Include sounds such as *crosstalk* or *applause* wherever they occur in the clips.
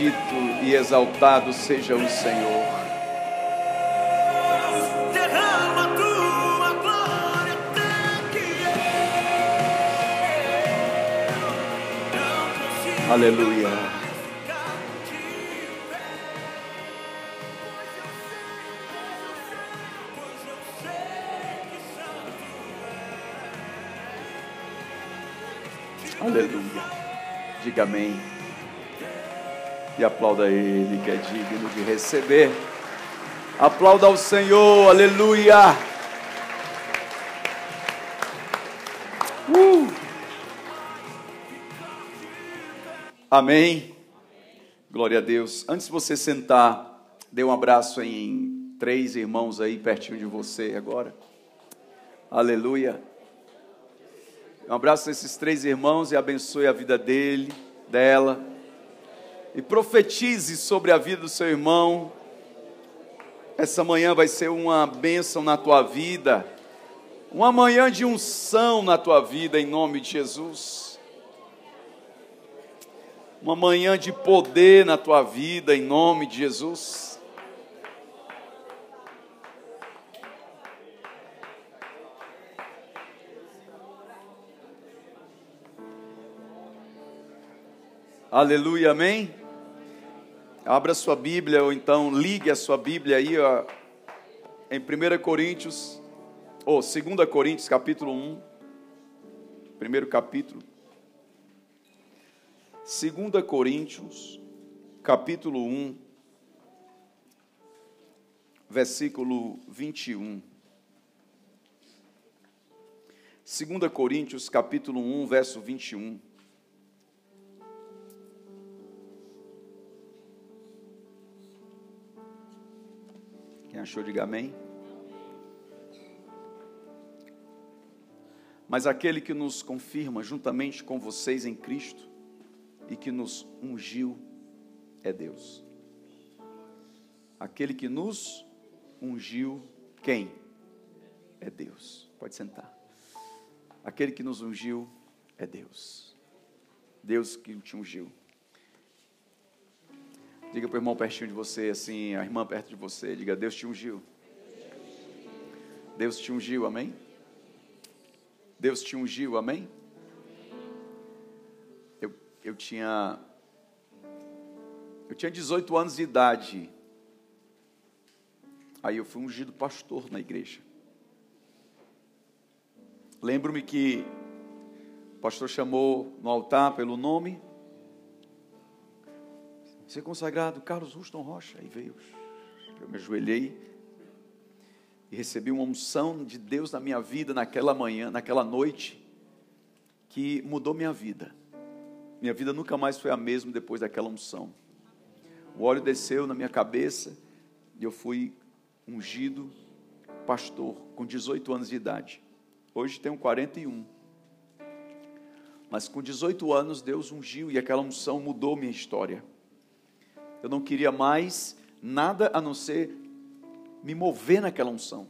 bendito e exaltado seja o Senhor. Aleluia. Aleluia. Diga amém. E aplauda Ele que é digno de receber. Aplauda ao Senhor. Aleluia. Uh. Amém. Glória a Deus. Antes de você sentar, dê um abraço em três irmãos aí pertinho de você agora. Aleluia. Um abraço a esses três irmãos e abençoe a vida dele, dela. E profetize sobre a vida do seu irmão. Essa manhã vai ser uma bênção na tua vida. Uma manhã de unção na tua vida, em nome de Jesus. Uma manhã de poder na tua vida, em nome de Jesus. Aleluia, amém? Abra sua Bíblia ou então ligue a sua Bíblia aí ó, em 1 Coríntios, ou 2 Coríntios, capítulo 1. Primeiro capítulo. 2 Coríntios, capítulo 1, versículo 21. 2 Coríntios, capítulo 1, verso 21. Quem achou, diga amém. Mas aquele que nos confirma juntamente com vocês em Cristo e que nos ungiu é Deus. Aquele que nos ungiu, quem? É Deus. Pode sentar. Aquele que nos ungiu é Deus. Deus que te ungiu. Diga para o irmão pertinho de você, assim, a irmã perto de você, diga, Deus te ungiu. Deus te ungiu, amém? Deus te ungiu, amém? Eu, eu tinha. Eu tinha 18 anos de idade. Aí eu fui ungido pastor na igreja. Lembro-me que o pastor chamou no altar pelo nome. Ser consagrado Carlos Ruston Rocha. Aí veio. Eu me ajoelhei e recebi uma unção de Deus na minha vida naquela manhã, naquela noite, que mudou minha vida. Minha vida nunca mais foi a mesma depois daquela unção. O óleo desceu na minha cabeça e eu fui ungido pastor com 18 anos de idade. Hoje tenho 41. Mas com 18 anos Deus ungiu e aquela unção mudou minha história. Eu não queria mais nada a não ser me mover naquela unção.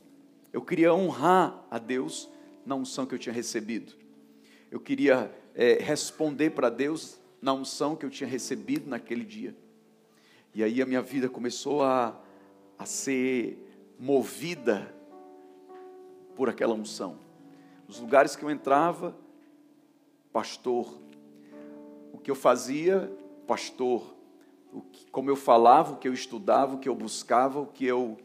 Eu queria honrar a Deus na unção que eu tinha recebido. Eu queria é, responder para Deus na unção que eu tinha recebido naquele dia. E aí a minha vida começou a, a ser movida por aquela unção. Os lugares que eu entrava, pastor. O que eu fazia, pastor. Que, como eu falava, o que eu estudava, o que eu buscava, o que eu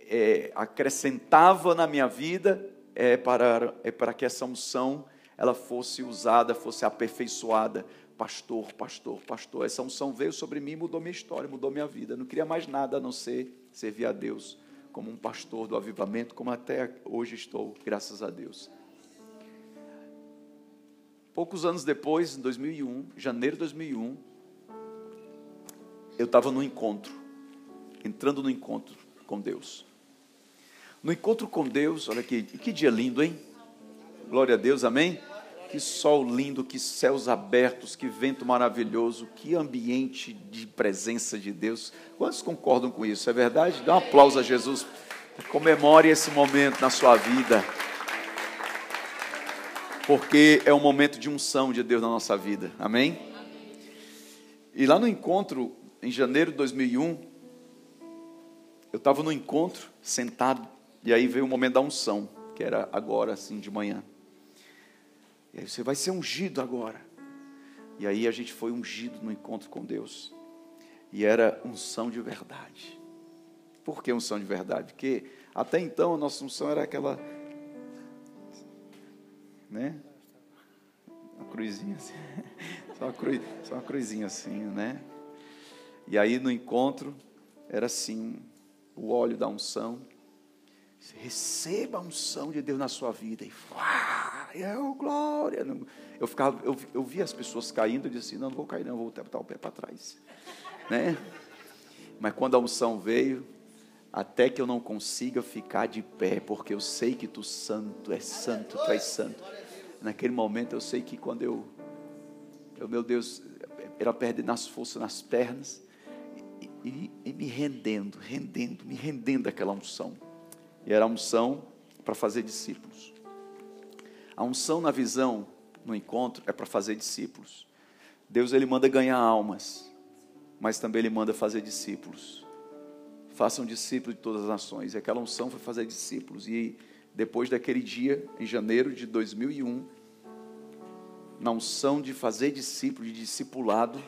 é, acrescentava na minha vida é para, é para que essa unção ela fosse usada, fosse aperfeiçoada. Pastor, pastor, pastor. Essa unção veio sobre mim, mudou minha história, mudou minha vida. Não queria mais nada a não ser servir a Deus como um pastor do avivamento, como até hoje estou, graças a Deus. Poucos anos depois, em 2001, janeiro de 2001, eu estava no encontro, entrando no encontro com Deus. No encontro com Deus, olha aqui, que dia lindo, hein? Glória a Deus, amém? Que sol lindo, que céus abertos, que vento maravilhoso, que ambiente de presença de Deus. Quantos concordam com isso? É verdade? Dá um aplauso a Jesus. Comemore esse momento na sua vida. Porque é um momento de unção de Deus na nossa vida. Amém? E lá no encontro, em janeiro de 2001, eu estava no encontro, sentado, e aí veio o momento da unção, que era agora, assim, de manhã. E aí você vai ser ungido agora. E aí a gente foi ungido no encontro com Deus. E era unção de verdade. Por que unção de verdade? Porque até então a nossa unção era aquela. Né? Uma cruzinha assim. *laughs* Só uma, cru, só uma cruzinha assim, né? E aí no encontro era assim: o óleo da unção. Receba a unção de Deus na sua vida. E uau, eu, glória. Eu, ficava, eu, eu via as pessoas caindo e disse assim: não, não vou cair, não, vou botar o pé para trás. Né? Mas quando a unção veio, até que eu não consiga ficar de pé, porque eu sei que tu santo é santo, tu és santo. Naquele momento eu sei que quando eu, eu meu Deus, era perdendo as forças nas pernas e, e, me rendendo, rendendo, me rendendo àquela unção. E era a unção para fazer discípulos. A unção na visão, no encontro, é para fazer discípulos. Deus ele manda ganhar almas, mas também ele manda fazer discípulos. Façam discípulos de todas as nações. E aquela unção foi fazer discípulos. E depois daquele dia, em janeiro de 2001, na unção de fazer discípulo, de discipulado,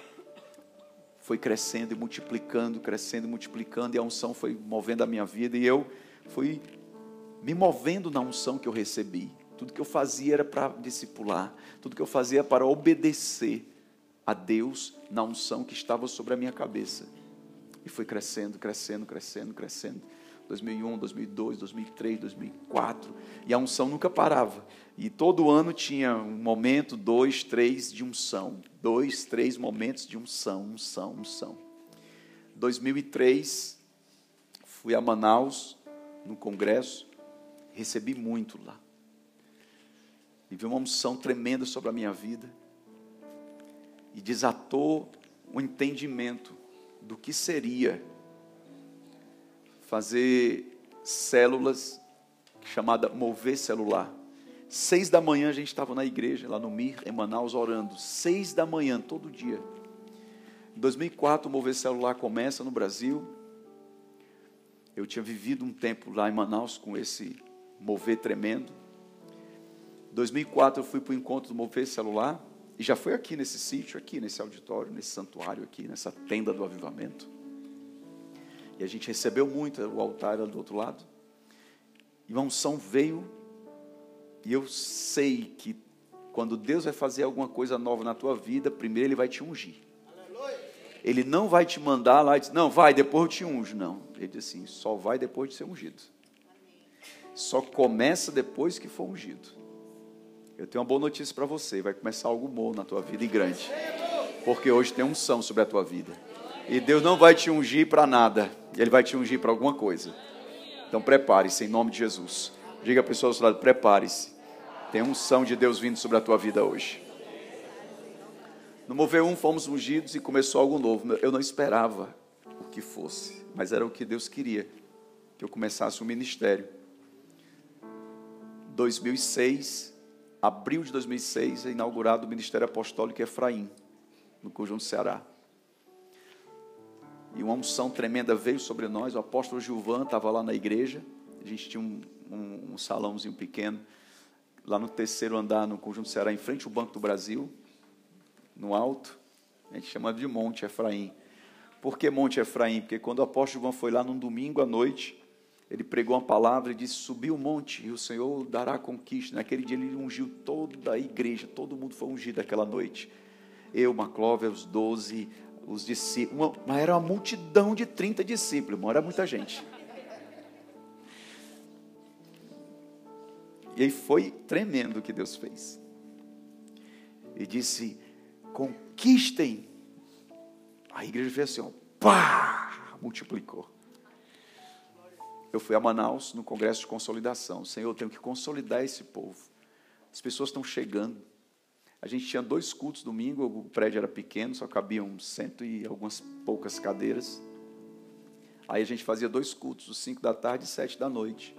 foi crescendo e multiplicando, crescendo e multiplicando, e a unção foi movendo a minha vida, e eu fui me movendo na unção que eu recebi. Tudo que eu fazia era para discipular, tudo que eu fazia era para obedecer a Deus na unção que estava sobre a minha cabeça. E foi crescendo, crescendo, crescendo, crescendo. 2001, 2002, 2003, 2004. E a unção nunca parava. E todo ano tinha um momento, dois, três de unção. Dois, três momentos de unção, unção, unção. 2003, fui a Manaus, no congresso, recebi muito lá. E vi uma unção tremenda sobre a minha vida. E desatou o entendimento do que seria fazer células chamada mover celular. Seis da manhã a gente estava na igreja, lá no Mir, em Manaus, orando. Seis da manhã, todo dia. Em 2004, o mover celular começa no Brasil. Eu tinha vivido um tempo lá em Manaus com esse mover tremendo. Em 2004 eu fui para o encontro do mover celular. E já foi aqui nesse sítio, aqui nesse auditório, nesse santuário aqui, nessa tenda do avivamento. E a gente recebeu muito, o altar era do outro lado. E uma unção veio, e eu sei que quando Deus vai fazer alguma coisa nova na tua vida, primeiro Ele vai te ungir. Ele não vai te mandar lá e dizer, não, vai, depois eu te unjo. Não. Ele diz assim, só vai depois de ser ungido. Só começa depois que for ungido. Eu tenho uma boa notícia para você, vai começar algo bom na tua vida e grande. Porque hoje tem unção sobre a tua vida. E Deus não vai te ungir para nada, Ele vai te ungir para alguma coisa. Então prepare-se em nome de Jesus. Diga a pessoa ao seu lado: prepare-se. Tem unção de Deus vindo sobre a tua vida hoje. No Mover 1 fomos ungidos e começou algo novo. Eu não esperava o que fosse, mas era o que Deus queria, que eu começasse o um ministério. 2006, abril de 2006, é inaugurado o Ministério Apostólico Efraim, no Conjunto Ceará e uma unção tremenda veio sobre nós. O apóstolo Gilvan estava lá na igreja. A gente tinha um, um, um, salãozinho pequeno, lá no terceiro andar, no Conjunto Ceará, em frente ao Banco do Brasil, no alto. A gente chama de Monte Efraim. Por que Monte Efraim? Porque quando o apóstolo Gilvan foi lá num domingo à noite, ele pregou uma palavra e disse: Subiu o monte e o Senhor dará conquista. Naquele dia ele ungiu toda a igreja, todo mundo foi ungido aquela noite. Eu, Maclóvia, os doze, os discípulos, mas era uma multidão de 30 discípulos, não era muita gente. E aí foi tremendo o que Deus fez. E disse: conquistem. A igreja fez assim, ó, pá, multiplicou. Eu fui a Manaus no congresso de consolidação. Senhor, eu tenho que consolidar esse povo. As pessoas estão chegando. A gente tinha dois cultos domingo, o prédio era pequeno, só cabiam cento e algumas poucas cadeiras. Aí a gente fazia dois cultos, os cinco da tarde e sete da noite.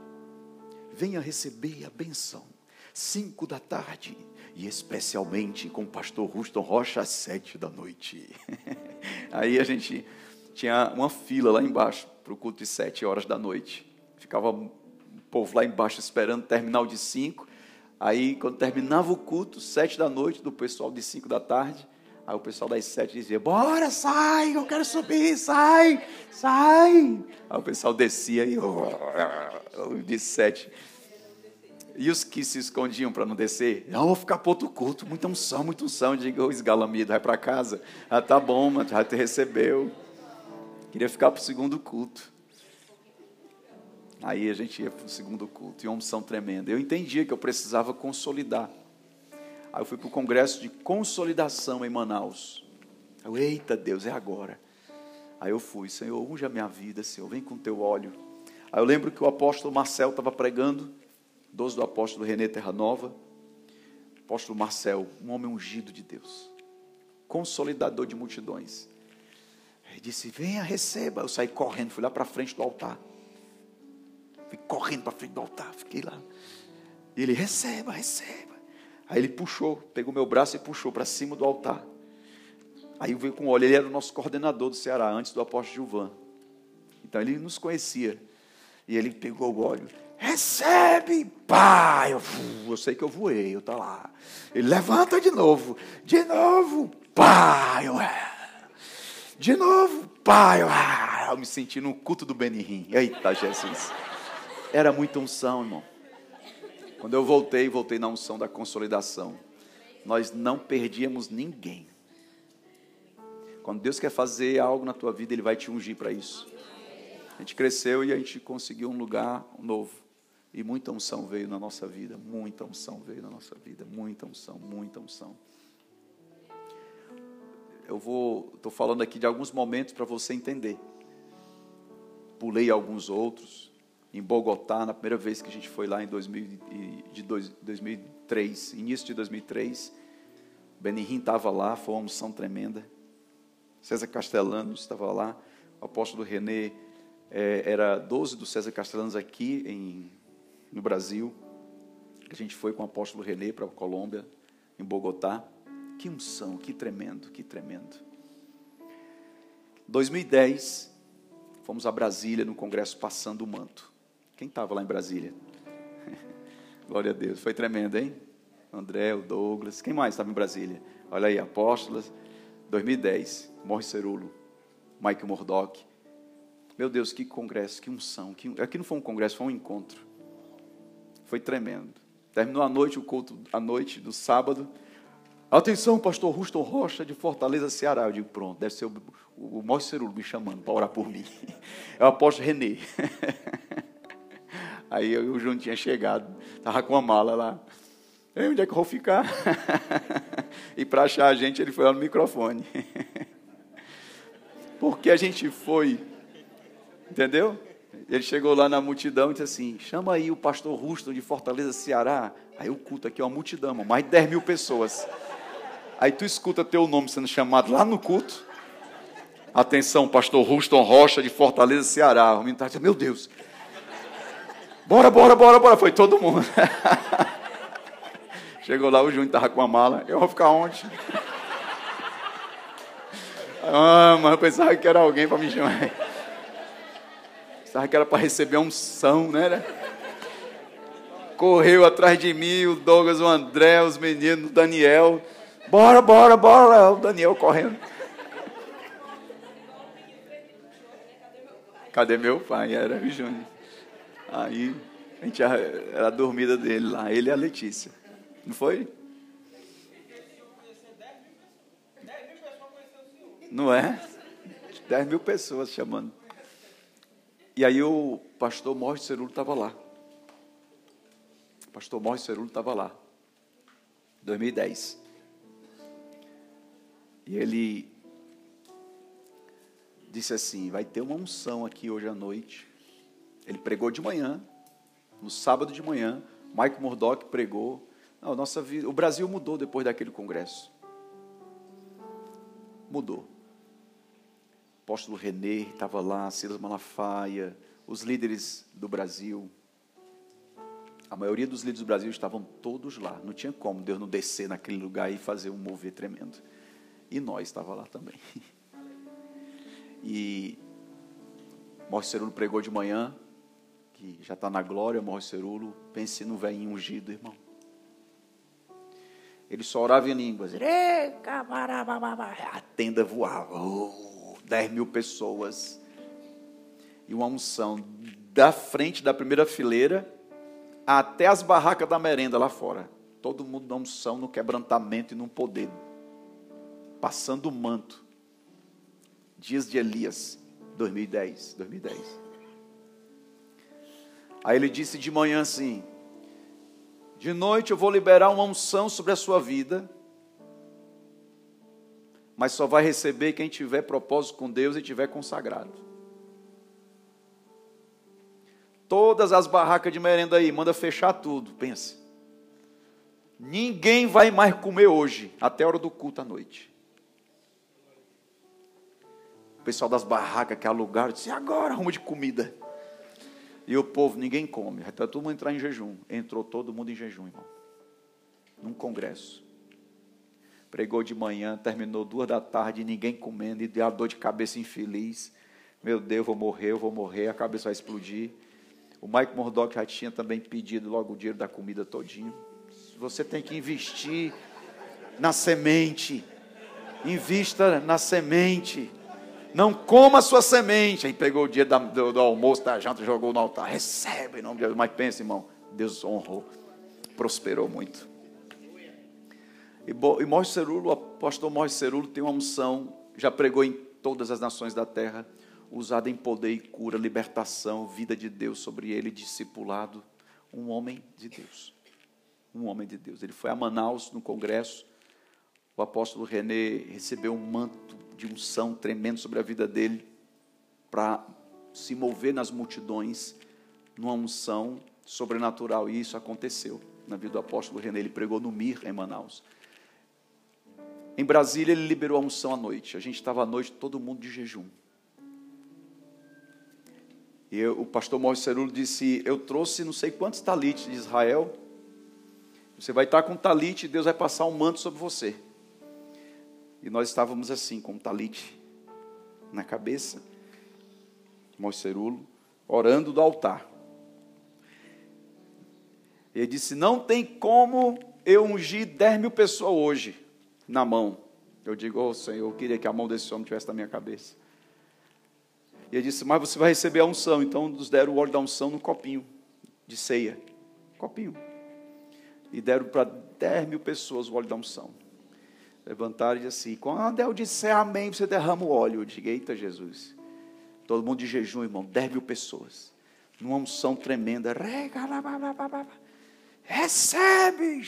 Venha receber a benção. Cinco da tarde e especialmente com o pastor Ruston Rocha às sete da noite. *laughs* Aí a gente tinha uma fila lá embaixo para o culto de sete horas da noite. Ficava o povo lá embaixo esperando terminar o de cinco. Aí, quando terminava o culto, sete da noite, do pessoal de cinco da tarde, aí o pessoal das sete dizia: Bora, sai, eu quero subir, sai, sai. Aí o pessoal descia e eu de sete. E os que se escondiam para não descer? Não, vou ficar para outro culto, muita unção, muita unção. Diga, ô esgalamido, vai para casa. Ah, tá bom, mano, já te recebeu. Queria ficar para o segundo culto. Aí a gente ia para o segundo culto, e uma unção tremenda. Eu entendia que eu precisava consolidar. Aí eu fui para o congresso de consolidação em Manaus. Eu, eita Deus, é agora. Aí eu fui, Senhor, unja a minha vida, Senhor, vem com teu óleo. Aí eu lembro que o apóstolo Marcel estava pregando, doze do apóstolo René Terra Nova. Apóstolo Marcel, um homem ungido de Deus, consolidador de multidões. Ele disse: Venha, receba. Eu saí correndo, fui lá para frente do altar. Fui correndo para frente do altar, fiquei lá. E ele: Receba, receba. Aí ele puxou, pegou meu braço e puxou para cima do altar. Aí eu veio com o óleo, ele era o nosso coordenador do Ceará, antes do apóstolo Gilvan. Então ele nos conhecia. E ele pegou o óleo. Recebe, pai. Eu, eu sei que eu voei, eu tá lá. Ele levanta de novo, de novo, pai. Eu, é. De novo, pai. Eu, ah, eu me senti no culto do Benihim. Eita, Jesus. Era muita unção, irmão. Quando eu voltei, voltei na unção da consolidação. Nós não perdíamos ninguém. Quando Deus quer fazer algo na tua vida, Ele vai te ungir para isso. A gente cresceu e a gente conseguiu um lugar novo. E muita unção veio na nossa vida. Muita unção veio na nossa vida. Muita unção, muita unção. Eu vou, estou falando aqui de alguns momentos para você entender. Pulei alguns outros. Em Bogotá, na primeira vez que a gente foi lá em 2000, de 2003, início de 2003, Benihim estava lá, foi uma unção tremenda. César Castellanos estava lá, o apóstolo René é, era 12 do César Castellanos aqui em, no Brasil. A gente foi com o apóstolo René para a Colômbia, em Bogotá. Que unção, que tremendo, que tremendo. 2010, fomos a Brasília no congresso Passando o Manto. Quem estava lá em Brasília? *laughs* Glória a Deus, foi tremendo, hein? André, o Douglas, quem mais estava em Brasília? Olha aí, apóstolas. 2010, Morre Cerulo, Mike Murdock. Meu Deus, que congresso, que unção. Que... Aqui não foi um congresso, foi um encontro. Foi tremendo. Terminou a noite, o culto à noite do sábado. Atenção, pastor Ruston Rocha, de Fortaleza, Ceará. Eu digo, pronto, deve ser o, o, o Cerulo me chamando para orar por mim. *laughs* É o apóstolo Renê. *laughs* Aí o Júnior tinha chegado, estava com a mala lá. Ei, onde é que eu vou ficar? *laughs* e para achar a gente, ele foi lá no microfone. *laughs* Porque a gente foi, entendeu? Ele chegou lá na multidão e disse assim: chama aí o pastor Ruston de Fortaleza, Ceará. Aí o culto aqui é uma multidão, mais de 10 mil pessoas. Aí tu escuta teu nome sendo chamado lá no culto. Atenção, pastor Ruston Rocha de Fortaleza, Ceará. O menino está dizendo: meu Deus. Bora, bora, bora, bora. Foi todo mundo. *laughs* Chegou lá, o Júnior estava com a mala. Eu vou ficar onde? *laughs* Ah, mas eu pensava que era alguém para me chamar. *laughs* Pensava que era para receber a unção, né? Correu atrás de mim, o Douglas, o André, os meninos, o Daniel. Bora, bora, bora. O Daniel correndo. Cadê meu pai? Era o Júnior. Aí, a gente era a dormida dele lá, ele e a Letícia. Não foi? Não é? 10 mil pessoas chamando. E aí o pastor Morris Cerulo estava lá. O pastor Morris Cerulo estava lá. 2010. E ele disse assim: vai ter uma unção aqui hoje à noite. Ele pregou de manhã, no sábado de manhã. Mike Murdock pregou. Não, nossa vida, o Brasil mudou depois daquele congresso. Mudou. O apóstolo René estava lá, Silas Malafaia, os líderes do Brasil. A maioria dos líderes do Brasil estavam todos lá. Não tinha como Deus não descer naquele lugar e fazer um mover tremendo. E nós estava lá também. *laughs* E Morre Cerulo pregou de manhã, que já está na glória, Morre Cerulo. Pense no velhinho ungido, irmão. Ele só orava em línguas. A tenda voava. Oh, 10 mil pessoas. E uma unção da frente da primeira fileira até as barracas da merenda lá fora. Todo mundo na unção, no quebrantamento e no poder. Passando o manto. Dias de Elias, 2010, 2010. Aí ele disse de manhã assim: De noite eu vou liberar uma unção sobre a sua vida, mas só vai receber quem tiver propósito com Deus e tiver consagrado. Todas as barracas de merenda aí, manda fechar tudo, pensa. Ninguém vai mais comer hoje, até a hora do culto à noite. O pessoal das barracas que alugaram disse: agora arruma de comida. E o povo, ninguém come. Até todo mundo entrar em jejum. Entrou todo mundo em jejum, irmão. Num congresso. Pregou de manhã, terminou duas da tarde, ninguém comendo, e deu a dor de cabeça infeliz. Meu Deus, vou morrer, eu vou morrer, a cabeça vai explodir. O Mike Murdock já tinha também pedido logo o dinheiro da comida todinho. Você tem que investir na semente. Invista na semente. Não coma a sua semente. Aí pegou o dia do, do, almoço, da janta, jogou no altar. Recebe em nome de Deus. Mas pensa, irmão, Deus honrou. Prosperou muito. E, e Morre Cerulo, o apóstolo Morre Cerulo tem uma unção, já pregou em todas as nações da terra, usada em poder e cura, libertação, vida de Deus sobre ele, discipulado. Um homem de Deus. Um homem de Deus. Ele foi a Manaus no congresso. O apóstolo René recebeu um manto de unção tremendo sobre a vida dele para se mover nas multidões numa unção sobrenatural. E isso aconteceu na vida do apóstolo René. Ele pregou no Mir, em Manaus. Em Brasília, ele liberou a unção à noite. A gente estava à noite, todo mundo de jejum. E eu, o pastor Morris Cerulo disse: Eu trouxe não sei quantos talites de Israel. Você vai estar com talite e Deus vai passar um manto sobre você. E nós estávamos assim, com um talite na cabeça, Moicerulo, orando do altar. Ele disse: Não tem como eu ungir 10 mil pessoas hoje na mão. Eu digo, oh Senhor, eu queria que a mão desse homem tivesse na minha cabeça. E ele disse: Mas você vai receber a unção. Então nos deram o óleo da unção no copinho de ceia. Copinho. E deram para 10 mil pessoas o óleo da unção levantaram e disse assim: quando eu disser amém, você derrama o óleo. Eu digo: eita Jesus. Todo mundo de jejum, irmão, 10 mil pessoas. Numa unção tremenda. Recebe!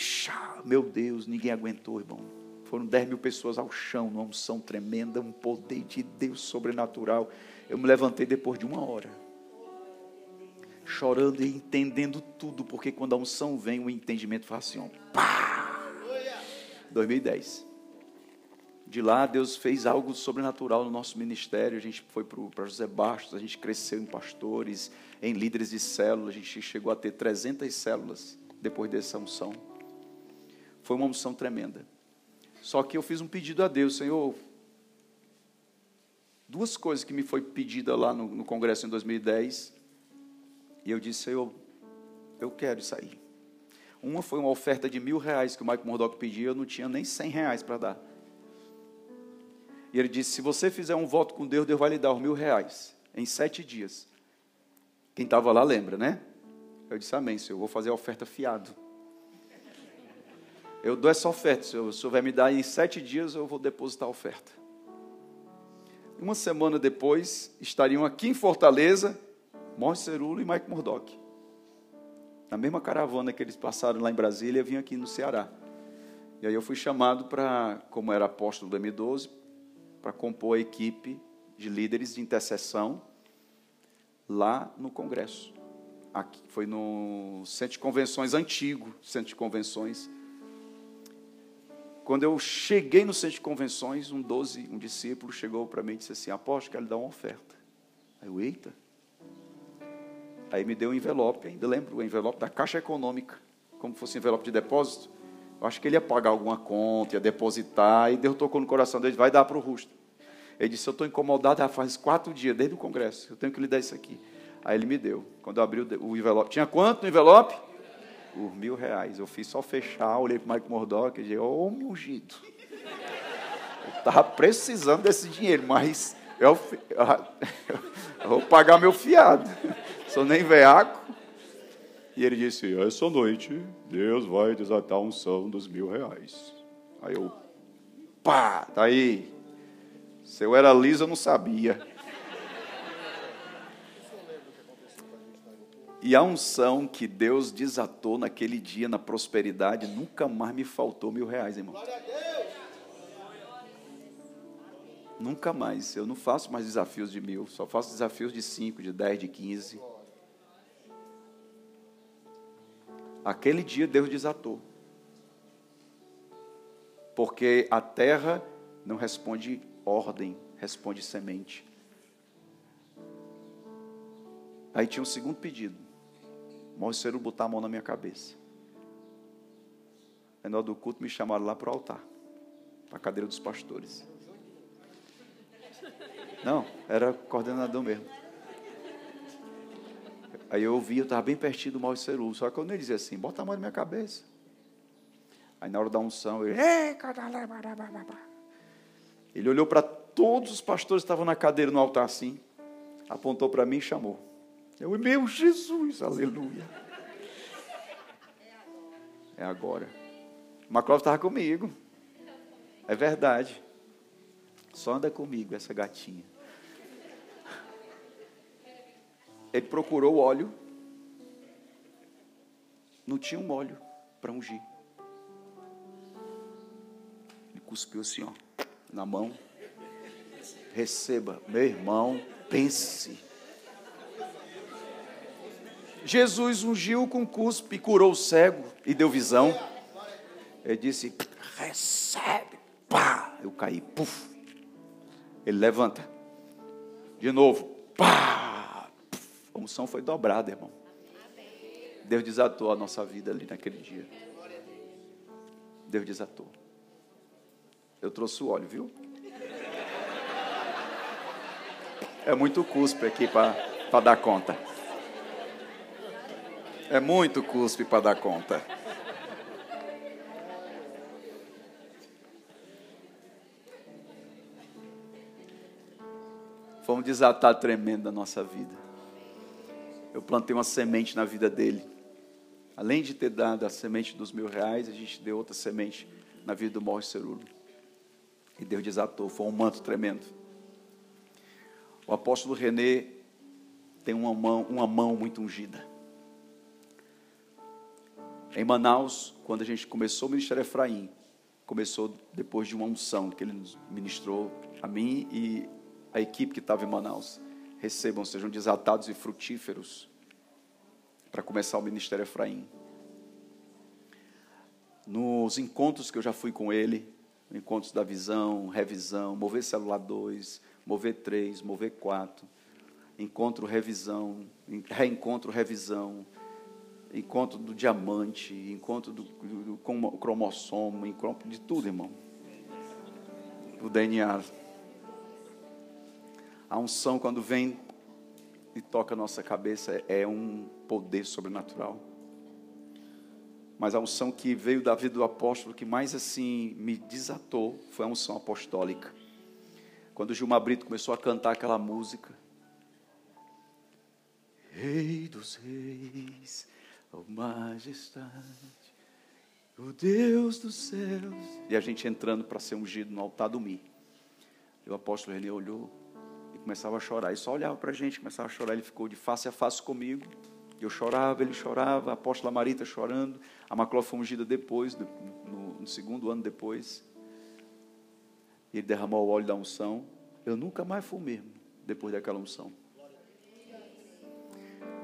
Meu Deus, ninguém aguentou, irmão. Foram 10 mil pessoas ao chão, numa unção tremenda, um poder de Deus sobrenatural. Eu me levantei depois de uma hora, chorando e entendendo tudo, porque quando a unção vem, o entendimento faz assim: ó, pá! 2010. De lá, Deus fez algo sobrenatural no nosso ministério. A gente foi para José Bastos, a gente cresceu em pastores, em líderes de células. A gente chegou a ter 300 células depois dessa unção. Foi uma unção tremenda. Só que eu fiz um pedido a Deus, Senhor. Duas coisas que me foi pedida lá no, no congresso em 2010. E eu disse, Senhor, eu quero aí. Uma foi uma oferta de mil reais que o Mike Murdock pediu, eu não tinha nem cem reais para dar. E ele disse: se você fizer um voto com Deus, Deus vai lhe dar os mil reais em sete dias. Quem estava lá lembra, né? Eu disse: Amém, Senhor, vou fazer a oferta fiado. Eu dou essa oferta, Senhor. O Senhor vai me dar em sete dias, eu vou depositar a oferta. Uma semana depois, estariam aqui em Fortaleza, Morris Cerulo e Mike Murdock. Na mesma caravana que eles passaram lá em Brasília, vim aqui no Ceará. E aí eu fui chamado para, como era apóstolo do M12, para compor a equipe de líderes de intercessão lá no Congresso. Aqui, foi no Centro de Convenções antigo, Centro de Convenções. Quando eu cheguei no Centro de Convenções, um doze, um discípulo chegou para mim e disse assim, apóstolo, quero lhe dar uma oferta. Aí eu, eita. Aí me deu um envelope, ainda lembro, o envelope da Caixa Econômica, como fosse um envelope de depósito. Eu acho que ele ia pagar alguma conta, ia depositar, e Deus tocou no coração dele, vai dar para o Rusto. Ele disse: Eu estou incomodado já faz quatro dias, desde o congresso. Eu tenho que lhe dar isso aqui. Aí ele me deu. Quando eu abri o envelope, tinha quanto no envelope? Por mil reais. Eu fiz só fechar, olhei para o Mike Murdock e disse: Ô, oh, meu ungido. Eu estava precisando desse dinheiro, mas eu, fi- *laughs* eu vou pagar meu fiado. Sou nem veaco. E ele disse: Essa noite Deus vai desatar a unção dos mil reais. Aí eu, pá, tá aí. Se eu era liso, eu não sabia. E a unção que Deus desatou naquele dia na prosperidade, nunca mais me faltou mil reais, irmão. Nunca mais. Eu não faço mais desafios de mil, só faço desafios de cinco, de dez, de quinze. Aquele dia Deus desatou. Porque a terra não responde ordem, responde semente. Aí tinha um segundo pedido. Moisés botar a mão na minha cabeça. Aí na do culto me chamaram lá para o altar, para a cadeira dos pastores. Não, era coordenador mesmo. Aí eu ouvi, eu estava bem pertinho do Moisés só que eu nem dizia assim, bota a mão na minha cabeça. Aí na hora da unção, ele, Ei, cadalabarababa." ele olhou para todos os pastores que estavam na cadeira no altar assim, apontou para mim e chamou. Eu, meu Jesus, aleluia. É agora. Maclove estava comigo. É verdade. Só anda comigo essa gatinha. Ele procurou o óleo. Não tinha um óleo para ungir. Ele cuspiu assim, ó, na mão. Receba, meu irmão, pense. Jesus ungiu com cuspe, curou o cego e deu visão. Ele disse: recebe, pá. Eu caí, puf. Ele levanta. De novo, pá. Unção foi dobrada, irmão. Deus desatou a nossa vida ali naquele dia. Deus desatou. Eu trouxe o óleo, viu? É muito cuspe aqui para dar conta. É muito cuspe para dar conta. Foi um desatar tremendo da nossa vida. Eu plantei uma semente na vida dele. Além de ter dado a semente dos mil reais, a gente deu outra semente na vida do Morris Cerulo. E Deus desatou, foi um manto tremendo. O apóstolo René tem uma mão, uma mão muito ungida. Em Manaus, quando a gente começou o Ministério Efraim, começou depois de uma unção que ele ministrou a mim e a equipe que estava em Manaus. Recebam, sejam desatados e frutíferos para começar o Ministério Efraim. Nos encontros que eu já fui com ele, encontros da visão, revisão, mover celular 2, mover 3, mover 4, encontro, revisão, reencontro, revisão, encontro do diamante, encontro do, do, do cromossomo, encontro de tudo, irmão. O DNA. A unção, quando vem e toca a nossa cabeça, é um poder sobrenatural. Mas a unção que veio da vida do apóstolo, que mais assim me desatou, foi a unção apostólica. Quando Gilmar Brito começou a cantar aquela música. Rei dos reis, oh majestade, o Deus dos céus. E a gente entrando para ser ungido no altar do Mi. E o apóstolo ele olhou começava a chorar. E só olhava para a gente, começava a chorar. Ele ficou de face a face comigo. Eu chorava, ele chorava, a apóstola Marita chorando. A Macló foi ungida depois, no, no segundo ano depois. Ele derramou o óleo da unção. Eu nunca mais fui mesmo depois daquela unção.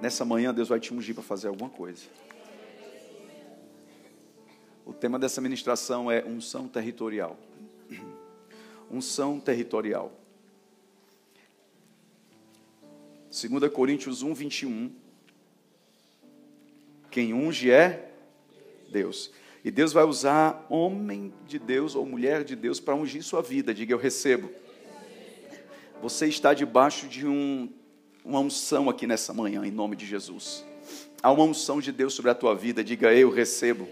Nessa manhã, Deus vai te ungir para fazer alguma coisa. O tema dessa ministração é unção territorial. *clears throat* Unção territorial. 2 Coríntios 1, 21. Quem unge é Deus. E Deus vai usar homem de Deus ou mulher de Deus para ungir sua vida. Diga, eu recebo. Você está debaixo de um, uma unção aqui nessa manhã, em nome de Jesus. Há uma unção de Deus sobre a tua vida, diga eu recebo.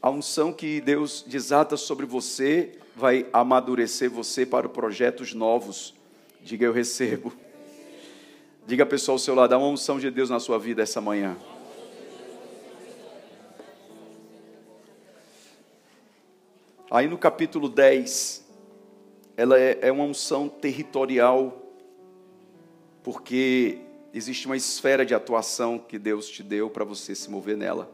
A unção que Deus desata sobre você vai amadurecer você para projetos novos. Diga eu recebo. Diga a pessoa ao seu lado, há uma unção de Deus na sua vida essa manhã. Aí no capítulo 10, ela é, é uma unção territorial, porque existe uma esfera de atuação que Deus te deu para você se mover nela.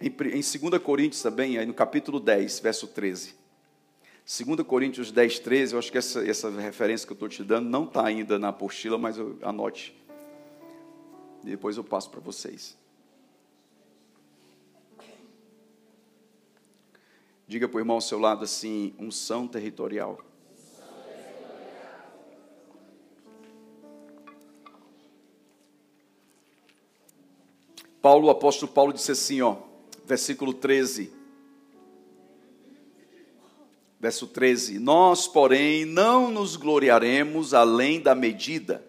Em, em 2 Coríntios também, aí no capítulo 10, verso 13. 2 Coríntios 10, 13, eu acho que essa, essa referência que eu estou te dando não está ainda na apostila, mas eu, anote. E depois eu passo para vocês. Diga para o irmão ao seu lado assim: unção territorial. Paulo, o apóstolo Paulo disse assim, ó, versículo 13. Verso 13: Nós, porém, não nos gloriaremos além da medida,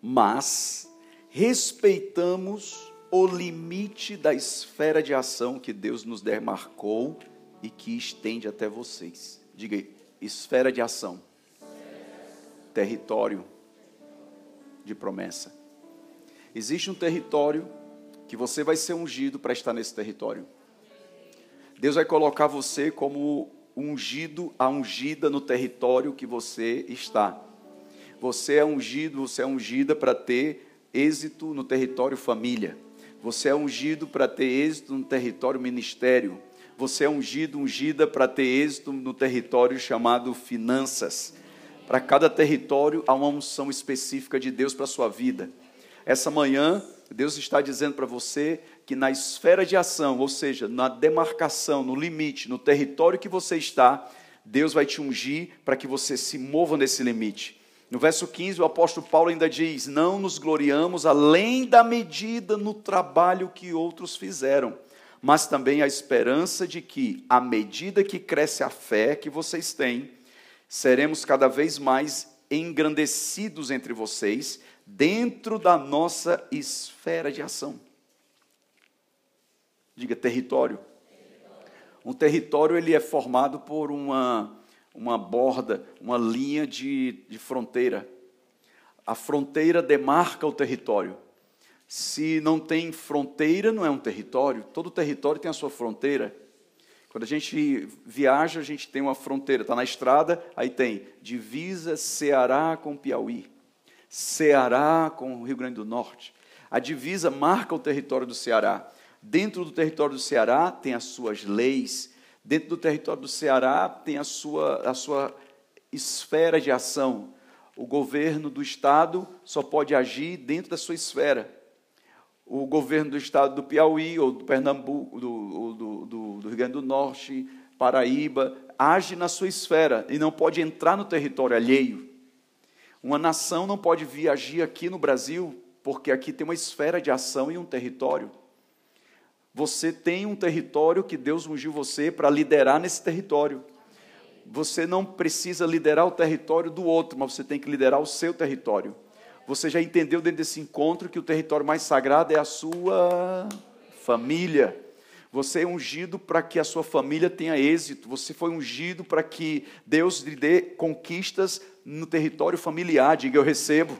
mas respeitamos o limite da esfera de ação que Deus nos demarcou e que estende até vocês. Diga aí, esfera de ação, território de promessa. Existe um território que você vai ser ungido para estar nesse território. Deus vai colocar você como ungido, a ungida no território que você está. Você é ungido, você é ungida para ter êxito no território família. Você é ungido para ter êxito no território ministério você é ungido, ungida para ter êxito no território chamado finanças. Para cada território há uma unção específica de Deus para a sua vida. Essa manhã, Deus está dizendo para você que na esfera de ação, ou seja, na demarcação, no limite, no território que você está, Deus vai te ungir para que você se mova nesse limite. No verso 15, o apóstolo Paulo ainda diz: Não nos gloriamos além da medida no trabalho que outros fizeram mas também a esperança de que, à medida que cresce a fé que vocês têm, seremos cada vez mais engrandecidos entre vocês, dentro da nossa esfera de ação. Diga território. Um território ele é formado por uma, uma borda, uma linha de, de fronteira. A fronteira demarca o território. Se não tem fronteira, não é um território. Todo território tem a sua fronteira. Quando a gente viaja, a gente tem uma fronteira. Está na estrada, aí tem divisa Ceará com Piauí, Ceará com o Rio Grande do Norte. A divisa marca o território do Ceará. Dentro do território do Ceará tem as suas leis. Dentro do território do Ceará tem a sua, a sua esfera de ação. O governo do estado só pode agir dentro da sua esfera o governo do estado do Piauí, ou do Pernambuco, do, do, do, do Rio Grande do Norte, Paraíba, age na sua esfera e não pode entrar no território alheio. Uma nação não pode vir agir aqui no Brasil, porque aqui tem uma esfera de ação e um território. Você tem um território que Deus ungiu você para liderar nesse território. Você não precisa liderar o território do outro, mas você tem que liderar o seu território você já entendeu dentro desse encontro que o território mais sagrado é a sua família. Você é ungido para que a sua família tenha êxito. Você foi ungido para que Deus lhe dê conquistas no território familiar. Diga, eu recebo.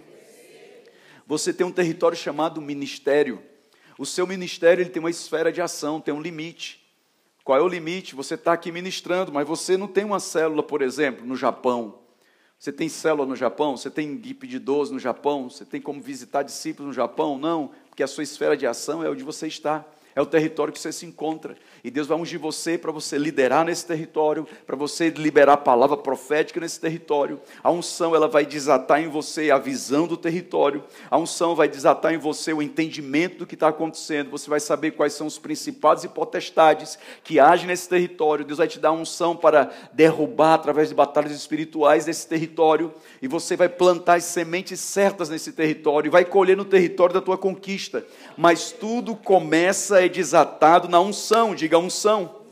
Você tem um território chamado ministério. O seu ministério ele tem uma esfera de ação, tem um limite. Qual é o limite? Você está aqui ministrando, mas você não tem uma célula, por exemplo, no Japão. Você tem célula no Japão? Você tem equipe de 12 no Japão? Você tem como visitar discípulos no Japão? Não, porque a sua esfera de ação é onde você está é o território que você se encontra. E Deus vai ungir você para você liderar nesse território, para você liberar a palavra profética nesse território. A unção ela vai desatar em você a visão do território. A unção vai desatar em você o entendimento do que está acontecendo. Você vai saber quais são os principados e potestades que agem nesse território. Deus vai te dar a unção para derrubar através de batalhas espirituais desse território. E você vai plantar as sementes certas nesse território e vai colher no território da tua conquista. Mas tudo começa é desatado na unção, diga unção.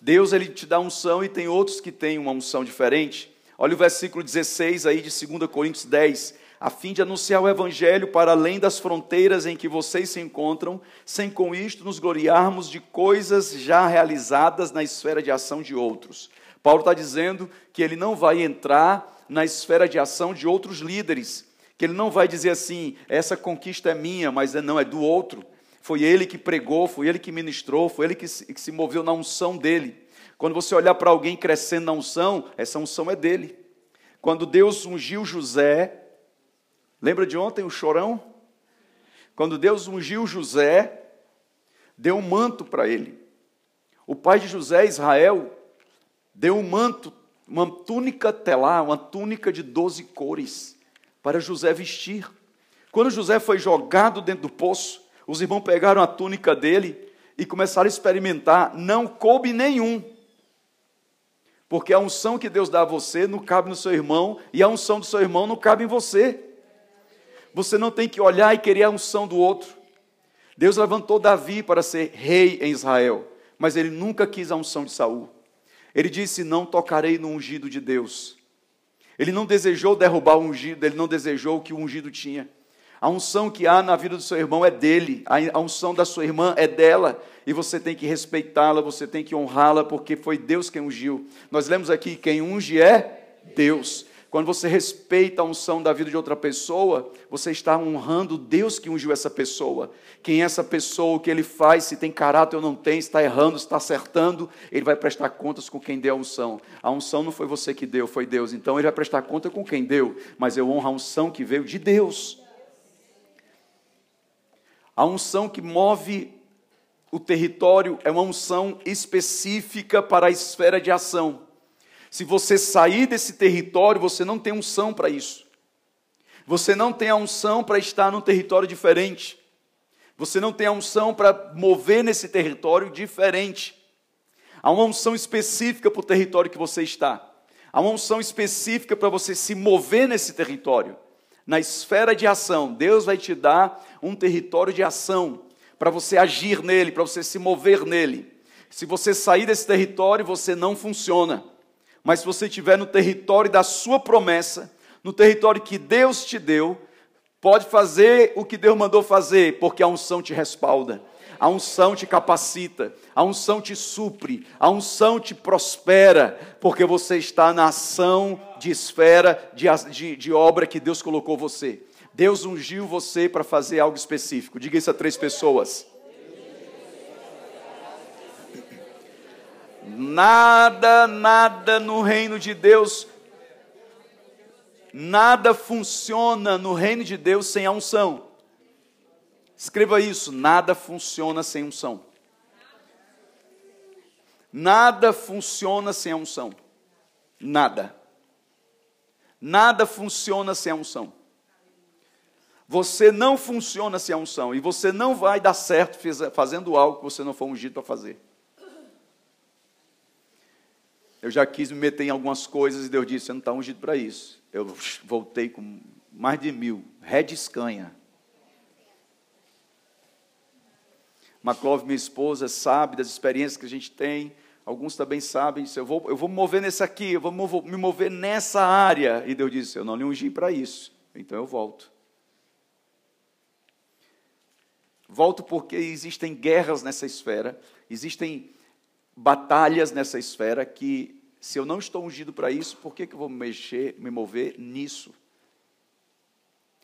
Deus ele te dá unção e tem outros que têm uma unção diferente. Olha o versículo 16 aí de 2 Coríntios 10. A fim de anunciar o evangelho para além das fronteiras em que vocês se encontram, sem com isto nos gloriarmos de coisas já realizadas na esfera de ação de outros. Paulo está dizendo que ele não vai entrar na esfera de ação de outros líderes, que ele não vai dizer assim, essa conquista é minha, mas não é do outro. Foi ele que pregou, foi ele que ministrou, foi ele que se, que se moveu na unção dele. Quando você olhar para alguém crescendo na unção, essa unção é dele. Quando Deus ungiu José, lembra de ontem o chorão? Quando Deus ungiu José, deu um manto para ele. O pai de José, Israel, deu um manto, uma túnica telar, uma túnica de doze cores, para José vestir. Quando José foi jogado dentro do poço, os irmãos pegaram a túnica dele e começaram a experimentar, não coube nenhum. Porque a unção que Deus dá a você não cabe no seu irmão, e a unção do seu irmão não cabe em você. Você não tem que olhar e querer a unção do outro. Deus levantou Davi para ser rei em Israel, mas ele nunca quis a unção de Saul. Ele disse: Não tocarei no ungido de Deus. Ele não desejou derrubar o ungido, ele não desejou o que o ungido tinha. A unção que há na vida do seu irmão é dele, a unção da sua irmã é dela, e você tem que respeitá-la, você tem que honrá-la, porque foi Deus quem ungiu. Nós lemos aqui: quem unge é Deus. Quando você respeita a unção da vida de outra pessoa, você está honrando Deus que ungiu essa pessoa. Quem é essa pessoa, o que ele faz, se tem caráter ou não tem, está errando, está acertando, ele vai prestar contas com quem deu a unção. A unção não foi você que deu, foi Deus. Então ele vai prestar conta com quem deu, mas eu honro a unção que veio de Deus. A unção que move o território é uma unção específica para a esfera de ação. Se você sair desse território, você não tem unção para isso. Você não tem a unção para estar num território diferente. Você não tem a unção para mover nesse território diferente. Há uma unção específica para o território que você está. Há uma unção específica para você se mover nesse território. Na esfera de ação, Deus vai te dar um território de ação para você agir nele, para você se mover nele. Se você sair desse território, você não funciona. Mas se você estiver no território da sua promessa, no território que Deus te deu, pode fazer o que Deus mandou fazer, porque a unção te respalda, a unção te capacita, a unção te supre, a unção te prospera, porque você está na ação de esfera, de, de, de obra que Deus colocou você. Deus ungiu você para fazer algo específico. Diga isso a três pessoas. Nada, nada no reino de Deus, nada funciona no reino de Deus sem a unção. Escreva isso: nada funciona sem unção. Nada funciona sem a unção. Nada. Nada funciona sem a unção. Você não funciona sem a unção e você não vai dar certo fazendo algo que você não foi ungido para fazer. Eu já quis me meter em algumas coisas e Deus disse: Você não está ungido para isso. Eu voltei com mais de mil, Red Maclove, minha esposa, sabe das experiências que a gente tem. Alguns também sabem disso. Eu vou, eu vou me mover nesse aqui, eu vou me mover nessa área. E Deus disse: Eu não lhe ungi para isso. Então eu volto. Volto porque existem guerras nessa esfera, existem batalhas nessa esfera que, se eu não estou ungido para isso, por que, que eu vou me mexer, me mover nisso?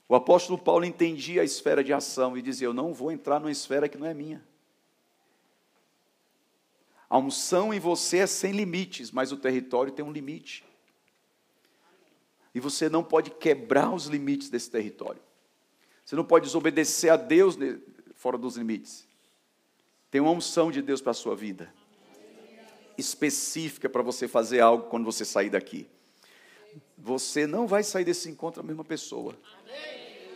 O apóstolo Paulo entendia a esfera de ação e dizia: Eu não vou entrar numa esfera que não é minha. A unção em você é sem limites, mas o território tem um limite. E você não pode quebrar os limites desse território. Você não pode desobedecer a Deus fora dos limites. Tem uma unção de Deus para a sua vida. Específica para você fazer algo quando você sair daqui. Você não vai sair desse encontro a mesma pessoa.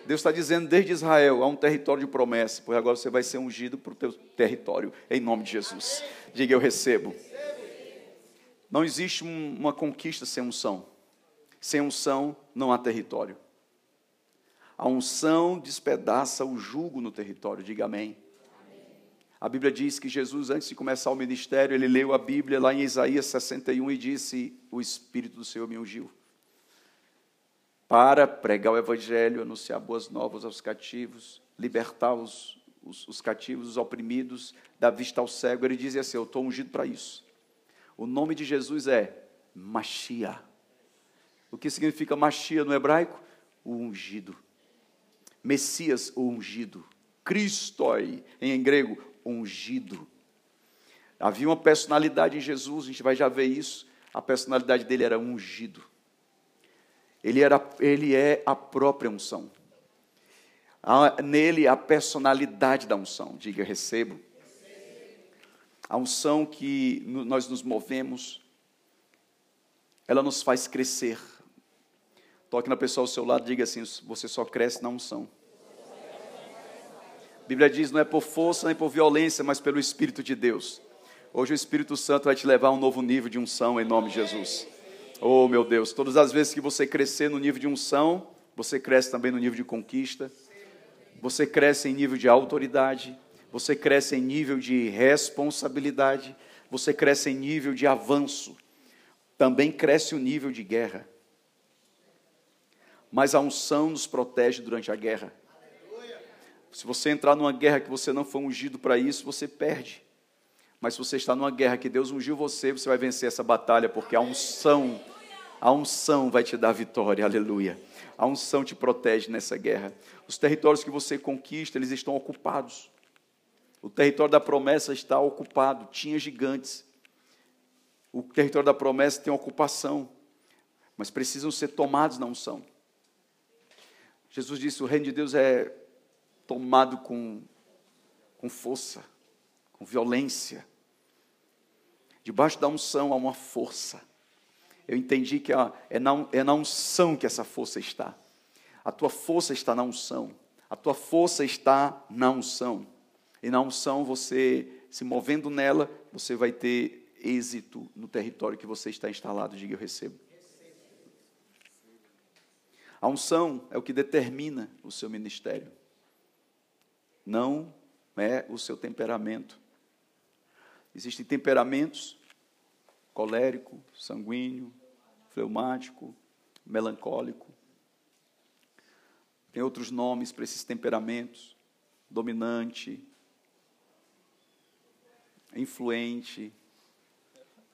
Deus está dizendo desde Israel, há um território de promessa, pois agora você vai ser ungido para o teu território, em nome de Jesus. Diga, eu recebo. Não existe uma conquista sem unção. Sem unção não há território. A unção despedaça o jugo no território. Diga amém. A Bíblia diz que Jesus, antes de começar o ministério, ele leu a Bíblia lá em Isaías 61 e disse: O Espírito do Senhor me ungiu. Para pregar o evangelho, anunciar boas novas aos cativos, libertar os, os, os cativos, os oprimidos, dar vista ao cego. Ele dizia assim: Eu estou ungido para isso. O nome de Jesus é Machia. O que significa Machia no hebraico? O ungido. Messias, o ungido. Christoi, em grego, ungido. Havia uma personalidade em Jesus, a gente vai já ver isso. A personalidade dele era ungido. Ele, era, ele é a própria unção. Há nele a personalidade da unção. Diga, recebo. A unção que nós nos movemos, ela nos faz crescer. Toque na pessoa ao seu lado, diga assim: você só cresce na unção. A Bíblia diz: não é por força nem por violência, mas pelo Espírito de Deus. Hoje o Espírito Santo vai te levar a um novo nível de unção em nome de Jesus. Oh, meu Deus, todas as vezes que você crescer no nível de unção, você cresce também no nível de conquista, você cresce em nível de autoridade, você cresce em nível de responsabilidade, você cresce em nível de avanço, também cresce o nível de guerra. Mas a unção nos protege durante a guerra. Se você entrar numa guerra que você não foi ungido para isso, você perde. Mas se você está numa guerra que Deus ungiu você, você vai vencer essa batalha, porque a unção, a unção vai te dar vitória, aleluia. A unção te protege nessa guerra. Os territórios que você conquista, eles estão ocupados. O território da promessa está ocupado, tinha gigantes. O território da promessa tem ocupação, mas precisam ser tomados na unção. Jesus disse: o reino de Deus é tomado com, com força, com violência. Debaixo da unção há uma força. Eu entendi que é na, é na unção que essa força está. A tua força está na unção. A tua força está na unção. E na unção, você, se movendo nela, você vai ter êxito no território que você está instalado. Diga, eu recebo. A unção é o que determina o seu ministério. Não é o seu temperamento. Existem temperamentos colérico, sanguíneo, fleumático, melancólico. Tem outros nomes para esses temperamentos: dominante, influente,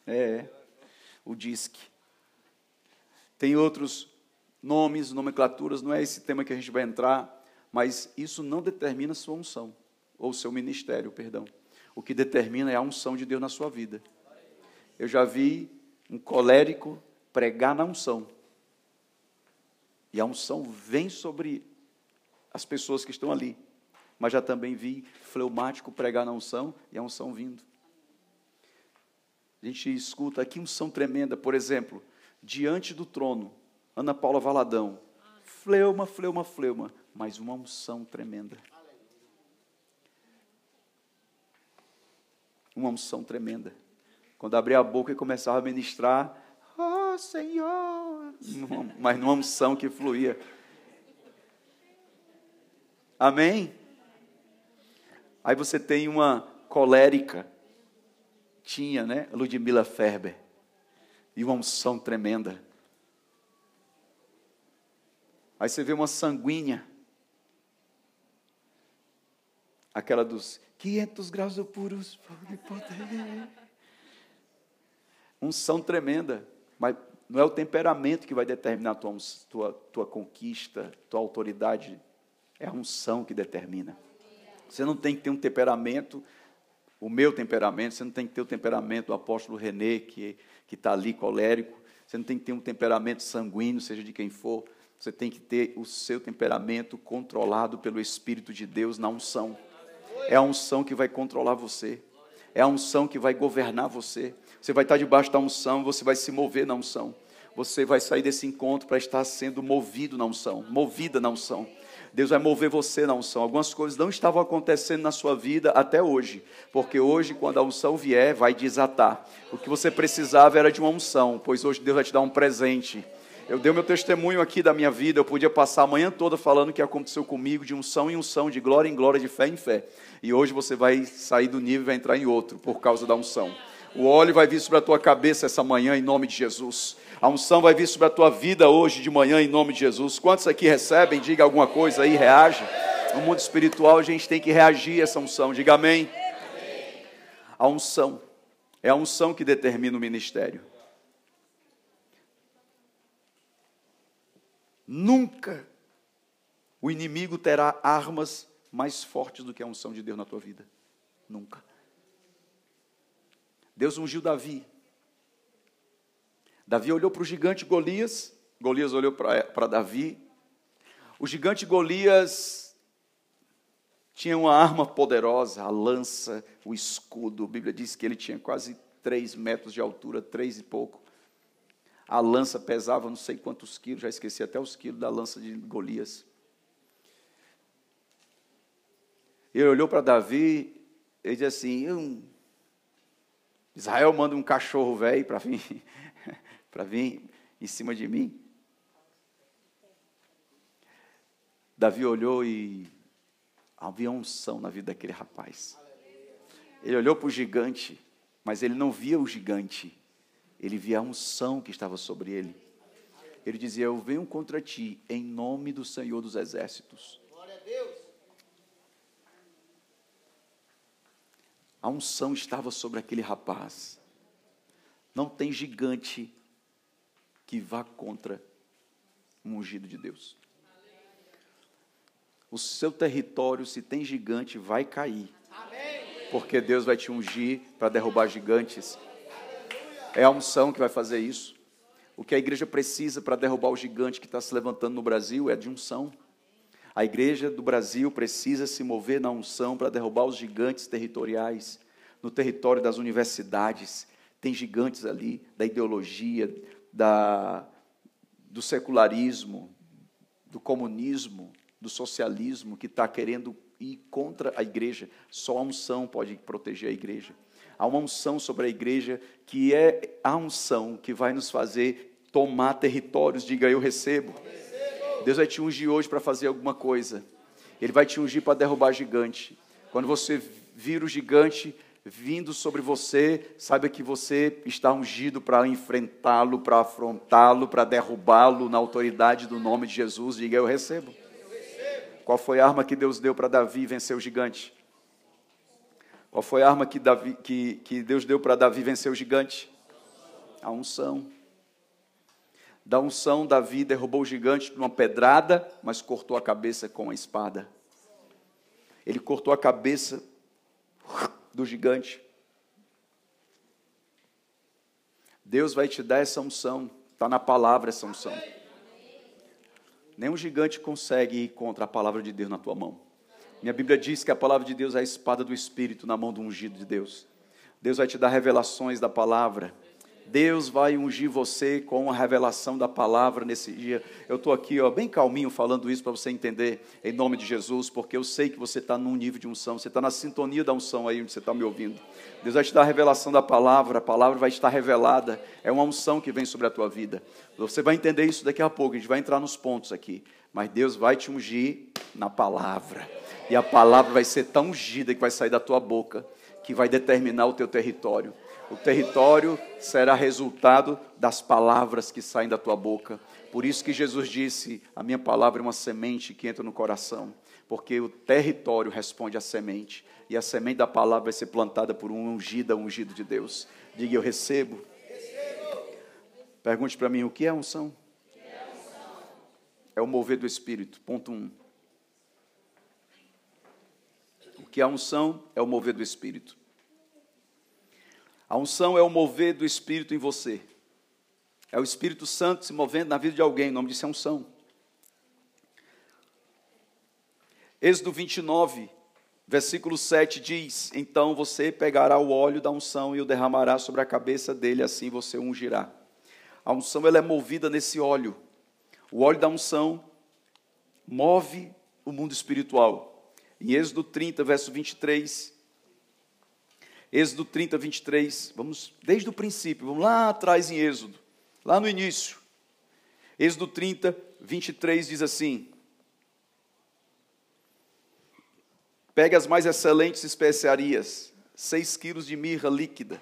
é, o disque. Tem outros nomes, nomenclaturas, não é esse tema que a gente vai entrar, mas isso não determina sua unção, ou seu ministério, perdão. O que determina é a unção de Deus na sua vida. Eu já vi um colérico pregar na unção. E a unção vem sobre as pessoas que estão ali. Mas já também vi fleumático pregar na unção e a unção vindo. A gente escuta aqui unção tremenda, por exemplo, diante do trono, Ana Paula Valadão. Fleuma, fleuma, fleuma, mas uma unção tremenda. Uma unção tremenda. Quando abria a boca e começava a ministrar, oh Senhor, mas numa unção que fluía. Amém? Aí você tem uma colérica, tinha, né? Ludmila Ferber, e uma unção tremenda. Aí você vê uma sanguínea, aquela dos 500 graus puros de poder. Unção tremenda, mas não é o temperamento que vai determinar tua, tua, tua conquista, tua autoridade, é a unção que determina. Você não tem que ter um temperamento, o meu temperamento, você não tem que ter o temperamento do apóstolo René, que está ali colérico, você não tem que ter um temperamento sanguíneo, seja de quem for, você tem que ter o seu temperamento controlado pelo Espírito de Deus na unção. É a unção que vai controlar você. É a unção que vai governar você. Você vai estar debaixo da unção, você vai se mover na unção. Você vai sair desse encontro para estar sendo movido na unção, movida na unção. Deus vai mover você na unção. Algumas coisas não estavam acontecendo na sua vida até hoje, porque hoje, quando a unção vier, vai desatar. O que você precisava era de uma unção, pois hoje Deus vai te dar um presente. Eu dei o meu testemunho aqui da minha vida, eu podia passar a manhã toda falando o que aconteceu comigo, de unção em unção, de glória em glória, de fé em fé. E hoje você vai sair do nível e vai entrar em outro, por causa da unção. O óleo vai vir sobre a tua cabeça essa manhã, em nome de Jesus. A unção vai vir sobre a tua vida hoje de manhã em nome de Jesus. Quantos aqui recebem? Diga alguma coisa aí, reage. No mundo espiritual a gente tem que reagir a essa unção. Diga amém. A unção é a unção que determina o ministério. Nunca o inimigo terá armas mais fortes do que a unção de Deus na tua vida. Nunca. Deus ungiu Davi. Davi olhou para o gigante Golias, Golias olhou para Davi. O gigante Golias tinha uma arma poderosa, a lança, o escudo. A Bíblia diz que ele tinha quase três metros de altura, três e pouco. A lança pesava não sei quantos quilos, já esqueci até os quilos da lança de Golias. Ele olhou para Davi e disse assim: hum, Israel manda um cachorro velho para vir, *laughs* para vir em cima de mim. Davi olhou e havia unção na vida daquele rapaz. Ele olhou para o gigante, mas ele não via o gigante, ele via a unção que estava sobre ele. Ele dizia: Eu venho contra ti em nome do Senhor dos Exércitos. Glória a Deus. A unção estava sobre aquele rapaz. Não tem gigante que vá contra o ungido de Deus. O seu território, se tem gigante, vai cair. Porque Deus vai te ungir para derrubar gigantes. É a unção que vai fazer isso. O que a igreja precisa para derrubar o gigante que está se levantando no Brasil é de unção. A igreja do Brasil precisa se mover na unção para derrubar os gigantes territoriais. No território das universidades, tem gigantes ali da ideologia, da, do secularismo, do comunismo, do socialismo, que está querendo ir contra a igreja. Só a unção pode proteger a igreja. Há uma unção sobre a igreja que é a unção que vai nos fazer tomar territórios. Diga, eu recebo. Deus vai te ungir hoje para fazer alguma coisa. Ele vai te ungir para derrubar gigante. Quando você vira o gigante vindo sobre você, saiba que você está ungido para enfrentá-lo, para afrontá-lo, para derrubá-lo na autoridade do nome de Jesus. Diga, eu recebo. Qual foi a arma que Deus deu para Davi vencer o gigante? Qual foi a arma que, Davi, que, que Deus deu para Davi vencer o gigante? A unção. Da unção, Davi derrubou o gigante numa pedrada, mas cortou a cabeça com a espada. Ele cortou a cabeça do gigante. Deus vai te dar essa unção, está na palavra essa unção. Nenhum gigante consegue ir contra a palavra de Deus na tua mão. Minha Bíblia diz que a palavra de Deus é a espada do Espírito na mão do ungido de Deus. Deus vai te dar revelações da palavra. Deus vai ungir você com a revelação da palavra nesse dia. Eu estou aqui, ó, bem calminho, falando isso para você entender, em nome de Jesus, porque eu sei que você está num nível de unção, você está na sintonia da unção aí onde você está me ouvindo. Deus vai te dar a revelação da palavra, a palavra vai estar revelada, é uma unção que vem sobre a tua vida. Você vai entender isso daqui a pouco, a gente vai entrar nos pontos aqui, mas Deus vai te ungir na palavra, e a palavra vai ser tão ungida que vai sair da tua boca, que vai determinar o teu território. O território será resultado das palavras que saem da tua boca. Por isso que Jesus disse: A minha palavra é uma semente que entra no coração. Porque o território responde à semente. E a semente da palavra vai ser plantada por um ungido, ungido de Deus. Diga: Eu recebo. Pergunte para mim: o que é unção? É o mover do Espírito. Ponto um. O que é unção? É o mover do Espírito. A unção é o mover do Espírito em você. É o Espírito Santo se movendo na vida de alguém. O nome disso é unção. Êxodo 29, versículo 7 diz: Então você pegará o óleo da unção e o derramará sobre a cabeça dele, assim você ungirá. A unção ela é movida nesse óleo. O óleo da unção move o mundo espiritual. Em Êxodo 30, verso 23, Êxodo 30, 23. Vamos desde o princípio, vamos lá atrás em Êxodo, lá no início. Êxodo 30, 23 diz assim: Pega as mais excelentes especiarias, seis quilos de mirra líquida,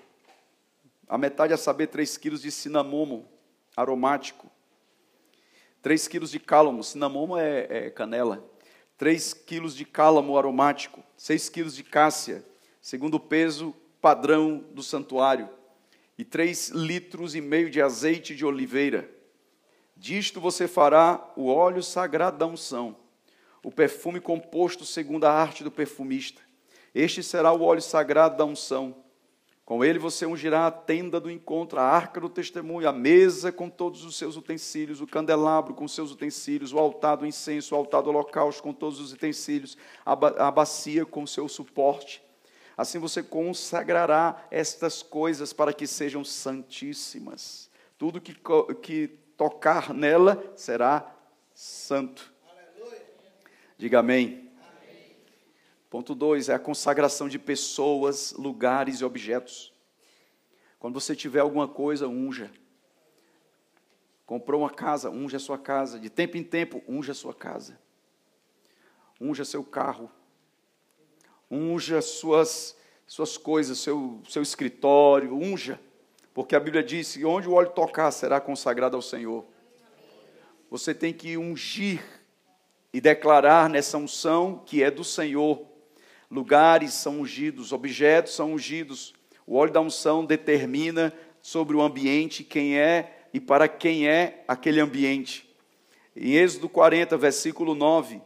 a metade a saber, três quilos de cinamomo, aromático, 3 quilos de cálamo, cinamomo é, é canela, 3 quilos de cálamo aromático, 6 quilos de cássia, segundo o peso padrão do santuário, e 3 litros e meio de azeite de oliveira. Disto você fará o óleo sagrado da unção, o perfume composto segundo a arte do perfumista. Este será o óleo sagrado da unção. Com ele você ungirá a tenda do encontro, a arca do testemunho, a mesa com todos os seus utensílios, o candelabro com seus utensílios, o altar do incenso, o altar do holocausto com todos os utensílios, a ba- a bacia com seu suporte. Assim você consagrará estas coisas para que sejam santíssimas. Tudo que, que tocar nela será santo. Diga amém. Ponto 2 é a consagração de pessoas, lugares e objetos. Quando você tiver alguma coisa, unja. Comprou uma casa, unja a sua casa. De tempo em tempo, unja a sua casa. Unja seu carro. Unja suas, suas coisas, seu, seu escritório, unja. Porque a Bíblia diz que onde o óleo tocar será consagrado ao Senhor. Você tem que ungir e declarar nessa unção que é do Senhor. Lugares são ungidos, objetos são ungidos. O óleo da unção determina sobre o ambiente quem é e para quem é aquele ambiente. Em Êxodo 40, versículo 9,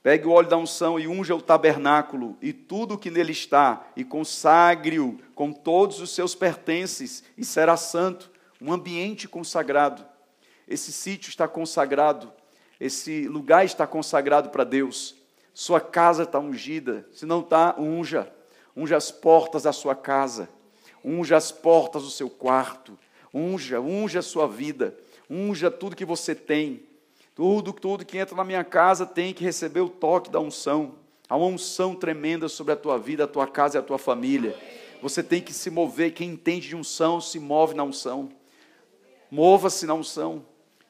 pegue o óleo da unção e unja o tabernáculo e tudo o que nele está, e consagre-o com todos os seus pertences, e será santo, um ambiente consagrado. Esse sítio está consagrado, esse lugar está consagrado para Deus. Sua casa está ungida. Se não está, unja. Unja as portas da sua casa. Unja as portas do seu quarto. Unja, unja a sua vida. Unja tudo que você tem. Tudo, tudo que entra na minha casa tem que receber o toque da unção. Há uma unção tremenda sobre a tua vida, a tua casa e a tua família. Você tem que se mover. Quem entende de unção se move na unção. Mova-se na unção.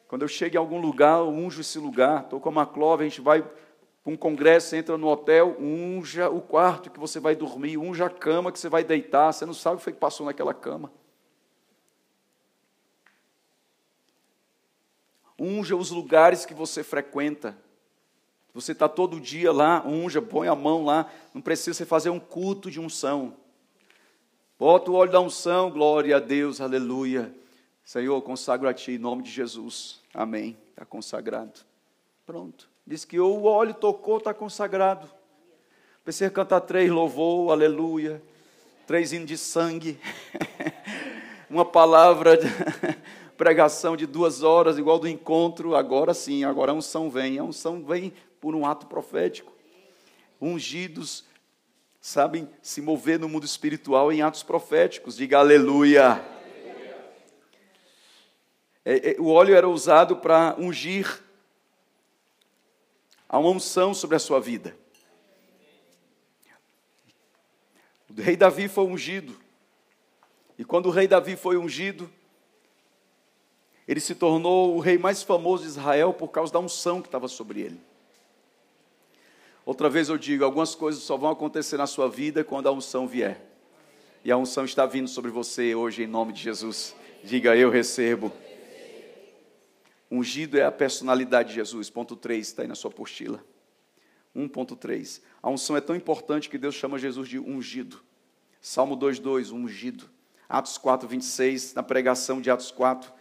Quando eu chego em algum lugar, eu unjo esse lugar. Estou com a Maclove, a gente vai para um congresso, entra no hotel, unja o quarto que você vai dormir, unja a cama que você vai deitar. Você não sabe o que foi que passou naquela cama. Unja os lugares que você frequenta. Você está todo dia lá, unja, põe a mão lá. Não precisa você fazer um culto de unção. Bota o óleo da unção, glória a Deus, aleluia. Senhor, consagro a Ti em nome de Jesus. Amém. Está consagrado. Pronto. Diz que o óleo tocou, está consagrado. Precisa cantar três louvor, aleluia. Três hinos de sangue. *laughs* Uma palavra, de *laughs* pregação de duas horas, igual do encontro. Agora sim, agora a unção vem. A unção vem por um ato profético. Ungidos sabem se mover no mundo espiritual em atos proféticos. Diga aleluia. É, é, o óleo era usado para ungir a uma unção sobre a sua vida. O rei Davi foi ungido. E quando o rei Davi foi ungido, ele se tornou o rei mais famoso de Israel por causa da unção que estava sobre ele. Outra vez eu digo, algumas coisas só vão acontecer na sua vida quando a unção vier. E a unção está vindo sobre você hoje em nome de Jesus. Diga, eu recebo. Ungido é a personalidade de Jesus. Ponto 3, está aí na sua apostila. 1.3. A unção é tão importante que Deus chama Jesus de ungido. Salmo 2.2, ungido. Atos 4.26, na pregação de Atos 4.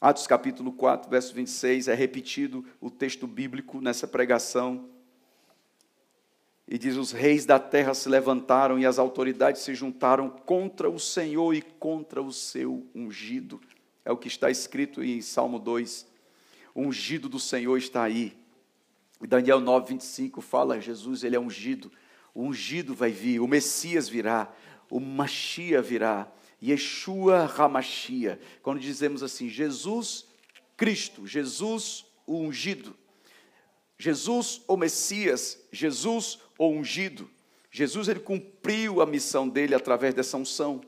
Atos capítulo 4, verso 26, é repetido o texto bíblico nessa pregação. E diz: Os reis da terra se levantaram e as autoridades se juntaram contra o Senhor e contra o seu ungido. É o que está escrito em Salmo 2. O ungido do Senhor está aí. Daniel 9, 25 fala: Jesus, ele é ungido. O ungido vai vir, o Messias virá, o Machia virá. Yeshua Hamashia. Quando dizemos assim, Jesus Cristo, Jesus o ungido. Jesus o Messias, Jesus o ungido. Jesus ele cumpriu a missão dele através dessa unção.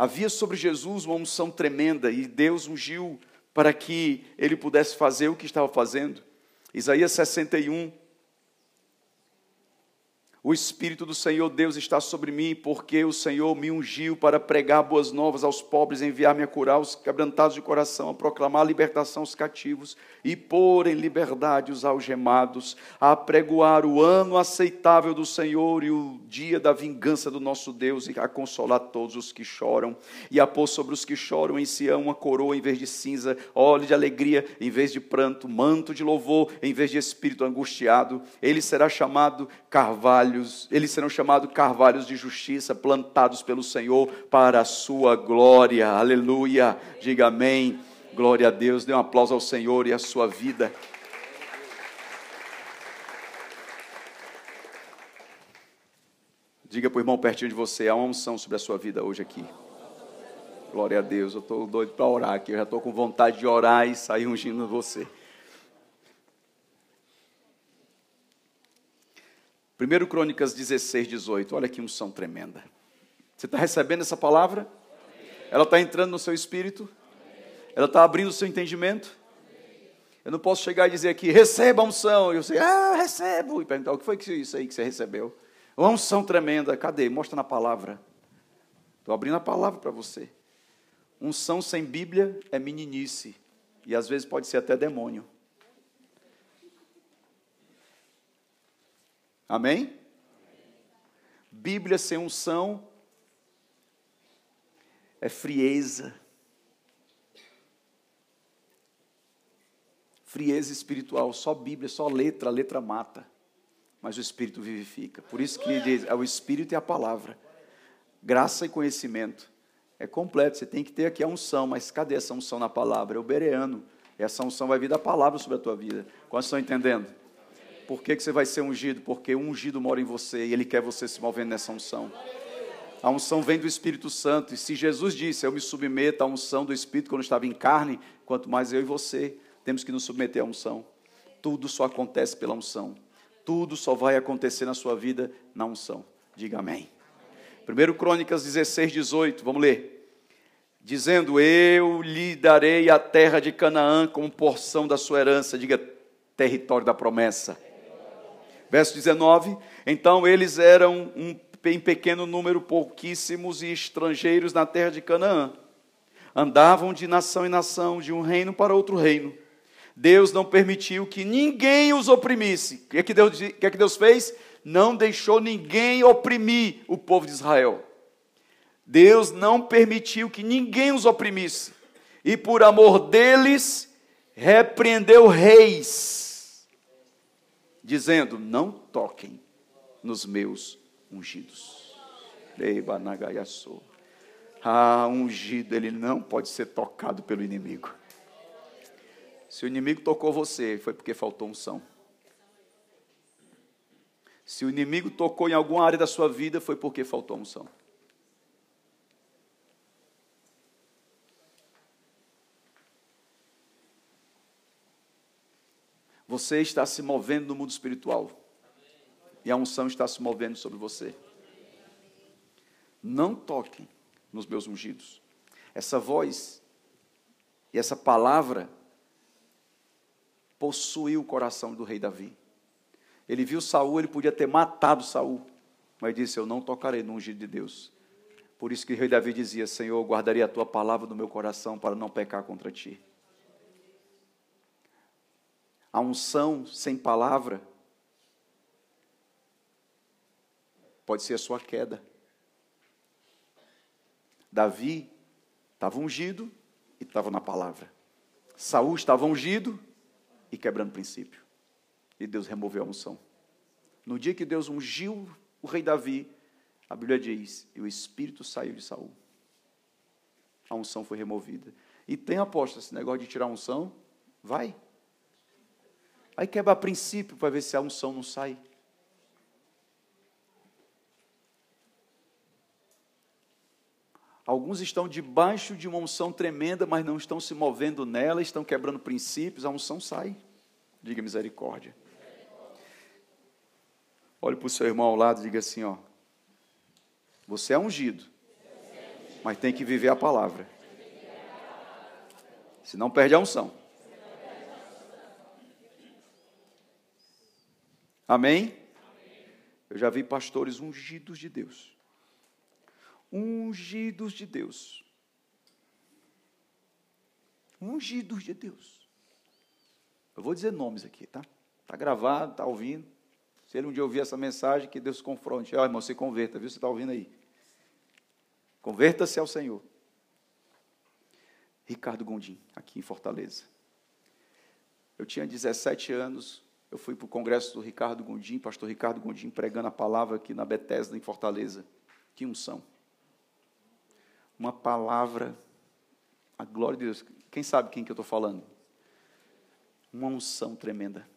Havia sobre Jesus uma unção tremenda e Deus ungiu para que ele pudesse fazer o que estava fazendo. Isaías 61. O Espírito do Senhor Deus está sobre mim, porque o Senhor me ungiu para pregar boas novas aos pobres, enviar-me a curar os quebrantados de coração, a proclamar a libertação aos cativos e pôr em liberdade os algemados, a pregoar o ano aceitável do Senhor e o dia da vingança do nosso Deus, e a consolar todos os que choram, e a pôr sobre os que choram em Sião uma coroa em vez de cinza, óleo de alegria em vez de pranto, manto de louvor em vez de espírito angustiado. Ele será chamado carvalhos, eles serão chamados carvalhos de justiça, plantados pelo Senhor para a sua glória. Aleluia. Diga amém. Glória a Deus. Dê um aplauso ao Senhor e à sua vida. Diga para o irmão pertinho de você, há uma unção sobre a sua vida hoje aqui. Glória a Deus, eu estou doido para orar aqui, eu já estou com vontade de orar e sair ungindo você. 1 Crônicas 16, 18. Olha que unção tremenda. Você está recebendo essa palavra? Ela está entrando no seu espírito? Ela está abrindo o seu entendimento? Eu não posso chegar e dizer aqui, receba a unção. E eu sei, ah, recebo. E perguntar, o que foi que isso aí que você recebeu? Uma unção tremenda. Cadê? Mostra na palavra. Estou abrindo a palavra para você. Unção sem Bíblia é meninice. E às vezes pode ser até demônio. Amém? Bíblia sem unção é frieza. Frieza espiritual, só Bíblia, só letra, a letra mata, mas o Espírito vivifica. Por isso que diz, é o Espírito e a palavra. Graça e conhecimento. É completo, você tem que ter aqui a unção, mas cadê essa unção na palavra? É o bereano. Essa unção vai vir da palavra sobre a tua vida. Quantos estão entendendo? Por que, que você vai ser ungido? Porque o ungido mora em você e ele quer você se movendo nessa unção. A unção vem do Espírito Santo. E se Jesus disse, eu me submeto à unção do Espírito quando estava em carne, quanto mais eu e você temos que nos submeter à unção. Tudo só acontece pela unção. Tudo só vai acontecer na sua vida na unção. Diga amém. 1 Crônicas 16, 18, vamos ler. Dizendo: Eu lhe darei a terra de Canaã como porção da sua herança. Diga, território da promessa. Verso 19: Então eles eram um, em pequeno número, pouquíssimos e estrangeiros na terra de Canaã. Andavam de nação em nação, de um reino para outro reino. Deus não permitiu que ninguém os oprimisse. O que é que Deus, que é que Deus fez? Não deixou ninguém oprimir o povo de Israel. Deus não permitiu que ninguém os oprimisse. E por amor deles, repreendeu reis dizendo: Não toquem nos meus ungidos. Ah, ungido, ele não pode ser tocado pelo inimigo. Se o inimigo tocou você, foi porque faltou unção. Se o inimigo tocou em alguma área da sua vida, foi porque faltou unção. Você está se movendo no mundo espiritual. E a unção está se movendo sobre você. Não toquem nos meus ungidos. Essa voz e essa palavra possuiu o coração do rei Davi. Ele viu Saul, ele podia ter matado Saul, mas disse: Eu não tocarei no ungido de Deus. Por isso que o rei Davi dizia: Senhor, guardarei a tua palavra no meu coração para não pecar contra ti. A unção sem palavra pode ser a sua queda. Davi estava ungido e estava na palavra. Saul estava ungido e quebrando princípio. E Deus removeu a unção. No dia que Deus ungiu o rei Davi, a Bíblia diz, e o espírito saiu de Saul. A unção foi removida. E tem aposta, esse negócio de tirar a unção, vai. Aí quebra princípio para ver se a unção não sai. Alguns estão debaixo de uma unção tremenda, mas não estão se movendo nela, estão quebrando princípios, a unção sai. Diga misericórdia. Olhe para o seu irmão ao lado e diga assim: ó, você é ungido, mas tem que viver a palavra. Senão perde a unção. Amém? Eu já vi pastores ungidos de Deus. Ungidos de Deus. Ungidos de Deus. Eu vou dizer nomes aqui, tá? Está gravado, está ouvindo. Se ele um dia ouvir essa mensagem, que Deus confronte. Ó, irmão, se converta, viu? Você está ouvindo aí. Converta-se ao Senhor. Ricardo Gondim, aqui em Fortaleza. Eu tinha 17 anos, eu fui para o congresso do Ricardo Gondim, pastor Ricardo Gondim, pregando a palavra aqui na Bethesda, em Fortaleza. Que unção. Uma palavra, a glória de Deus. Quem sabe quem que eu estou falando? Uma unção tremenda.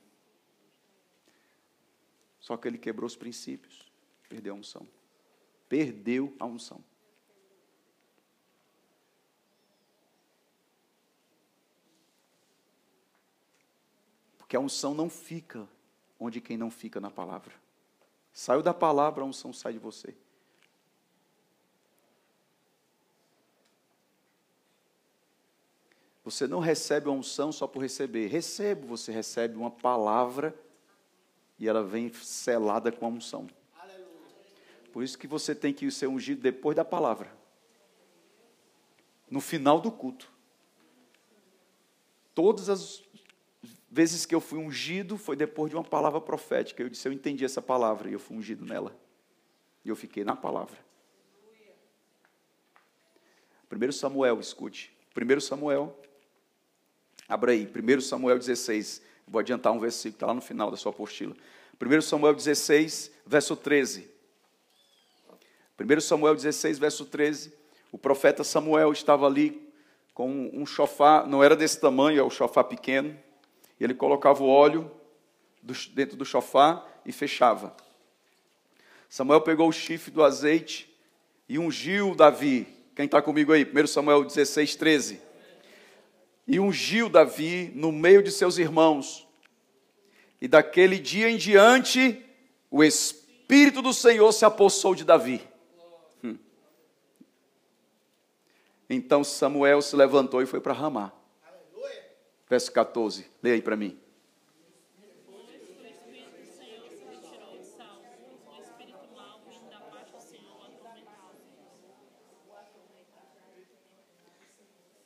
Só que ele quebrou os princípios, perdeu a unção. Perdeu a unção. Porque a unção não fica onde quem não fica na palavra. Saiu da palavra, a unção sai de você. Você não recebe a unção só por receber. Recebo, você recebe uma palavra e ela vem selada com a unção. Por isso que você tem que ser ungido depois da palavra. No final do culto. Todas as vezes que eu fui ungido foi depois de uma palavra profética. Eu disse, eu entendi essa palavra e eu fui ungido nela. E eu fiquei na palavra. 1 Samuel, escute. 1 Samuel, abra aí, 1 Samuel 16. Vou adiantar um versículo, está lá no final da sua apostila. 1 Samuel 16, verso 13. 1 Samuel 16, verso 13. O profeta Samuel estava ali com um chofá, não era desse tamanho, é o chofá pequeno, ele colocava o óleo dentro do chofá e fechava. Samuel pegou o chifre do azeite e ungiu Davi. Quem está comigo aí? 1 Samuel 16, 13. E ungiu Davi no meio de seus irmãos. E daquele dia em diante, o Espírito do Senhor se apossou de Davi. Hum. Então Samuel se levantou e foi para Ramá verso 14. Leia aí para mim.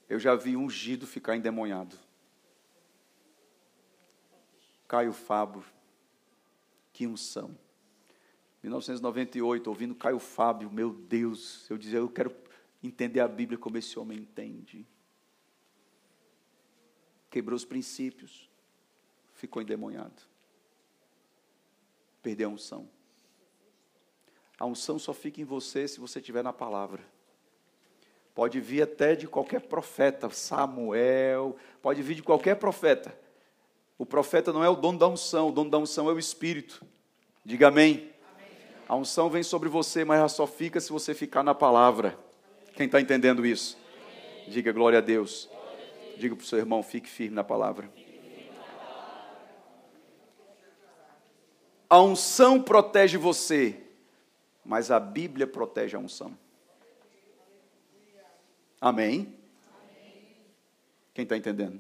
Eu já vi ungido ficar endemoniado. Caio Fábio, que unção. 1998, ouvindo Caio Fábio, meu Deus, eu dizia, eu quero entender a Bíblia como esse homem entende quebrou os princípios, ficou endemoniado. Perdeu a unção. A unção só fica em você se você estiver na palavra. Pode vir até de qualquer profeta, Samuel, pode vir de qualquer profeta. O profeta não é o dono da unção, o dono da unção é o Espírito. Diga amém. A unção vem sobre você, mas ela só fica se você ficar na palavra. Quem está entendendo isso? Diga glória a Deus. Diga para o seu irmão, fique firme na palavra. A unção protege você, mas a Bíblia protege a unção. Amém? Quem está entendendo?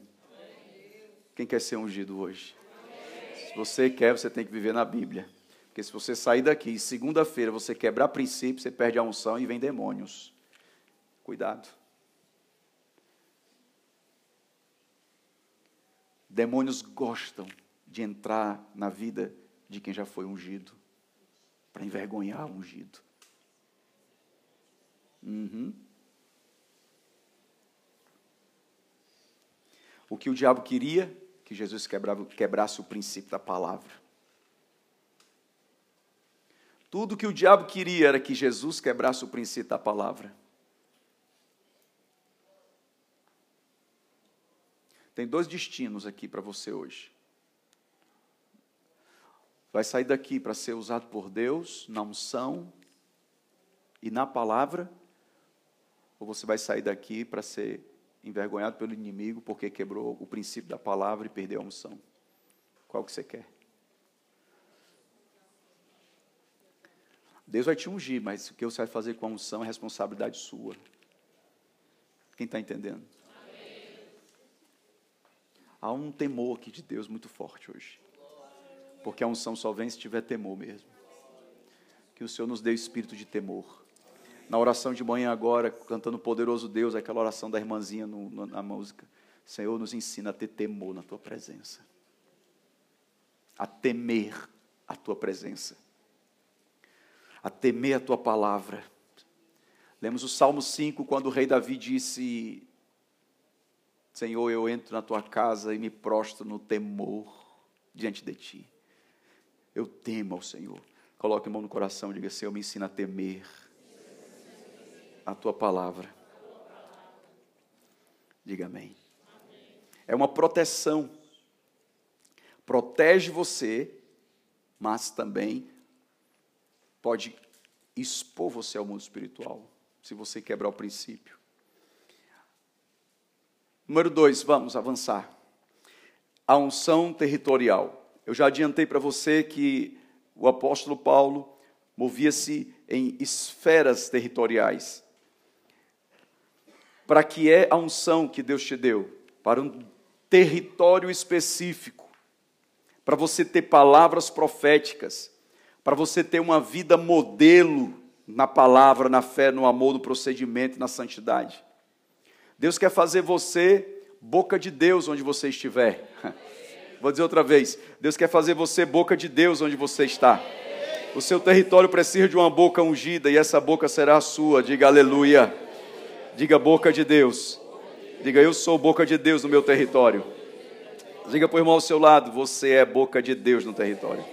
Quem quer ser ungido hoje? Se você quer, você tem que viver na Bíblia. Porque se você sair daqui segunda-feira você quebrar princípios, você perde a unção e vem demônios. Cuidado. Demônios gostam de entrar na vida de quem já foi ungido, para envergonhar o ungido. Uhum. O que o diabo queria, que Jesus quebrava, quebrasse o princípio da palavra. Tudo que o diabo queria era que Jesus quebrasse o princípio da palavra. Tem dois destinos aqui para você hoje. Vai sair daqui para ser usado por Deus na unção e na palavra, ou você vai sair daqui para ser envergonhado pelo inimigo porque quebrou o princípio da palavra e perdeu a unção. Qual que você quer? Deus vai te ungir, mas o que você vai fazer com a unção é responsabilidade sua. Quem está entendendo? Há um temor aqui de Deus muito forte hoje. Porque a unção só vem se tiver temor mesmo. que o Senhor nos dê o espírito de temor. Na oração de manhã agora, cantando Poderoso Deus, aquela oração da irmãzinha no- no- na música. Senhor, nos ensina a ter temor na tua presença. A temer a tua presença. A temer a tua palavra. Lemos o Salmo 5, quando o rei Davi disse: Senhor, eu entro na tua casa e me prostro no temor diante de ti. Eu temo ao Senhor. Coloque a mão no coração e diga: Senhor, me ensina a temer a tua palavra. Diga amém. É uma proteção. Protege você, mas também pode expor você ao mundo espiritual, se você quebrar o princípio. Número dois, vamos avançar. A unção territorial. Eu já adiantei para você que o apóstolo Paulo movia-se em esferas territoriais. Para que é a unção que Deus te deu? Para um território específico. Para você ter palavras proféticas. Para você ter uma vida modelo na palavra, na fé, no amor, no procedimento, na santidade. Deus quer fazer você boca de Deus onde você estiver. *laughs* Vou dizer outra vez: Deus quer fazer você boca de Deus onde você está. O seu território precisa de uma boca ungida e essa boca será a sua. Diga aleluia. Diga boca de Deus. Diga eu sou boca de Deus no meu território. Diga para o irmão ao seu lado: você é boca de Deus no território.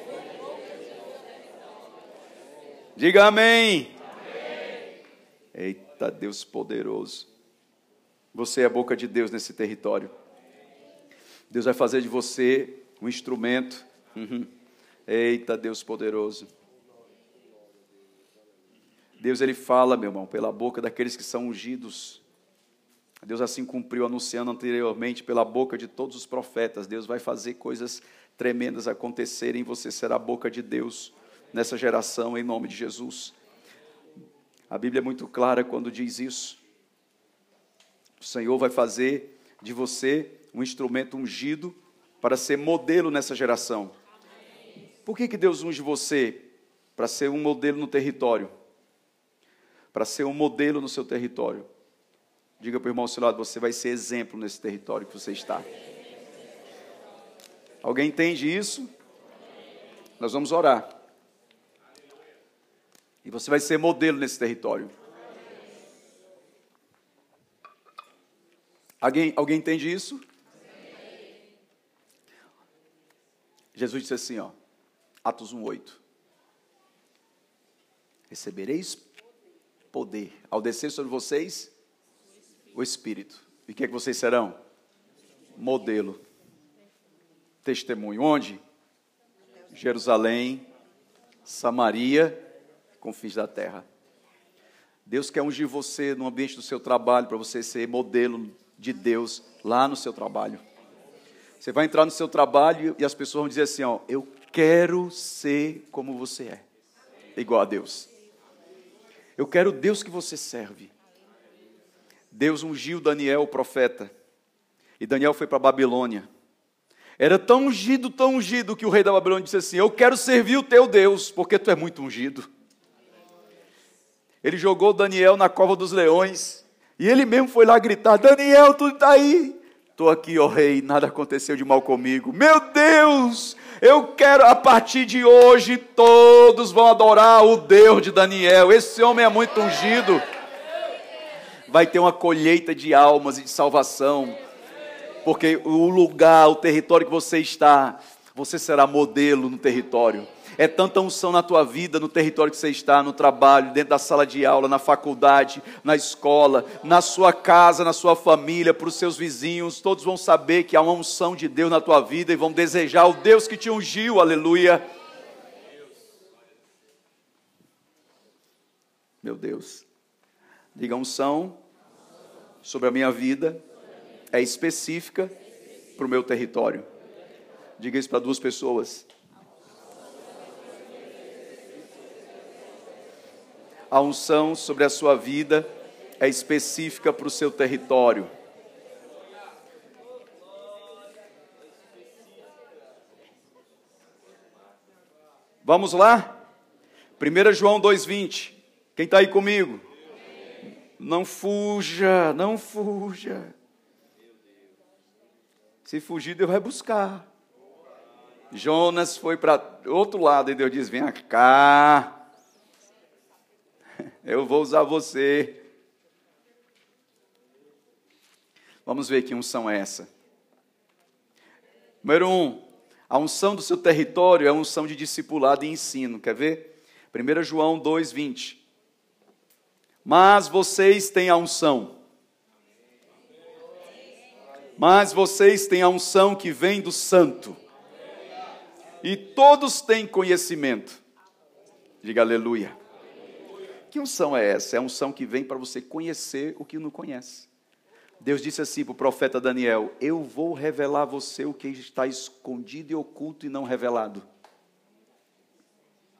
Diga amém. Eita Deus poderoso. Você é a boca de Deus nesse território. Deus vai fazer de você um instrumento. Uhum. Eita Deus poderoso. Deus ele fala, meu irmão, pela boca daqueles que são ungidos. Deus assim cumpriu anunciando anteriormente pela boca de todos os profetas. Deus vai fazer coisas tremendas acontecerem. Você será a boca de Deus nessa geração, em nome de Jesus. A Bíblia é muito clara quando diz isso. O Senhor vai fazer de você um instrumento ungido para ser modelo nessa geração. Por que, que Deus unge você? Para ser um modelo no território. Para ser um modelo no seu território. Diga para o irmão ao seu lado, você vai ser exemplo nesse território que você está. Alguém entende isso? Nós vamos orar. E você vai ser modelo nesse território. Alguém, alguém entende isso? Jesus disse assim, ó, Atos 1:8. Recebereis poder ao descer sobre vocês o Espírito. E o que é que vocês serão? Modelo. Testemunho. Onde? Jerusalém, Samaria, confins da terra. Deus quer ungir você no ambiente do seu trabalho para você ser modelo de Deus lá no seu trabalho. Você vai entrar no seu trabalho e as pessoas vão dizer assim, ó, eu quero ser como você é. Igual a Deus. Eu quero Deus que você serve. Deus ungiu Daniel, o profeta. E Daniel foi para a Babilônia. Era tão ungido, tão ungido, que o rei da Babilônia disse assim: Eu quero servir o teu Deus, porque tu é muito ungido. Ele jogou Daniel na cova dos leões. E ele mesmo foi lá gritar: Daniel, tu está aí? Estou aqui, ó rei, nada aconteceu de mal comigo. Meu Deus, eu quero, a partir de hoje, todos vão adorar o Deus de Daniel. Esse homem é muito ungido. Vai ter uma colheita de almas e de salvação. Porque o lugar, o território que você está, você será modelo no território. É tanta unção na tua vida, no território que você está, no trabalho, dentro da sala de aula, na faculdade, na escola, na sua casa, na sua família, para os seus vizinhos. Todos vão saber que há uma unção de Deus na tua vida e vão desejar o Deus que te ungiu. Aleluia. Meu Deus. Diga unção sobre a minha vida é específica para o meu território. Diga isso para duas pessoas. A unção sobre a sua vida é específica para o seu território. Vamos lá? 1 João 2,20. Quem está aí comigo? Não fuja, não fuja. Se fugir, Deus vai buscar. Jonas foi para outro lado e Deus diz: Vem cá, eu vou usar você. Vamos ver que unção é essa. Número um, a unção do seu território é a unção de discipulado e ensino. Quer ver? 1 João 2, 20. Mas vocês têm a unção. Mas vocês têm a unção que vem do Santo. E todos têm conhecimento. Diga aleluia. Que unção é essa? É a unção que vem para você conhecer o que não conhece. Deus disse assim para o profeta Daniel: Eu vou revelar a você o que está escondido e oculto e não revelado.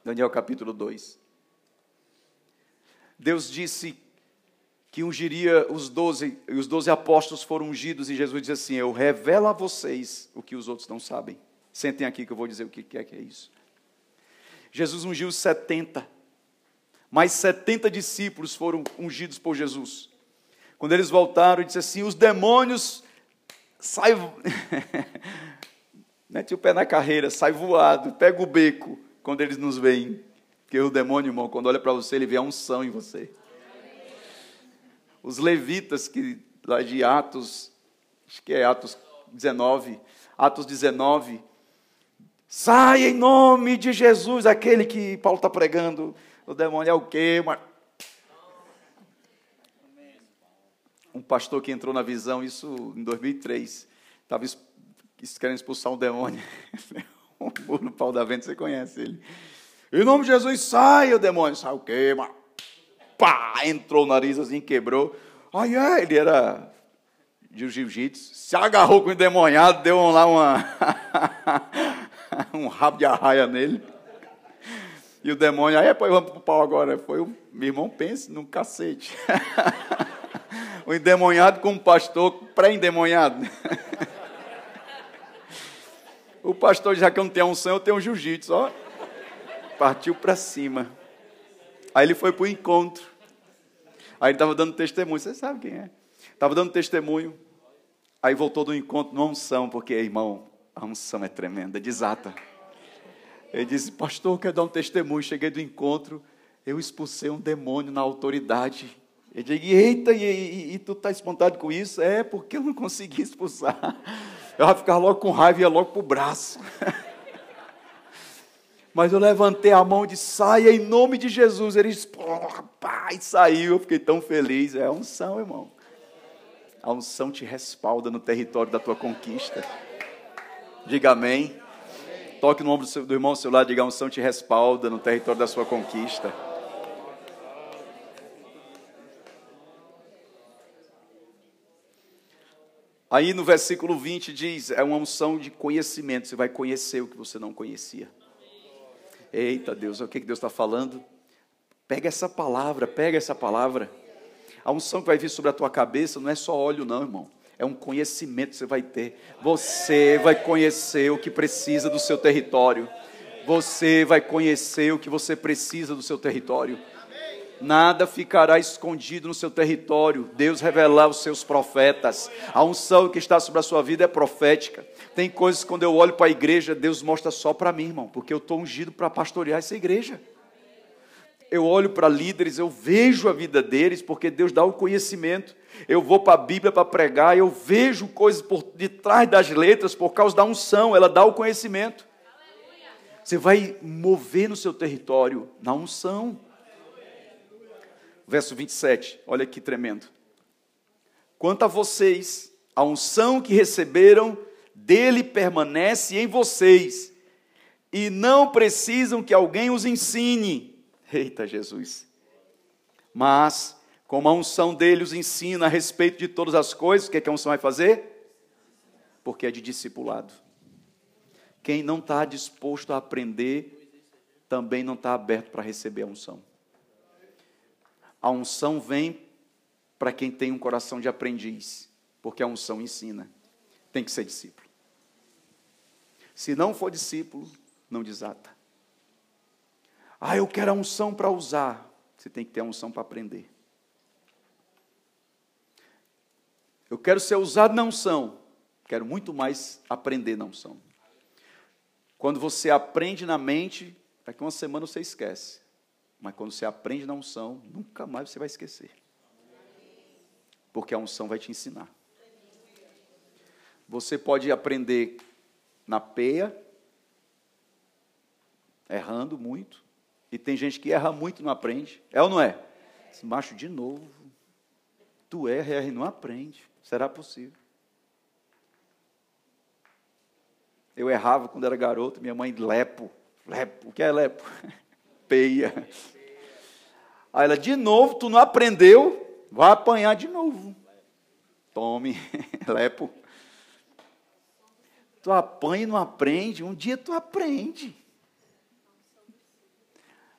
Daniel capítulo 2. Deus disse que ungiria os doze, e os doze apóstolos foram ungidos, e Jesus disse assim: Eu revelo a vocês o que os outros não sabem. Sentem aqui que eu vou dizer o que é que é isso. Jesus ungiu os 70, mais 70 discípulos foram ungidos por Jesus. Quando eles voltaram, ele disse assim: Os demônios saem. *laughs* Mete o pé na carreira, sai voado, pega o beco quando eles nos veem. Porque o demônio, irmão, quando olha para você, ele vê a unção em você. Os levitas, que lá de Atos, acho que é Atos 19, Atos 19, sai em nome de Jesus, aquele que Paulo está pregando. O demônio é o quê? Um pastor que entrou na visão, isso em 2003, estava querendo expulsar um demônio. *laughs* o burro no pau da vento, você conhece ele. Em nome de Jesus, sai o demônio. Sai o quê, mano? Pá, entrou o nariz assim, quebrou. Ai, ai, ele era de jiu-jitsu. Se agarrou com o endemoniado, deu lá uma *laughs* um rabo de arraia nele. E o demônio, aí, depois vamos pro pau agora. Foi o meu irmão, pense num cacete. o *laughs* endemoniado com o pastor pré-endemoniado. *laughs* o pastor, já que eu não tenho unção, eu tenho um jiu-jitsu, ó partiu para cima. Aí ele foi para o encontro. Aí ele estava dando testemunho. Você sabe quem é? Estava dando testemunho. Aí voltou do encontro numa unção, porque, irmão, a unção é tremenda, desata. Ele disse, pastor, quer dar um testemunho. Cheguei do encontro, eu expulsei um demônio na autoridade. Ele disse, eita, e, e, e tu está espantado com isso? É, porque eu não consegui expulsar. *laughs* Eu ia ficar logo com raiva e ia logo para o braço. *laughs* Mas eu levantei a mão de saia em nome de Jesus. Ele disse, pai, saiu. Eu fiquei tão feliz. É a unção, irmão. A unção te respalda no território da tua conquista. Diga amém. Toque no ombro do irmão ao seu lado, diga a unção te respalda no território da sua conquista. Aí no versículo 20 diz: é uma unção de conhecimento, você vai conhecer o que você não conhecia. Eita Deus, o que Deus está falando? Pega essa palavra, pega essa palavra. A unção que vai vir sobre a tua cabeça não é só óleo, não, irmão. É um conhecimento que você vai ter. Você vai conhecer o que precisa do seu território. Você vai conhecer o que você precisa do seu território. Nada ficará escondido no seu território. Deus revelar os seus profetas. A unção que está sobre a sua vida é profética. Tem coisas que quando eu olho para a igreja, Deus mostra só para mim, irmão, porque eu estou ungido para pastorear essa igreja. Eu olho para líderes, eu vejo a vida deles, porque Deus dá o conhecimento. Eu vou para a Bíblia para pregar, eu vejo coisas por detrás das letras, por causa da unção, ela dá o conhecimento. Você vai mover no seu território na unção. Verso 27, olha que tremendo. Quanto a vocês, a unção que receberam dele permanece em vocês, e não precisam que alguém os ensine. Eita Jesus! Mas, como a unção dele os ensina a respeito de todas as coisas, o que, é que a unção vai fazer? Porque é de discipulado. Quem não está disposto a aprender, também não está aberto para receber a unção. A unção vem para quem tem um coração de aprendiz, porque a unção ensina. Tem que ser discípulo. Se não for discípulo, não desata. Ah, eu quero a unção para usar. Você tem que ter a unção para aprender. Eu quero ser usado na unção. Quero muito mais aprender na unção. Quando você aprende na mente, daqui uma semana você esquece. Mas quando você aprende na unção, nunca mais você vai esquecer. Porque a unção vai te ensinar. Você pode aprender na peia, errando muito. E tem gente que erra muito e não aprende. É ou não é? Esse macho de novo. Tu erra, erra e não aprende. Será possível? Eu errava quando era garoto, minha mãe, lepo. Lepo, o que é lepo? *laughs* Peia. Aí ela, de novo, tu não aprendeu, vai apanhar de novo. Tome, *laughs* lepo. Tu apanha e não aprende, um dia tu aprende.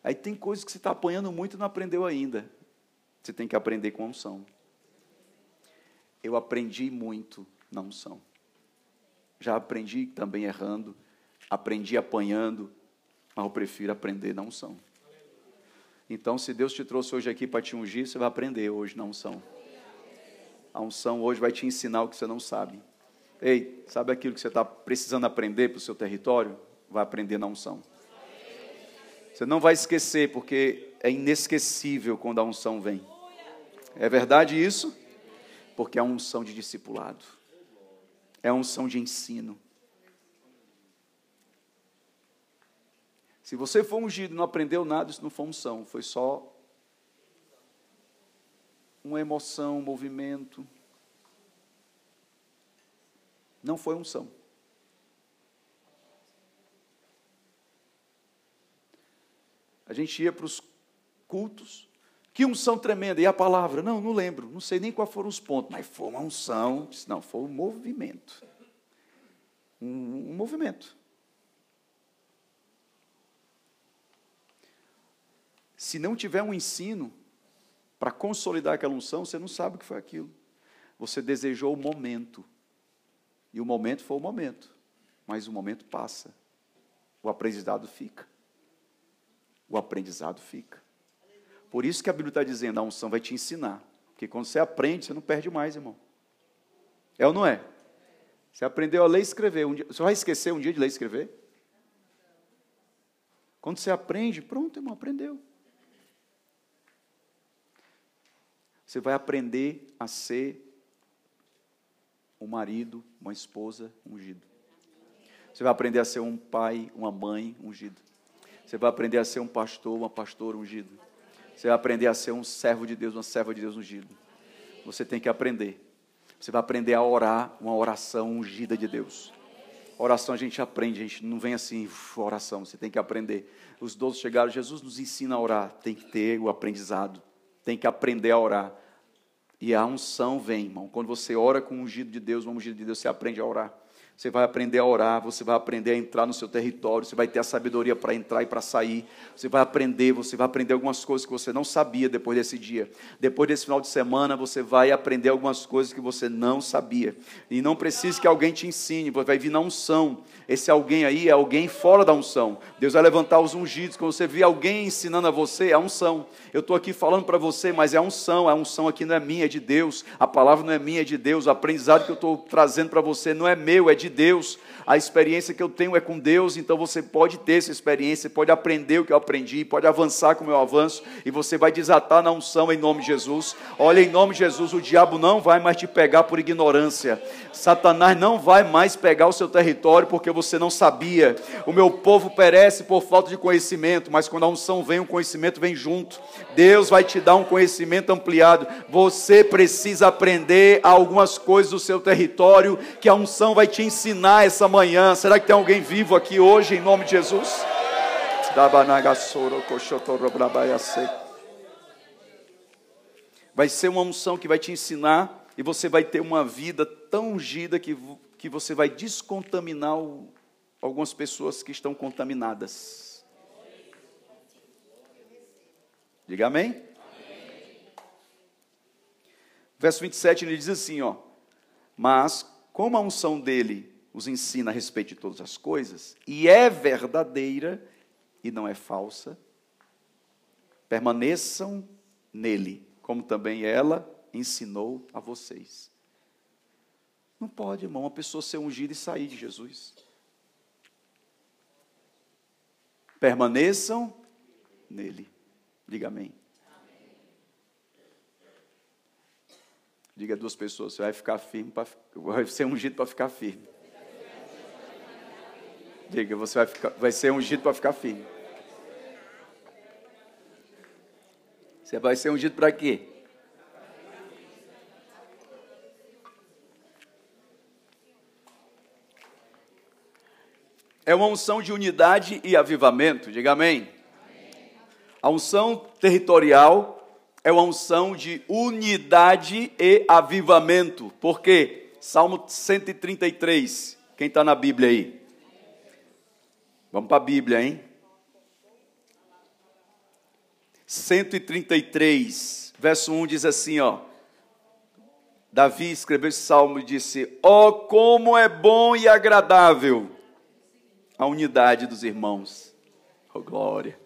Aí tem coisas que você está apanhando muito e não aprendeu ainda. Você tem que aprender com a unção. Eu aprendi muito na unção. Já aprendi também errando, aprendi apanhando, mas eu prefiro aprender na unção. Então, se Deus te trouxe hoje aqui para te ungir, você vai aprender hoje na unção. A unção hoje vai te ensinar o que você não sabe. Ei, sabe aquilo que você está precisando aprender para o seu território? Vai aprender na unção. Você não vai esquecer, porque é inesquecível quando a unção vem. É verdade isso? Porque é a unção de discipulado, é a unção de ensino. Se você for ungido e não aprendeu nada, isso não foi unção, foi só uma emoção, um movimento. Não foi unção. A gente ia para os cultos, que unção tremenda, e a palavra? Não, não lembro, não sei nem quais foram os pontos, mas foi uma unção, não, foi um movimento. Um, um movimento. Se não tiver um ensino para consolidar aquela unção, você não sabe o que foi aquilo. Você desejou o momento. E o momento foi o momento. Mas o momento passa. O aprendizado fica o aprendizado fica. Por isso que a Bíblia está dizendo, a unção vai te ensinar. Porque quando você aprende, você não perde mais, irmão. É ou não é? Você aprendeu a ler e escrever. Um dia, você vai esquecer um dia de ler e escrever? Quando você aprende, pronto, irmão, aprendeu. Você vai aprender a ser um marido, uma esposa ungido. Você vai aprender a ser um pai, uma mãe ungido. Você vai aprender a ser um pastor, uma pastora ungido. Você vai aprender a ser um servo de Deus, uma serva de Deus ungido. Você tem que aprender. Você vai aprender a orar uma oração ungida de Deus. Oração a gente aprende, a gente não vem assim, oração, você tem que aprender. Os doze chegaram, Jesus nos ensina a orar, tem que ter o aprendizado, tem que aprender a orar. E a unção vem, irmão. Quando você ora com o ungido de Deus, um ungido de Deus, você aprende a orar. Você vai aprender a orar, você vai aprender a entrar no seu território, você vai ter a sabedoria para entrar e para sair. Você vai aprender, você vai aprender algumas coisas que você não sabia depois desse dia. Depois desse final de semana, você vai aprender algumas coisas que você não sabia. E não precisa que alguém te ensine, vai vir na unção. Esse alguém aí é alguém fora da unção. Deus vai levantar os ungidos. Quando você vê alguém ensinando a você, é unção. Eu estou aqui falando para você, mas é unção. A unção aqui não é minha, é de Deus. A palavra não é minha, é de Deus. O aprendizado que eu estou trazendo para você não é meu, é de Deus. A experiência que eu tenho é com Deus, então você pode ter essa experiência, pode aprender o que eu aprendi, pode avançar com o meu avanço, e você vai desatar na unção em nome de Jesus. Olha, em nome de Jesus, o diabo não vai mais te pegar por ignorância. Satanás não vai mais pegar o seu território porque você não sabia. O meu povo perece por falta de conhecimento, mas quando a unção vem, o conhecimento vem junto. Deus vai te dar um conhecimento ampliado. Você precisa aprender algumas coisas do seu território que a unção vai te ensinar essa manhã. Será que tem alguém vivo aqui hoje em nome de Jesus? Vai ser uma unção que vai te ensinar e você vai ter uma vida tão ungida que, que você vai descontaminar o, algumas pessoas que estão contaminadas. Diga amém? Verso 27 ele diz assim: ó, mas como a unção dele os ensina a respeito de todas as coisas, e é verdadeira e não é falsa, Permaneçam nele, como também ela ensinou a vocês. Não pode, irmão, uma pessoa ser ungida e sair de Jesus. Permaneçam nele. Diga amém. Diga a duas pessoas, você vai ficar firme, pra, vai ser ungido para ficar firme. Diga, você vai, ficar, vai ser ungido para ficar firme. Você vai ser ungido para quê? É uma unção de unidade e avivamento, diga amém. A unção territorial é uma unção de unidade e avivamento. Por quê? Salmo 133. Quem está na Bíblia aí? Vamos para a Bíblia, hein? 133, verso 1 diz assim, ó. Davi escreveu esse salmo e disse: Ó, oh, como é bom e agradável a unidade dos irmãos. Oh, glória.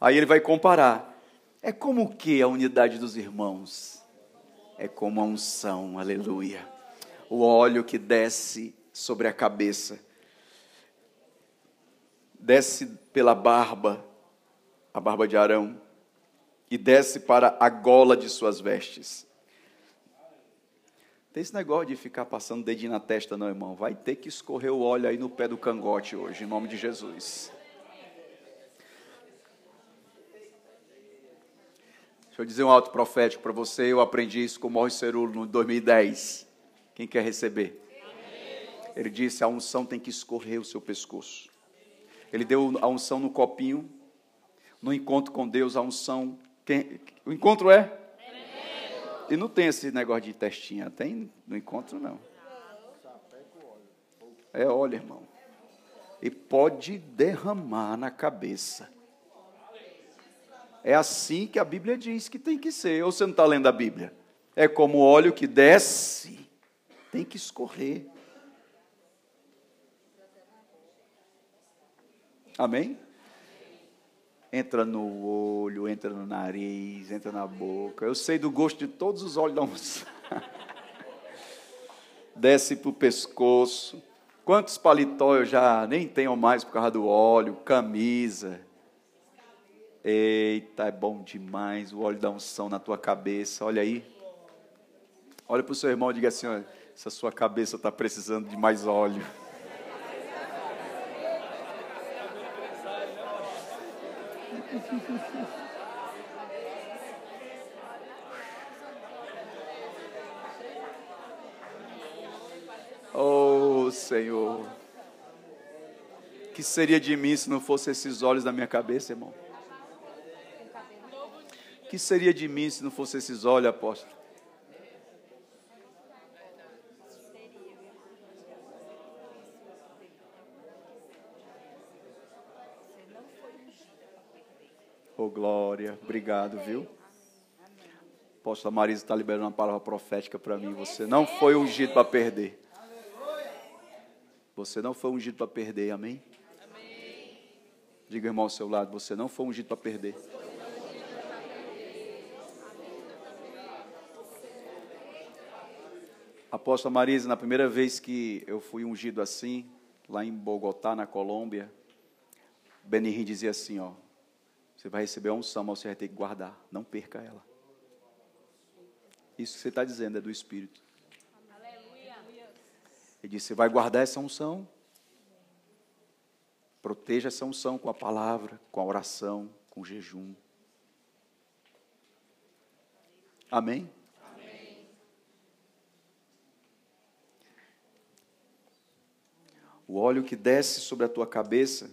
Aí ele vai comparar. É como o que a unidade dos irmãos? É como a unção, aleluia. O óleo que desce sobre a cabeça, desce pela barba, a barba de Arão, e desce para a gola de suas vestes. Tem esse negócio de ficar passando dedinho na testa, não, irmão. Vai ter que escorrer o óleo aí no pé do cangote hoje, em nome de Jesus. Deixa eu dizer um alto profético para você. Eu aprendi isso com o Morris Cerulo no 2010. Quem quer receber? Ele disse: a unção tem que escorrer o seu pescoço. Ele deu a unção no copinho. No encontro com Deus, a unção. Quem, o encontro é? E não tem esse negócio de testinha, tem no encontro não. É óleo, irmão. E pode derramar na cabeça. É assim que a Bíblia diz que tem que ser. Ou você não está lendo a Bíblia? É como óleo que desce, tem que escorrer. Amém? entra no olho, entra no nariz, entra na boca. Eu sei do gosto de todos os olhos da. *laughs* Desce para o pescoço. Quantos paletó eu já nem tenho mais por causa do óleo, camisa. Eita, é bom demais o óleo da unção na tua cabeça. Olha aí. Olha para o seu irmão e diga assim: olha, essa sua cabeça está precisando de mais óleo. *laughs* Oh, Senhor. Que seria de mim se não fosse esses olhos na minha cabeça, irmão? Que seria de mim se não fosse esses olhos, apóstolo? Oh, glória. Obrigado, viu? Apóstola Marisa está liberando uma palavra profética para mim. Você não foi ungido para perder. Você não foi ungido para perder, amém? Diga, irmão, ao seu lado, você não foi ungido para perder. Apóstola Marisa, na primeira vez que eu fui ungido assim, lá em Bogotá, na Colômbia, Benihim dizia assim, ó, você vai receber a unção, mas você vai ter que guardar. Não perca ela. Isso que você está dizendo é do Espírito. Ele disse: Você vai guardar essa unção. Proteja essa unção com a palavra, com a oração, com o jejum. Amém? Amém. O óleo que desce sobre a tua cabeça,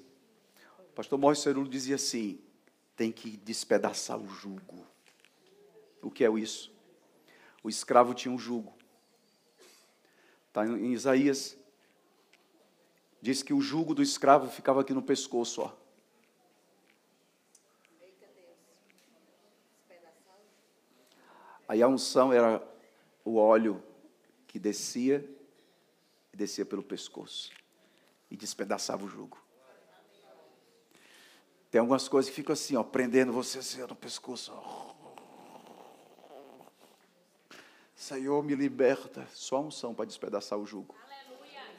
o pastor Morris Cerulo dizia assim: tem que despedaçar o jugo. O que é isso? O escravo tinha um jugo. Está em Isaías. Diz que o jugo do escravo ficava aqui no pescoço, ó. Aí a unção era o óleo que descia descia pelo pescoço e despedaçava o jugo. Tem algumas coisas que ficam assim, ó, prendendo você assim, no pescoço. ó. Senhor, me liberta. Só a unção para despedaçar o jugo.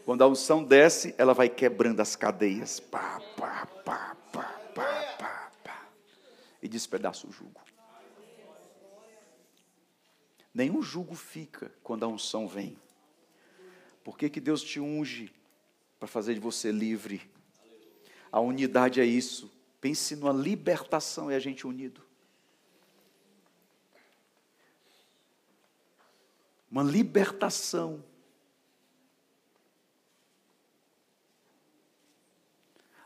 Quando a unção desce, ela vai quebrando as cadeias. Pá, pá, pá, pá, pá, pá, pá. E despedaça o jugo. Nenhum jugo fica quando a unção vem. Por que, que Deus te unge? Para fazer de você livre. A unidade é isso. Pense numa libertação e a gente unido. Uma libertação.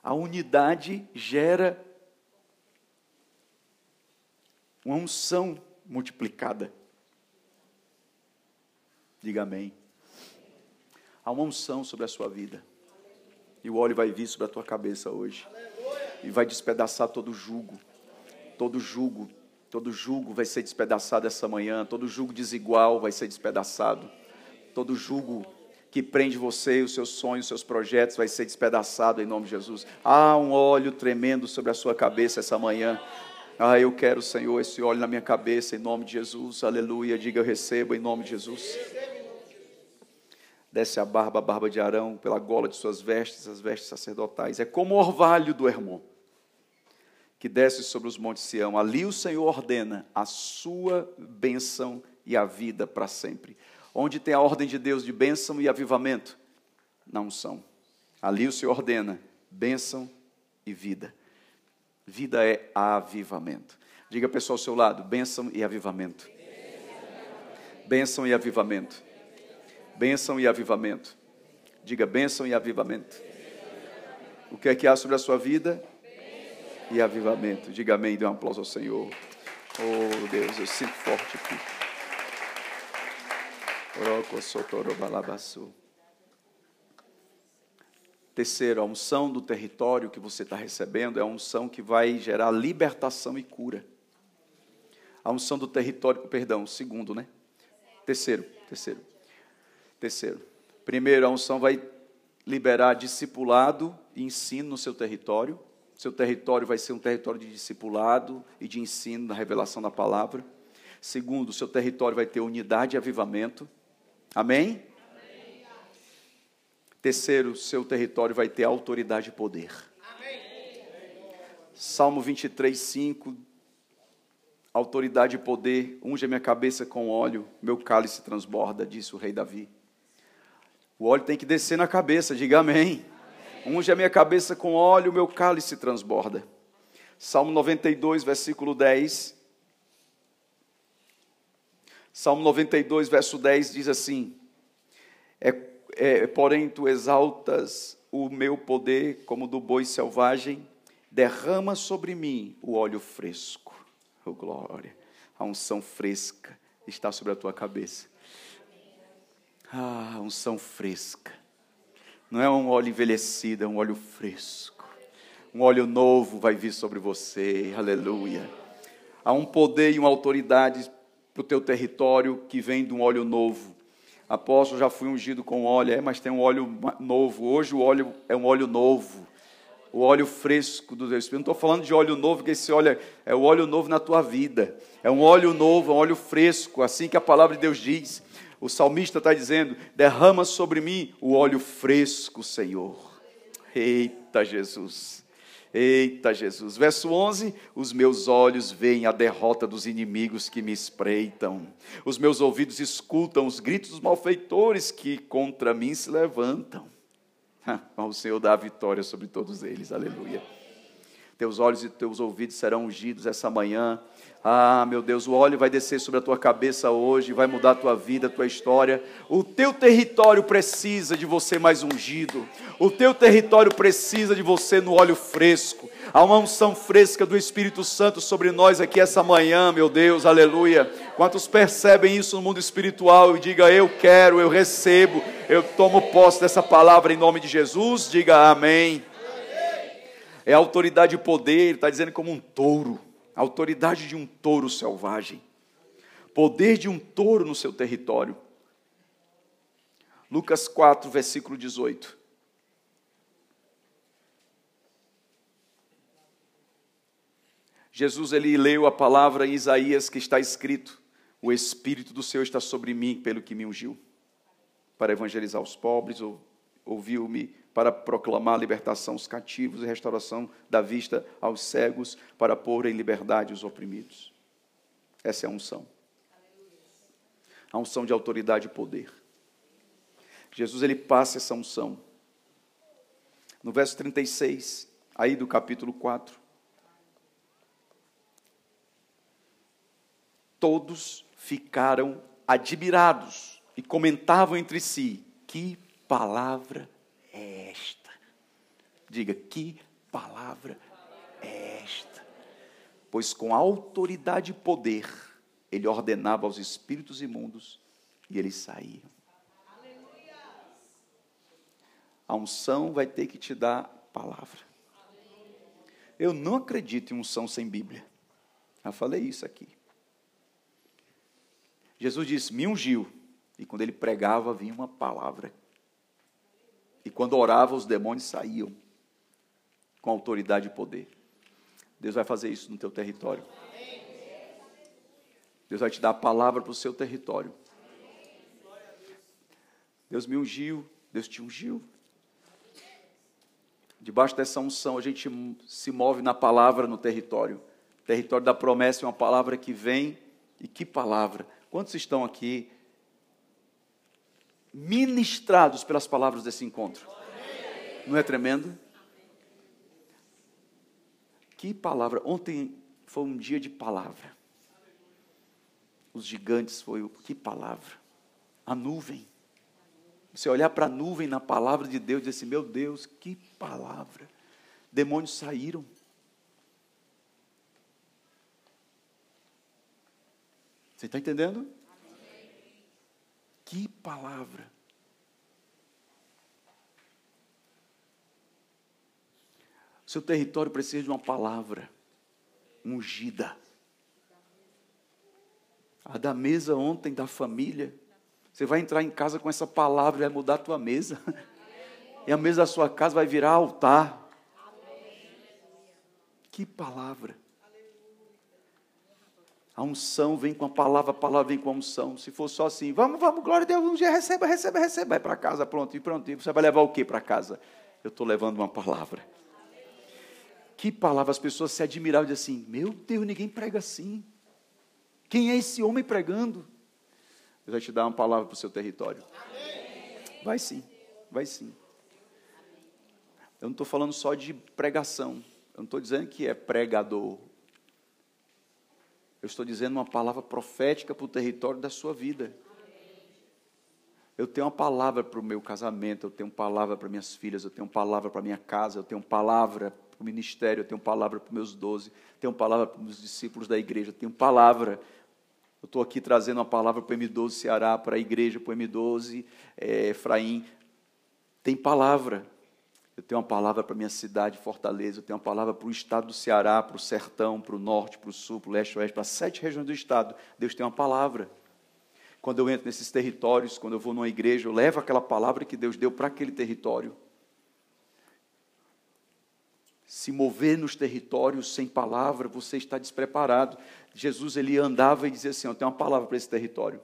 A unidade gera uma unção multiplicada. Diga amém. Há uma unção sobre a sua vida. E o óleo vai vir sobre a tua cabeça hoje. E vai despedaçar todo jugo. Todo jugo. Todo jugo vai ser despedaçado essa manhã. Todo jugo desigual vai ser despedaçado. Todo jugo que prende você, os seus sonhos, os seus projetos, vai ser despedaçado em nome de Jesus. Há um óleo tremendo sobre a sua cabeça essa manhã. Ah, eu quero, Senhor, esse óleo na minha cabeça em nome de Jesus. Aleluia. Diga eu recebo em nome de Jesus. Desce a barba, a barba de Arão, pela gola de suas vestes, as vestes sacerdotais. É como o orvalho do Hermon, que desce sobre os montes Sião. Ali o Senhor ordena a sua bênção e a vida para sempre. Onde tem a ordem de Deus de bênção e avivamento? Na unção. Ali o Senhor ordena bênção e vida. Vida é avivamento. Diga a pessoa ao seu lado: bênção e avivamento. Bênção e avivamento. Bênção e avivamento. Diga bênção e avivamento. O que é que há sobre a sua vida? E avivamento. Diga amém. Dê um aplauso ao Senhor. Oh Deus, eu sinto forte aqui. Terceiro, a unção do território que você está recebendo é a unção que vai gerar libertação e cura. A unção do território, perdão, segundo, né? Terceiro, terceiro. Terceiro. Primeiro, a unção vai liberar discipulado e ensino no seu território. Seu território vai ser um território de discipulado e de ensino na revelação da palavra. Segundo, seu território vai ter unidade e avivamento. Amém? Terceiro, seu território vai ter autoridade e poder. Salmo 23, 5. Autoridade e poder, unge a minha cabeça com óleo, meu cálice transborda, disse o rei Davi. O óleo tem que descer na cabeça, diga amém. Unge a minha cabeça com óleo, meu cálice transborda. Salmo 92, versículo 10. Salmo 92, verso 10 diz assim: é, é, Porém, tu exaltas o meu poder como do boi selvagem, derrama sobre mim o óleo fresco. Oh, glória! A unção fresca está sobre a tua cabeça. Ah, unção fresca. Não é um óleo envelhecido, é um óleo fresco. Um óleo novo vai vir sobre você. Aleluia. Há um poder e uma autoridade para o teu território que vem de um óleo novo. Apóstolo, já fui ungido com óleo, é, mas tem um óleo novo. Hoje o óleo é um óleo novo. O óleo fresco do Deus Espírito. Não estou falando de óleo novo, porque esse óleo é o óleo novo na tua vida. É um óleo novo, é um óleo fresco, assim que a palavra de Deus diz. O salmista está dizendo: derrama sobre mim o óleo fresco, Senhor. Eita Jesus. Eita Jesus. Verso 11: Os meus olhos veem a derrota dos inimigos que me espreitam, os meus ouvidos escutam os gritos dos malfeitores que contra mim se levantam. *laughs* O Senhor dá a vitória sobre todos eles, aleluia. Teus olhos e teus ouvidos serão ungidos essa manhã. Ah, meu Deus, o óleo vai descer sobre a tua cabeça hoje, vai mudar a tua vida, a tua história. O teu território precisa de você mais ungido. O teu território precisa de você no óleo fresco. Há uma unção fresca do Espírito Santo sobre nós aqui essa manhã, meu Deus, aleluia. Quantos percebem isso no mundo espiritual e diga eu quero, eu recebo, eu tomo posse dessa palavra em nome de Jesus? Diga amém é autoridade e poder, ele está dizendo como um touro, autoridade de um touro selvagem, poder de um touro no seu território. Lucas 4, versículo 18. Jesus ele leu a palavra em Isaías que está escrito: O Espírito do Senhor está sobre mim, pelo que me ungiu, para evangelizar os pobres, ou ouviu-me para proclamar a libertação aos cativos e restauração da vista aos cegos, para pôr em liberdade os oprimidos. Essa é a unção. A unção de autoridade e poder. Jesus ele passa essa unção. No verso 36, aí do capítulo 4. Todos ficaram admirados e comentavam entre si: que palavra é esta? Diga, que palavra é esta? Pois com autoridade e poder ele ordenava aos espíritos imundos e eles saíam. A unção vai ter que te dar palavra. Eu não acredito em unção sem Bíblia. Já falei isso aqui. Jesus disse: Me ungiu. E quando ele pregava, vinha uma palavra. E quando orava, os demônios saíam com autoridade e poder. Deus vai fazer isso no teu território. Deus vai te dar a palavra para o seu território. Deus me ungiu, Deus te ungiu. Debaixo dessa unção, a gente se move na palavra no território. O território da promessa é uma palavra que vem, e que palavra? Quantos estão aqui ministrados pelas palavras desse encontro? Não é tremendo? Que palavra! Ontem foi um dia de palavra. Os gigantes foi o que palavra? A nuvem. Você olhar para a nuvem na palavra de Deus e dizer assim: Meu Deus, que palavra! Demônios saíram. Você está entendendo? Que palavra! Seu território precisa de uma palavra ungida. A da mesa ontem da família você vai entrar em casa com essa palavra vai mudar a tua mesa. E a mesa da sua casa vai virar altar. Que palavra. A unção vem com a palavra, a palavra vem com a unção. Se for só assim, vamos, vamos, glória a Deus, um dia receba, receba, receba. Vai para casa, pronto, e pronto. E você vai levar o que para casa? Eu estou levando uma palavra. Que palavra, as pessoas se admiravam e diziam assim: Meu Deus, ninguém prega assim. Quem é esse homem pregando? Deus vai te dar uma palavra para o seu território. Vai sim, vai sim. Eu não estou falando só de pregação. Eu não estou dizendo que é pregador. Eu estou dizendo uma palavra profética para o território da sua vida. Eu tenho uma palavra para o meu casamento, eu tenho uma palavra para minhas filhas, eu tenho uma palavra para minha casa, eu tenho uma palavra para o ministério, eu tenho uma palavra para os meus doze, tenho uma palavra para os discípulos da igreja, eu tenho palavra eu estou aqui trazendo uma palavra para o M12 Ceará, para a igreja, para o M12 é, Efraim. Tem palavra. Eu tenho uma palavra para a minha cidade, Fortaleza. Eu tenho uma palavra para o estado do Ceará, para o sertão, para o norte, para o sul, para o leste, oeste, para sete regiões do estado. Deus tem uma palavra. Quando eu entro nesses territórios, quando eu vou numa igreja, eu levo aquela palavra que Deus deu para aquele território. Se mover nos territórios sem palavra, você está despreparado. Jesus ele andava e dizia assim: Eu tenho uma palavra para esse território.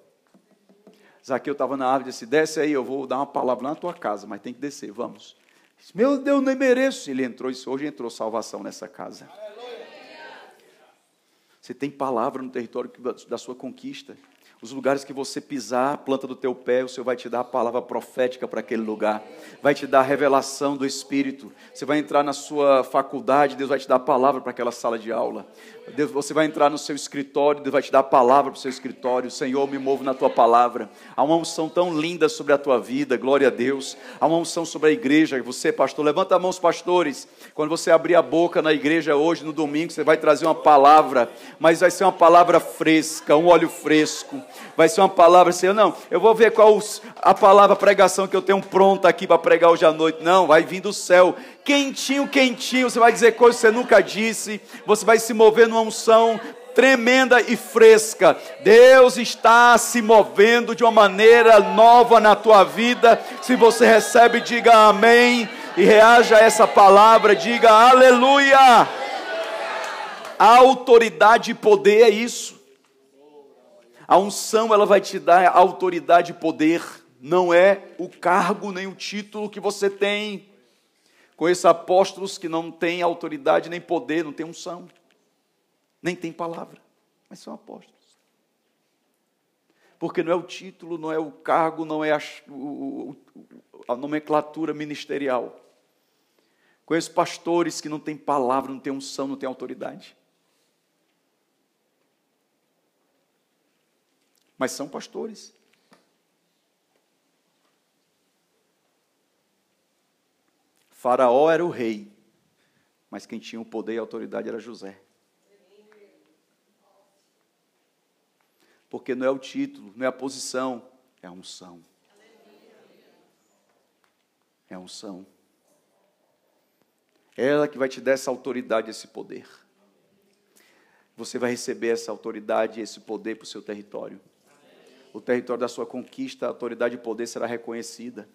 Zaqueu estava na árvore e disse: Desce aí, eu vou dar uma palavra na tua casa, mas tem que descer, vamos. Disse, Meu Deus, nem mereço. Ele entrou e disse: Hoje entrou salvação nessa casa. Você tem palavra no território da sua conquista. Os lugares que você pisar, a planta do teu pé, o Senhor vai te dar a palavra profética para aquele lugar. Vai te dar a revelação do Espírito. Você vai entrar na sua faculdade, Deus vai te dar a palavra para aquela sala de aula. Deus, você vai entrar no seu escritório, Deus vai te dar a palavra para o seu escritório. Senhor, me movo na tua palavra. Há uma unção tão linda sobre a tua vida, glória a Deus. Há uma unção sobre a igreja. Você, pastor, levanta a mão, os pastores. Quando você abrir a boca na igreja hoje, no domingo, você vai trazer uma palavra, mas vai ser uma palavra fresca, um óleo fresco vai ser uma palavra assim, não, eu vou ver qual a palavra pregação que eu tenho pronta aqui para pregar hoje à noite. Não, vai vir do céu, quentinho, quentinho, você vai dizer coisas que você nunca disse, você vai se mover numa unção tremenda e fresca. Deus está se movendo de uma maneira nova na tua vida. Se você recebe, diga amém e reaja a essa palavra, diga aleluia. A autoridade e poder é isso. A unção ela vai te dar autoridade e poder, não é o cargo nem o título que você tem. Conheço apóstolos que não têm autoridade nem poder, não têm unção, nem têm palavra, mas são apóstolos. Porque não é o título, não é o cargo, não é a, a nomenclatura ministerial. Conheço pastores que não têm palavra, não têm unção, não têm autoridade. Mas são pastores. Faraó era o rei, mas quem tinha o poder e a autoridade era José. Porque não é o título, não é a posição, é a unção. É a unção. É ela que vai te dar essa autoridade, esse poder. Você vai receber essa autoridade e esse poder para o seu território. O território da sua conquista, a autoridade e poder será reconhecida.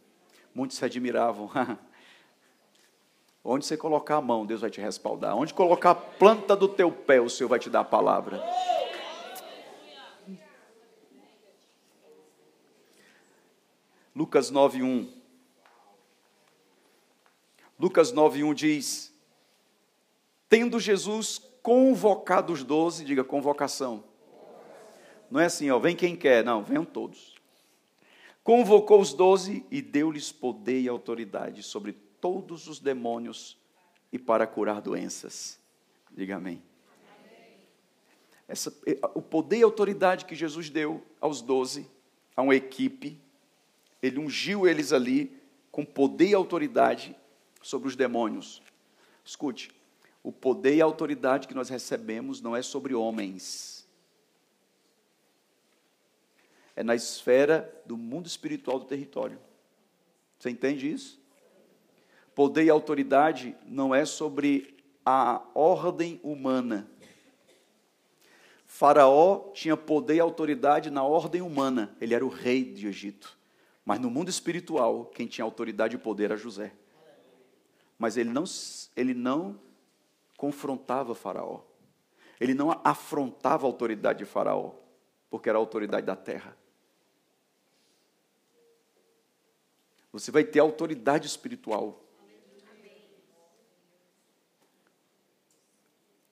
Muitos se admiravam. *laughs* Onde você colocar a mão, Deus vai te respaldar. Onde colocar a planta do teu pé, o Senhor vai te dar a palavra. Lucas 9:1. Lucas 9:1 diz: Tendo Jesus convocado os doze, diga convocação. Não é assim, ó, vem quem quer, não, venham todos. Convocou os doze e deu-lhes poder e autoridade sobre todos os demônios e para curar doenças. Diga amém. Essa, o poder e autoridade que Jesus deu aos doze, a uma equipe, ele ungiu eles ali com poder e autoridade sobre os demônios. Escute, o poder e a autoridade que nós recebemos não é sobre homens. É na esfera do mundo espiritual do território. Você entende isso? Poder e autoridade não é sobre a ordem humana. Faraó tinha poder e autoridade na ordem humana, ele era o rei de Egito. Mas no mundo espiritual, quem tinha autoridade e poder era José. Mas ele não, ele não confrontava Faraó. Ele não afrontava a autoridade de Faraó, porque era a autoridade da terra. Você vai ter autoridade espiritual.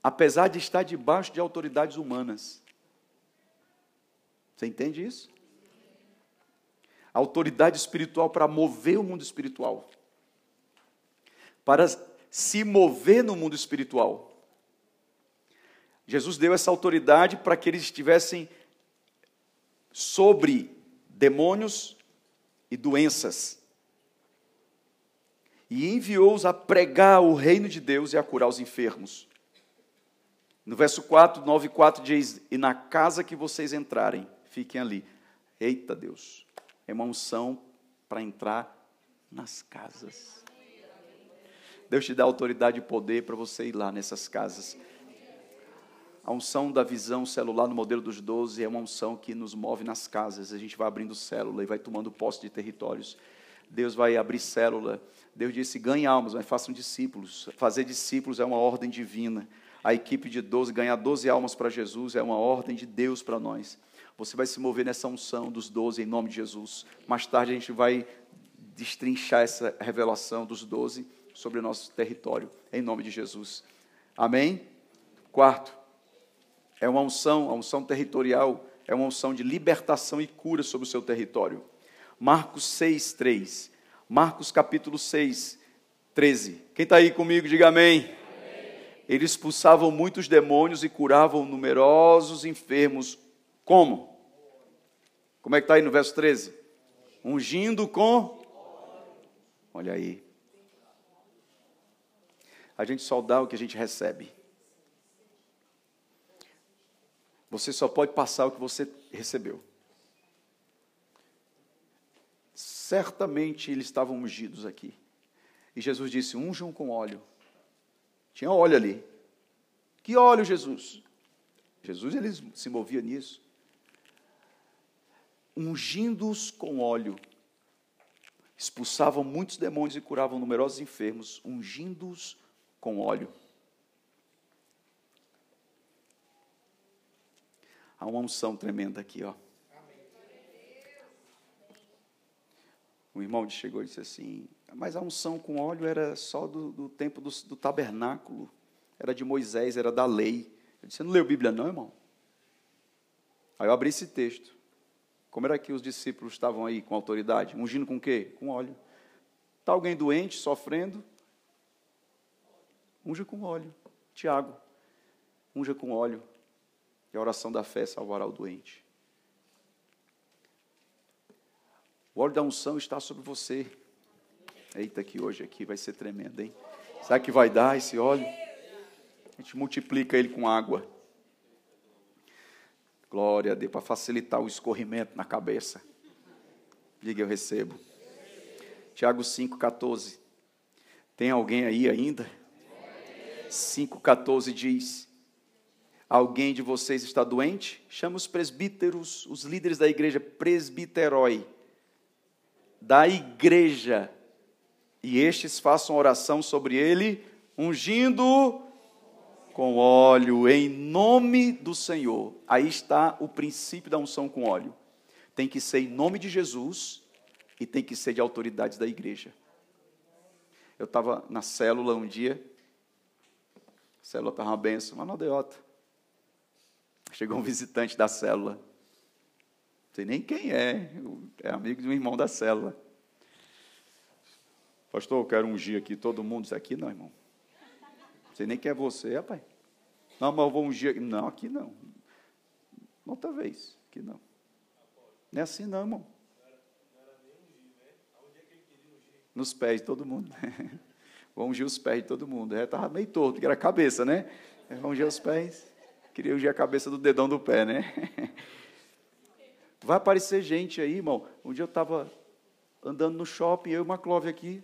Apesar de estar debaixo de autoridades humanas. Você entende isso? autoridade espiritual para mover o mundo espiritual. Para se mover no mundo espiritual. Jesus deu essa autoridade para que eles estivessem sobre demônios e doenças. E enviou-os a pregar o reino de Deus e a curar os enfermos. No verso 4, 9 e 4 diz: E na casa que vocês entrarem, fiquem ali. Eita Deus é uma unção para entrar nas casas. Deus te dá autoridade e poder para você ir lá nessas casas. A unção da visão celular no modelo dos 12 é uma unção que nos move nas casas. A gente vai abrindo célula e vai tomando posse de territórios. Deus vai abrir célula. Deus disse: ganhe almas, mas façam discípulos. Fazer discípulos é uma ordem divina. A equipe de 12, ganhar 12 almas para Jesus é uma ordem de Deus para nós. Você vai se mover nessa unção dos doze em nome de Jesus. Mais tarde a gente vai destrinchar essa revelação dos doze sobre o nosso território, em nome de Jesus. Amém? Quarto, é uma unção, a unção territorial é uma unção de libertação e cura sobre o seu território. Marcos 6, 3. Marcos capítulo 6, 13. Quem está aí comigo, diga amém. amém. Eles expulsavam muitos demônios e curavam numerosos enfermos como? Como é que está aí no verso 13? Ungindo com. Olha aí. A gente só dá o que a gente recebe. Você só pode passar o que você recebeu. Certamente eles estavam ungidos aqui. E Jesus disse: unjam com óleo. Tinha óleo ali. Que óleo, Jesus? Jesus ele se movia nisso ungindo-os com óleo. Expulsavam muitos demônios e curavam numerosos enfermos, ungindo-os com óleo. Há uma unção tremenda aqui, ó. O irmão chegou e disse assim: Mas a unção com óleo era só do, do tempo do, do tabernáculo, era de Moisés, era da lei. Eu disse: Você não leu Bíblia, não, irmão? Aí eu abri esse texto. Como era que os discípulos estavam aí com autoridade? Ungindo com o quê? Com óleo. Está alguém doente, sofrendo? Unja com óleo. Tiago, unja com óleo. E a oração da fé salvará o doente. O óleo da unção está sobre você. Eita, que hoje aqui vai ser tremendo, hein? Sabe que vai dar esse óleo? A gente multiplica ele com água. Glória a Deus, para facilitar o escorrimento na cabeça. Diga, eu recebo. Tiago 5,14. Tem alguém aí ainda? 5,14 diz: Alguém de vocês está doente? Chama os presbíteros, os líderes da igreja, presbiterói, da igreja, e estes façam oração sobre ele, ungindo com óleo, em nome do Senhor. Aí está o princípio da unção com óleo. Tem que ser em nome de Jesus e tem que ser de autoridades da igreja. Eu estava na célula um dia, a célula estava uma benção, uma aldeota. Chegou um visitante da célula. Não sei nem quem é, é amigo de um irmão da célula. Pastor, eu quero ungir aqui todo mundo. Isso aqui não, irmão. Não sei nem quem é você, rapaz. Não, mas eu vou ungir aqui. Não, aqui não. Outra vez, aqui não. Não é assim não, irmão. Nos pés de todo mundo. *laughs* Vou ungir os pés de todo mundo. É, estava meio torto, que era a cabeça, né? Vou ungir os pés. Queria ungir a cabeça do dedão do pé, né? *laughs* Vai aparecer gente aí, irmão. Um dia eu estava andando no shopping, eu e uma Clóvia aqui.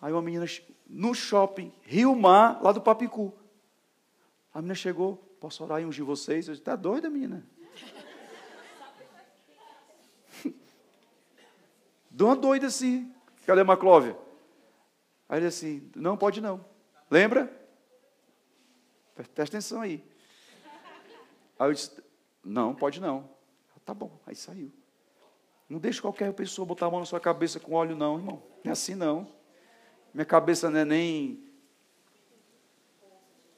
Aí uma menina no shopping, Rio Mar, lá do Papicu. A menina chegou, posso orar e ungir vocês? Eu disse, está doida, menina? *laughs* Deu uma doida assim. Cadê a Maclóvia? Aí ele assim, não, pode não. Lembra? Presta atenção aí. Aí eu disse, não, pode não. Tá bom, aí saiu. Não deixe qualquer pessoa botar a mão na sua cabeça com óleo, não, irmão. Não é assim, não. Minha cabeça não é nem.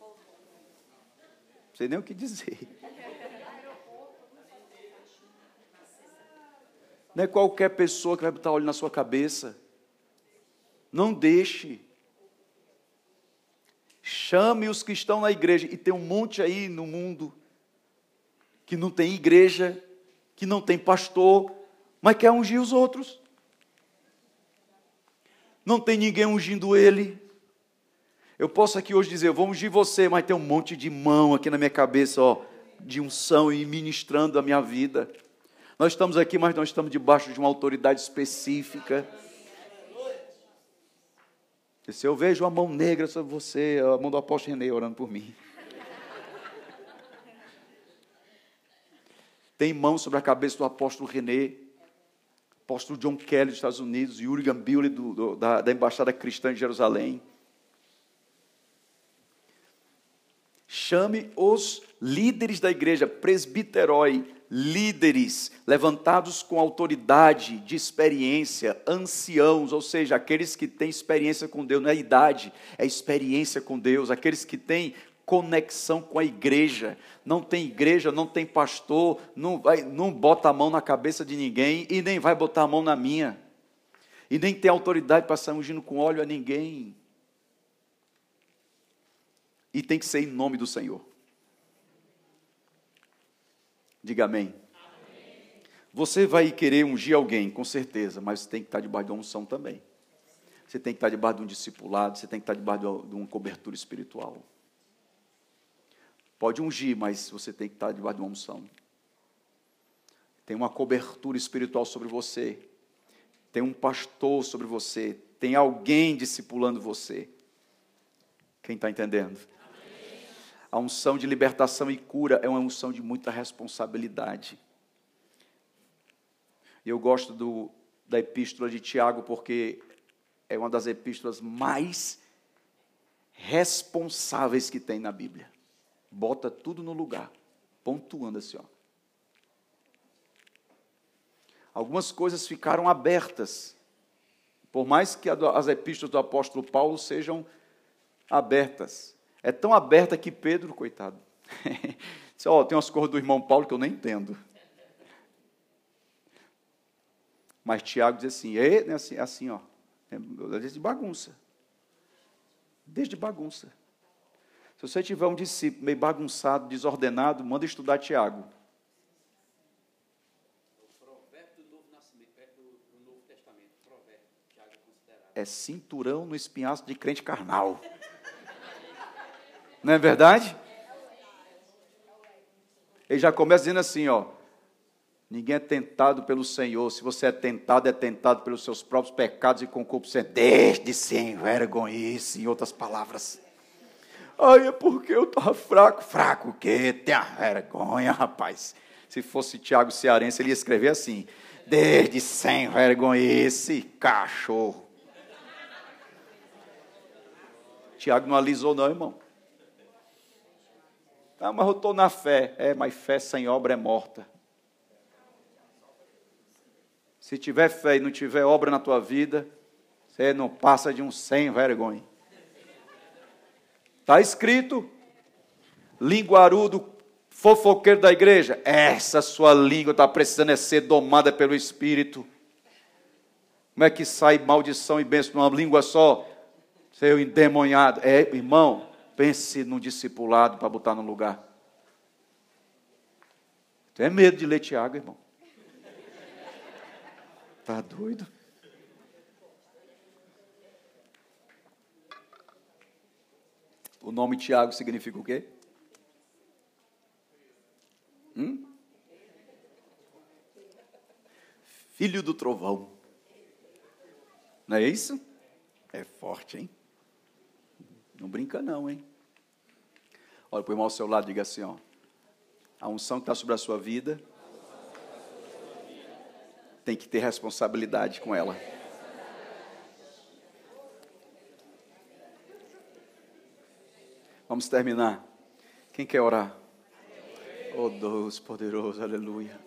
Não sei nem o que dizer. Não é qualquer pessoa que vai botar óleo na sua cabeça. Não deixe. Chame os que estão na igreja. E tem um monte aí no mundo que não tem igreja, que não tem pastor, mas quer ungir os outros. Não tem ninguém ungindo ele. Eu posso aqui hoje dizer, eu vou ungir você, mas tem um monte de mão aqui na minha cabeça, ó, de unção e ministrando a minha vida. Nós estamos aqui, mas nós estamos debaixo de uma autoridade específica. E se eu vejo a mão negra sobre você, a mão do apóstolo Renê orando por mim. *laughs* Tem mão sobre a cabeça do apóstolo René, apóstolo John Kelly dos Estados Unidos, Yuri Gambili do, do, da, da Embaixada Cristã de Jerusalém. Chame os líderes da igreja, presbiterói, líderes levantados com autoridade, de experiência, anciãos, ou seja, aqueles que têm experiência com Deus, não é idade, é experiência com Deus, aqueles que têm conexão com a igreja. Não tem igreja, não tem pastor, não, vai, não bota a mão na cabeça de ninguém e nem vai botar a mão na minha. E nem tem autoridade para sair ungindo com óleo a ninguém. E tem que ser em nome do Senhor. Diga amém. amém. Você vai querer ungir alguém, com certeza, mas você tem que estar debaixo de uma unção também. Você tem que estar debaixo de um discipulado, você tem que estar debaixo de uma cobertura espiritual. Pode ungir, mas você tem que estar debaixo de uma unção. Tem uma cobertura espiritual sobre você. Tem um pastor sobre você. Tem alguém discipulando você. Quem está entendendo? A unção de libertação e cura é uma unção de muita responsabilidade. E eu gosto do, da epístola de Tiago porque é uma das epístolas mais responsáveis que tem na Bíblia bota tudo no lugar. pontuando assim, ó. Algumas coisas ficaram abertas. Por mais que as epístolas do apóstolo Paulo sejam abertas. É tão aberta que Pedro, coitado, *laughs* disse, ó, tem umas coisas do irmão Paulo que eu nem entendo. Mas Tiago diz assim, é assim, assim ó, é desde bagunça. Desde bagunça. Se você tiver um discípulo meio bagunçado, desordenado, manda estudar Tiago. É cinturão no espinhaço de crente carnal. Não é verdade? Ele já começa dizendo assim, ó. Ninguém é tentado pelo Senhor. Se você é tentado, é tentado pelos seus próprios pecados e concupiscências. Desde sem vergonhice, em outras palavras. Ai, é porque eu estava fraco. Fraco o quê? Tenha vergonha, rapaz. Se fosse Tiago Cearense, ele ia escrever assim: Desde sem vergonhice, cachorro. Tiago não alisou, não, irmão. Ah, mas eu estou na fé. É, mas fé sem obra é morta. Se tiver fé e não tiver obra na tua vida, você não passa de um sem vergonha. Está escrito, linguarudo, fofoqueiro da igreja. Essa sua língua está precisando é ser domada pelo Espírito. Como é que sai maldição e bênção numa língua só? Seu endemoniado. É, irmão, pense num discipulado para botar no lugar. Tem medo de ler Tiago, irmão. Tá doido? O nome Tiago significa o quê? Hum? Filho do trovão. Não é isso? É forte, hein? Não brinca não, hein? Olha para o irmão ao seu lado e diga assim, ó. A unção que está sobre a sua vida tem que ter responsabilidade com ela. Vamos terminar. Quem quer orar? Oh Deus poderoso, aleluia.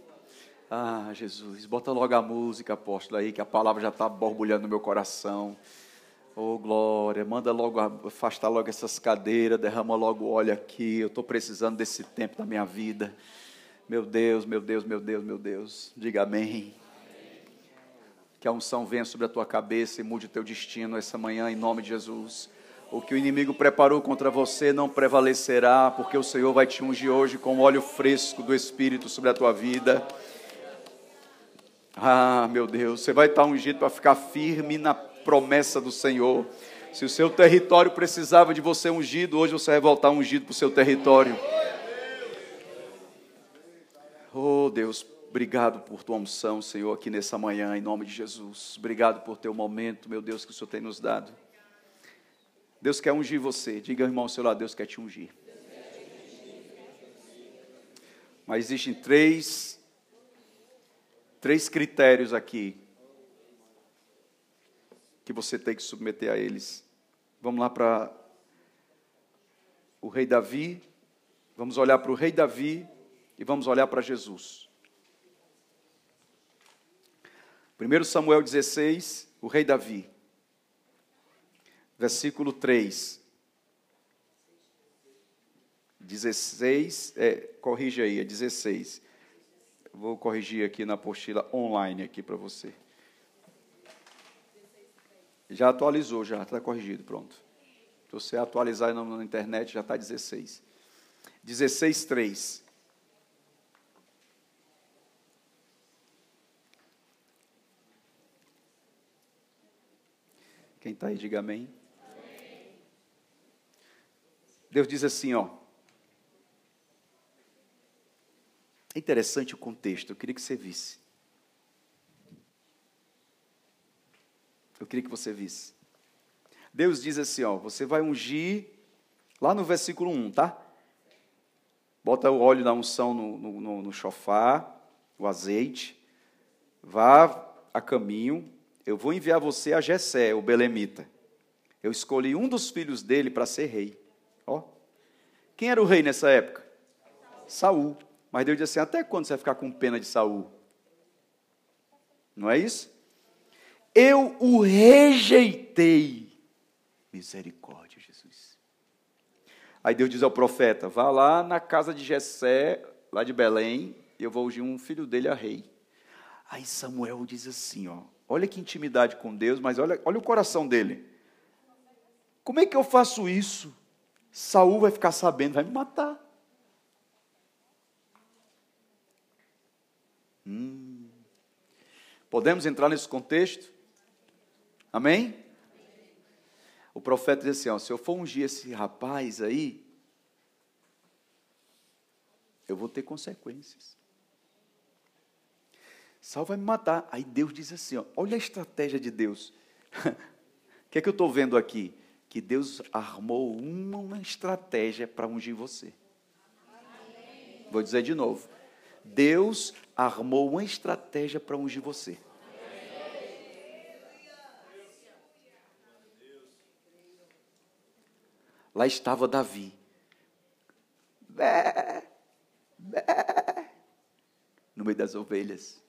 Ah, Jesus, bota logo a música, apóstolo, aí, que a palavra já está borbulhando no meu coração. Oh, glória, manda logo, afastar logo essas cadeiras, derrama logo óleo aqui. Eu estou precisando desse tempo da minha vida. Meu Deus, meu Deus, meu Deus, meu Deus. Diga amém. Que a unção venha sobre a tua cabeça e mude o teu destino essa manhã, em nome de Jesus. O que o inimigo preparou contra você não prevalecerá, porque o Senhor vai te ungir hoje com óleo fresco do Espírito sobre a tua vida. Ah, meu Deus, você vai estar ungido para ficar firme na promessa do Senhor. Se o seu território precisava de você ungido, hoje você vai voltar ungido para o seu território. Oh, Deus, Obrigado por tua unção, Senhor, aqui nessa manhã, em nome de Jesus. Obrigado por teu momento, meu Deus, que o Senhor tem nos dado. Deus quer ungir você. Diga, irmão, ao seu lado, Deus quer te ungir. Mas existem três, três critérios aqui que você tem que submeter a eles. Vamos lá para o rei Davi. Vamos olhar para o rei Davi e vamos olhar para Jesus. 1 Samuel 16, o rei Davi, versículo 3. 16, é, corrige aí, é 16. Vou corrigir aqui na apostila online aqui para você. Já atualizou, já está corrigido, pronto. Se você atualizar na, internet, já está 16. 16, 3. Quem está aí, diga amém. amém. Deus diz assim, ó. É interessante o contexto, eu queria que você visse. Eu queria que você visse. Deus diz assim, ó, você vai ungir, lá no versículo 1, tá? Bota o óleo da unção no, no, no, no chofar, o azeite, vá a caminho, eu vou enviar você a Jessé, o belemita. Eu escolhi um dos filhos dele para ser rei. Ó. Quem era o rei nessa época? Saul. Mas Deus disse assim: até quando você vai ficar com pena de Saul? Não é isso? Eu o rejeitei. Misericórdia, Jesus. Aí Deus diz ao profeta: vá lá na casa de Jessé, lá de Belém, e eu vou ungir um filho dele a rei. Aí Samuel diz assim, ó, olha que intimidade com Deus, mas olha, olha o coração dele. Como é que eu faço isso? Saul vai ficar sabendo, vai me matar. Hum. Podemos entrar nesse contexto? Amém? O profeta diz assim: ó, se eu for ungir esse rapaz aí, eu vou ter consequências. Saul vai me matar. Aí Deus diz assim: ó, olha a estratégia de Deus. *laughs* O que é que eu estou vendo aqui? Que Deus armou uma estratégia para ungir você. Vou dizer de novo. Deus armou uma estratégia para ungir você. Lá estava Davi. Bé, bé, no meio das ovelhas.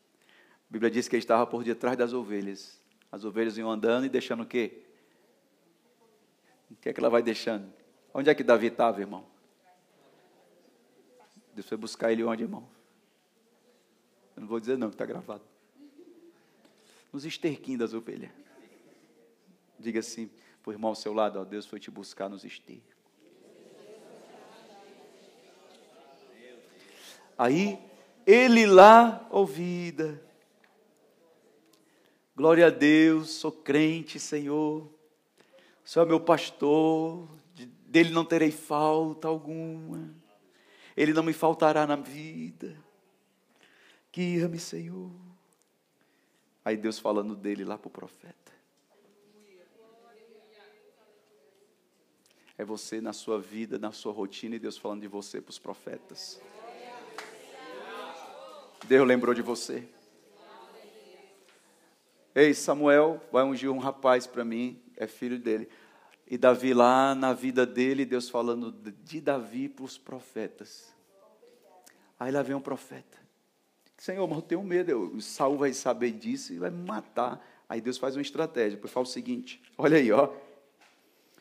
A Bíblia diz que ele estava por detrás das ovelhas. As ovelhas iam andando e deixando o quê? O que é que ela vai deixando? Onde é que Davi estava, irmão? Deus foi buscar ele onde, irmão? Eu não vou dizer não, que está gravado. Nos esterquinhos das ovelhas. Diga assim, o irmão ao seu lado, ó, Deus foi te buscar nos estercos. Aí, ele lá, ouvida. Glória a Deus, sou crente, Senhor. O Senhor é meu pastor, dele não terei falta alguma. Ele não me faltará na vida. Guia-me, Senhor. Aí Deus falando dele lá para o profeta. É você na sua vida, na sua rotina, e Deus falando de você para os profetas. Deus lembrou de você. Ei, Samuel vai ungir um rapaz para mim, é filho dele. E Davi lá na vida dele, Deus falando de Davi para os profetas. Aí lá vem um profeta. Senhor, mas eu tenho medo. Eu, Saul vai saber disso e vai matar. Aí Deus faz uma estratégia. Fala o seguinte: olha aí, ó.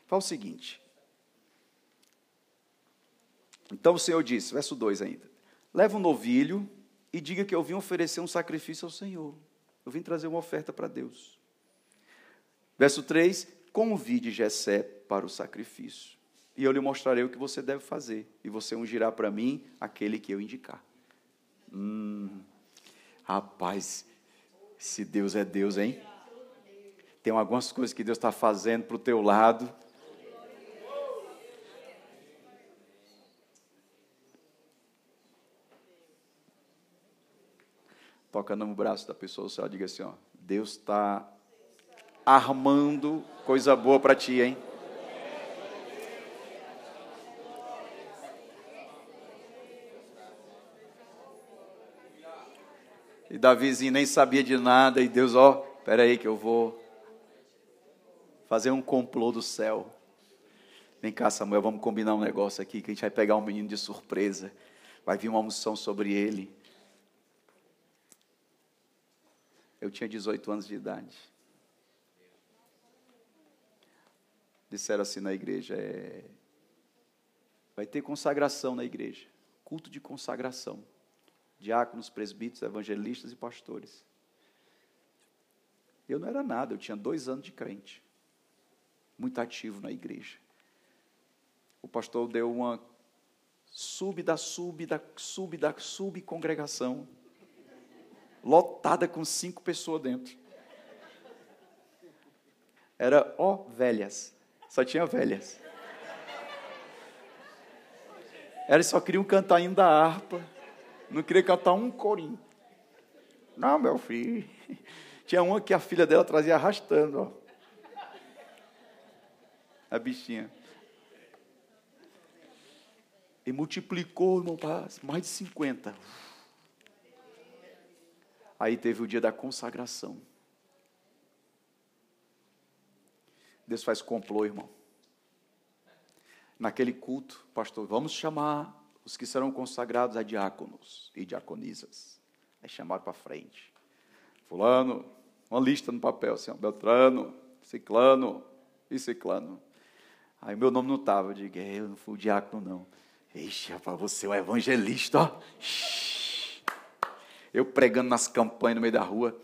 Fala o seguinte. Então o Senhor disse, verso 2 ainda: Leva um novilho e diga que eu vim oferecer um sacrifício ao Senhor. Eu vim trazer uma oferta para Deus. Verso 3: Convide Jessé para o sacrifício, e eu lhe mostrarei o que você deve fazer, e você ungirá para mim aquele que eu indicar. Hum, rapaz, se Deus é Deus, hein? Tem algumas coisas que Deus está fazendo para o teu lado. Toca no braço da pessoa, o céu, diga assim: ó, Deus está armando coisa boa para ti, hein? E Davizinho nem sabia de nada, e Deus, ó, espera aí que eu vou fazer um complô do céu. Vem cá, Samuel, vamos combinar um negócio aqui, que a gente vai pegar um menino de surpresa. Vai vir uma unção sobre ele. Eu tinha 18 anos de idade. Disseram assim na igreja: é, vai ter consagração na igreja, culto de consagração. Diáconos, presbíteros, evangelistas e pastores. Eu não era nada, eu tinha dois anos de crente, muito ativo na igreja. O pastor deu uma sub da sub da sub da sub congregação lotada com cinco pessoas dentro. Era, ó, velhas. Só tinha velhas. Elas só queriam cantar ainda a harpa. Não queria cantar um corinho. Não, meu filho. Tinha uma que a filha dela trazia arrastando, ó. A bichinha. E multiplicou, irmão, mais de 50. Aí teve o dia da consagração. Deus faz complô, irmão. Naquele culto, pastor, vamos chamar os que serão consagrados a diáconos e diaconisas. Aí chamaram para frente. Fulano, uma lista no papel, assim, Beltrano, Ciclano e Ciclano. Aí meu nome não estava, eu digo, "É, eu não fui o diácono, não. Ixi, rapaz, você é o evangelista, ó. Eu pregando nas campanhas no meio da rua.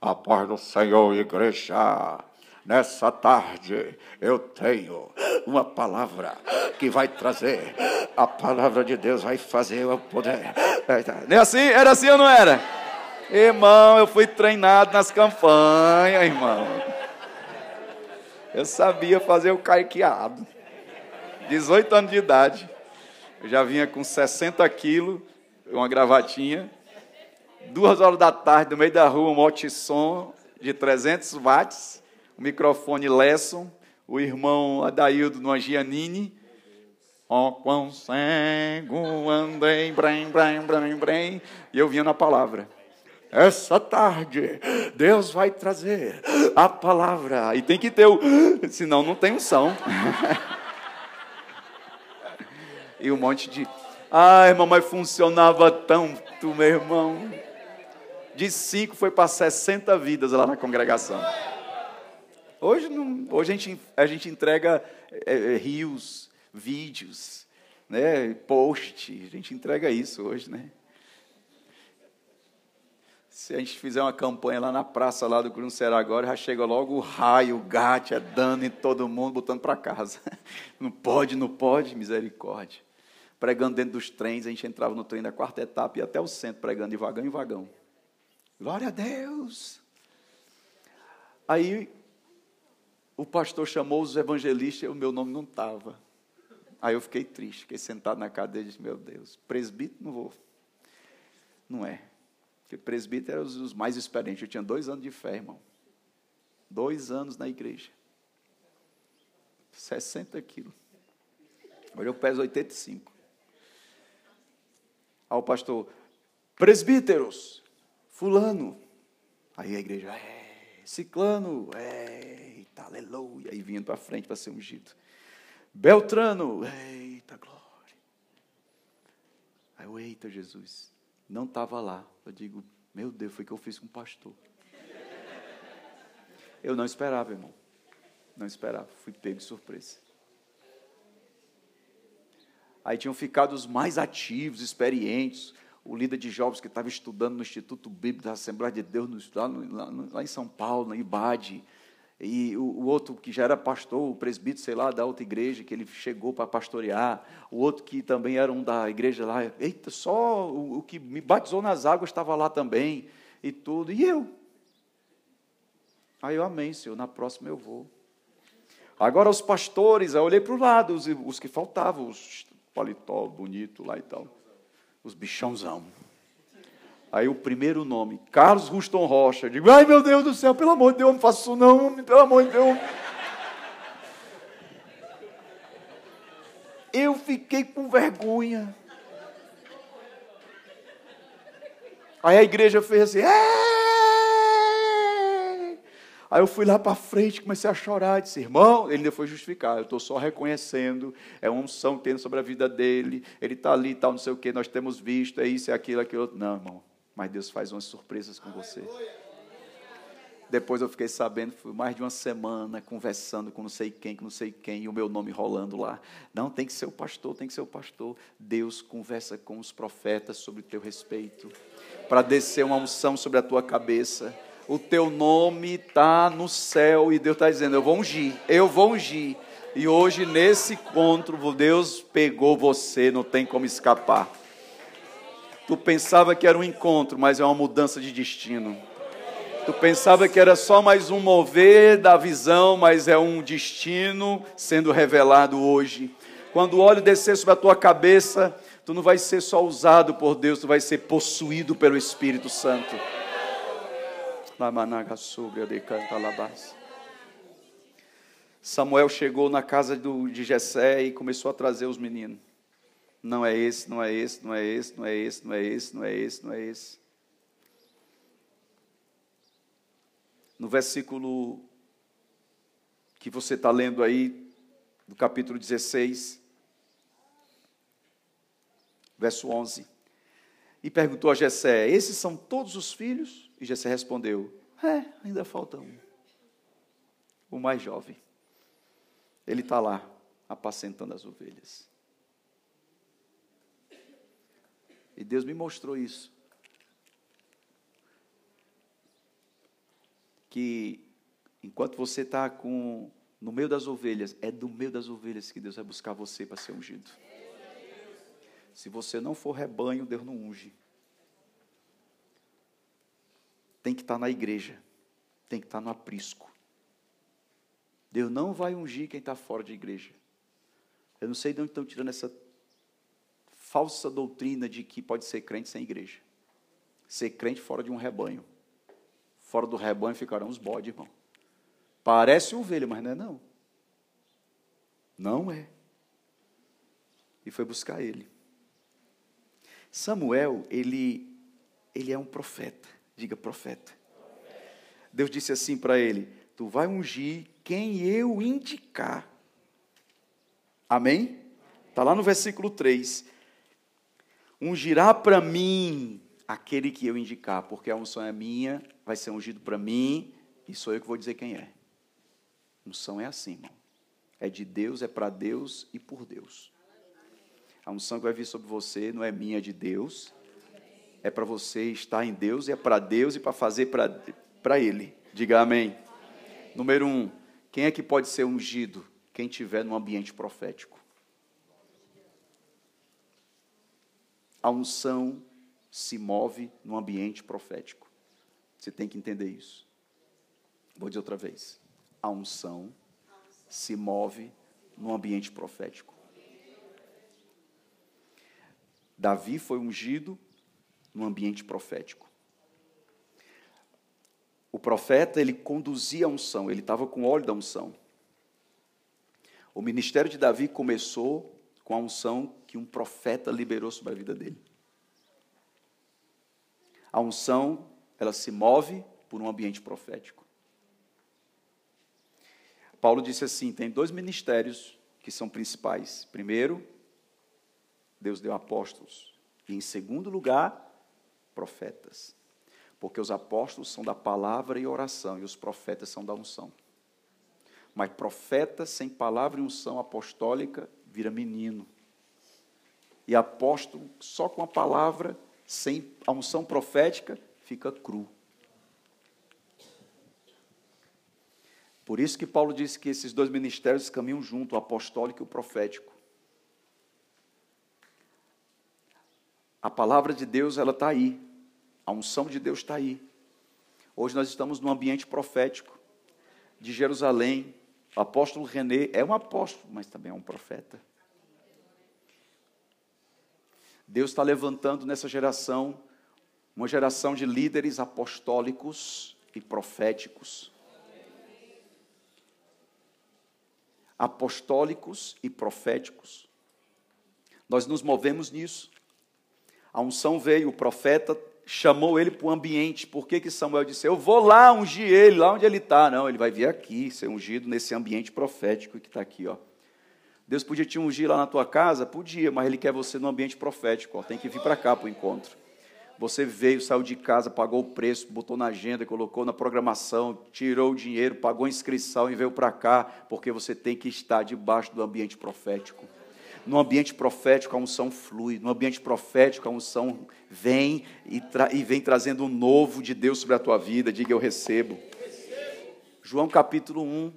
A paz do Senhor, igreja. Nessa tarde eu tenho uma palavra que vai trazer. A palavra de Deus vai fazer eu poder. É assim? Era assim ou não era? Irmão, eu fui treinado nas campanhas, irmão. Eu sabia fazer o caiqueado. 18 anos de idade. Eu já vinha com 60 quilos, uma gravatinha. Duas horas da tarde, no meio da rua, um motissom de 300 watts, um microfone Lesson, o irmão Adaildo no Giannini. Ó, quão cego andei, brem, brem, brem, brem. E eu vinha na palavra. Essa tarde, Deus vai trazer a palavra. E tem que ter o. Senão não tem unção. *laughs* e um monte de. Ai, mamãe, funcionava tanto, meu irmão. De cinco foi para 60 vidas lá na congregação. Hoje, não, hoje a, gente, a gente entrega é, é, rios, vídeos, né, post, a gente entrega isso hoje, né? Se a gente fizer uma campanha lá na praça lá do Gruncerá agora, já chega logo o raio, o gato, é dando em todo mundo, botando para casa. *laughs* Não pode, não pode, misericórdia. Pregando dentro dos trens, a gente entrava no trem da quarta etapa e até o centro, pregando de vagão em vagão. Glória a Deus! Aí o pastor chamou os evangelistas e o meu nome não estava. Aí eu fiquei triste, fiquei sentado na cadeira e disse, meu Deus, presbítero não vou. Não é. Porque presbítero eram os, os mais experientes. Eu tinha dois anos de fé, irmão. Dois anos na igreja. 60 quilos. Hoje eu peso 85. Aí o pastor, presbíteros, fulano. Aí a igreja, é, ciclano, é, eita, aleluia. Aí vinha para frente para ser ungido. Beltrano, eita glória. Aí eu, eita Jesus, não estava lá. Eu digo, meu Deus, foi o que eu fiz com o pastor. Eu não esperava, irmão. Não esperava, fui pego de surpresa. Aí tinham ficado os mais ativos, experientes, o líder de jovens que estava estudando no Instituto Bíblico da Assembleia de Deus, lá, lá, em São Paulo, na IBAD, e o, o, outro que já era pastor, o presbítero, sei lá, da outra igreja, que ele chegou para pastorear, o outro que também era um da igreja lá, eita, só o, o que me batizou nas águas estava lá também, e tudo, e eu? Aí eu, amém, Senhor, na próxima eu vou. Agora os pastores, eu olhei para o lado, os, os que faltavam, os paletó bonito lá e tal, os bichãozão. Aí o primeiro nome, Carlos Ruston Rocha. Eu digo, ai meu Deus do céu, pelo amor de Deus, não faça isso não, pelo amor de Deus. Eu fiquei com vergonha. Aí a igreja fez assim, é! Aí eu fui lá para frente, comecei a chorar, disse, irmão, ele foi justificar, eu estou só reconhecendo, é uma unção tem sobre a vida dele, ele está ali, tal, não sei o que, nós temos visto, é isso, é aquilo, aquilo. Não, irmão, mas Deus faz umas surpresas com você. Depois eu fiquei sabendo, foi mais de uma semana conversando com não sei quem, com não sei quem, e o meu nome rolando lá. Não, tem que ser o pastor, tem que ser o pastor. Deus conversa com os profetas sobre o teu respeito, para descer uma unção sobre a tua cabeça. O teu nome está no céu e Deus está dizendo: Eu vou ungir, eu vou ungir. E hoje, nesse encontro, Deus pegou você, não tem como escapar. Tu pensava que era um encontro, mas é uma mudança de destino. Tu pensava que era só mais um mover da visão, mas é um destino sendo revelado hoje. Quando o óleo descer sobre a tua cabeça, tu não vai ser só usado por Deus, tu vai ser possuído pelo Espírito Santo. Samuel chegou na casa de Jessé e começou a trazer os meninos. Não é esse, não é esse, não é esse, não é esse, não é esse, não é esse, não é esse. No versículo que você está lendo aí, do capítulo 16, verso 11. E perguntou a Jessé: Esses são todos os filhos? E Jessé respondeu: É, ainda falta um. O mais jovem. Ele está lá, apacentando as ovelhas. E Deus me mostrou isso. Que enquanto você está com no meio das ovelhas, é do meio das ovelhas que Deus vai buscar você para ser ungido. Se você não for rebanho, Deus não unge. Tem que estar na igreja, tem que estar no aprisco. Deus não vai ungir quem está fora de igreja. Eu não sei de onde estão tirando essa falsa doutrina de que pode ser crente sem igreja. Ser crente fora de um rebanho. Fora do rebanho ficarão os bodes, irmão. Parece ovelha, mas não é não. Não é. E foi buscar ele. Samuel, ele, ele é um profeta. Diga profeta. Deus disse assim para ele: Tu vai ungir quem eu indicar. Amém? Está lá no versículo 3 ungirá para mim aquele que eu indicar, porque a unção é minha, vai ser ungido para mim, e sou eu que vou dizer quem é. Unção é assim, irmão. É de Deus, é para Deus e por Deus. A unção que vai vir sobre você não é minha, é de Deus. É para você estar em Deus, é para Deus e para fazer para Ele. Diga amém. amém. Número um, quem é que pode ser ungido? Quem tiver no ambiente profético. A unção se move no ambiente profético. Você tem que entender isso. Vou dizer outra vez. A unção se move no ambiente profético. Davi foi ungido no ambiente profético. O profeta, ele conduzia a unção, ele estava com óleo da unção. O ministério de Davi começou com a unção que um profeta liberou sobre a vida dele. A unção, ela se move por um ambiente profético. Paulo disse assim: tem dois ministérios que são principais. Primeiro, Deus deu apóstolos. E em segundo lugar, profetas. Porque os apóstolos são da palavra e oração, e os profetas são da unção. Mas profeta sem palavra e unção apostólica vira menino. E apóstolo só com a palavra, sem a unção profética, fica cru. Por isso que Paulo disse que esses dois ministérios caminham junto, o apostólico e o profético. A palavra de Deus, ela está aí. A unção de Deus está aí. Hoje nós estamos num ambiente profético de Jerusalém, o apóstolo René é um apóstolo, mas também é um profeta. Deus está levantando nessa geração uma geração de líderes apostólicos e proféticos. Apostólicos e proféticos. Nós nos movemos nisso. A unção veio, o profeta chamou ele para o ambiente. Por que, que Samuel disse: Eu vou lá ungir ele, lá onde ele está? Não, ele vai vir aqui, ser ungido nesse ambiente profético que está aqui. Ó. Deus podia te ungir lá na tua casa? Podia, mas Ele quer você no ambiente profético. Ó. Tem que vir para cá para o encontro. Você veio, saiu de casa, pagou o preço, botou na agenda, colocou na programação, tirou o dinheiro, pagou a inscrição e veio para cá, porque você tem que estar debaixo do ambiente profético. No ambiente profético, a unção flui. No ambiente profético, a unção vem e, e vem trazendo o um novo de Deus sobre a tua vida. Diga, eu recebo. João capítulo 1,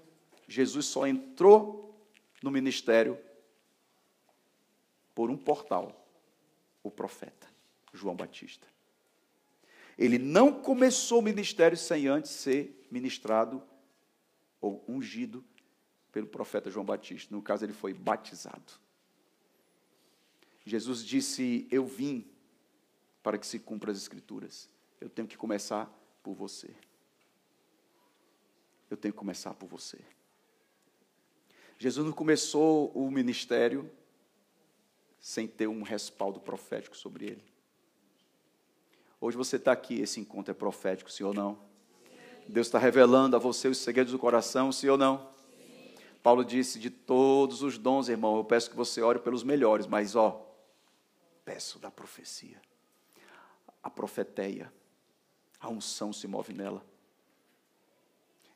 Jesus só entrou no ministério por um portal, o profeta, João Batista. Ele não começou o ministério sem antes ser ministrado ou ungido pelo profeta João Batista. No caso, ele foi batizado. Jesus disse: Eu vim para que se cumpra as Escrituras. Eu tenho que começar por você. Eu tenho que começar por você. Jesus não começou o ministério sem ter um respaldo profético sobre ele. Hoje você está aqui, esse encontro é profético, sim ou não? Deus está revelando a você os segredos do coração, sim ou não? Paulo disse: de todos os dons, irmão, eu peço que você ore pelos melhores, mas ó, peço da profecia. A profeteia, a unção se move nela.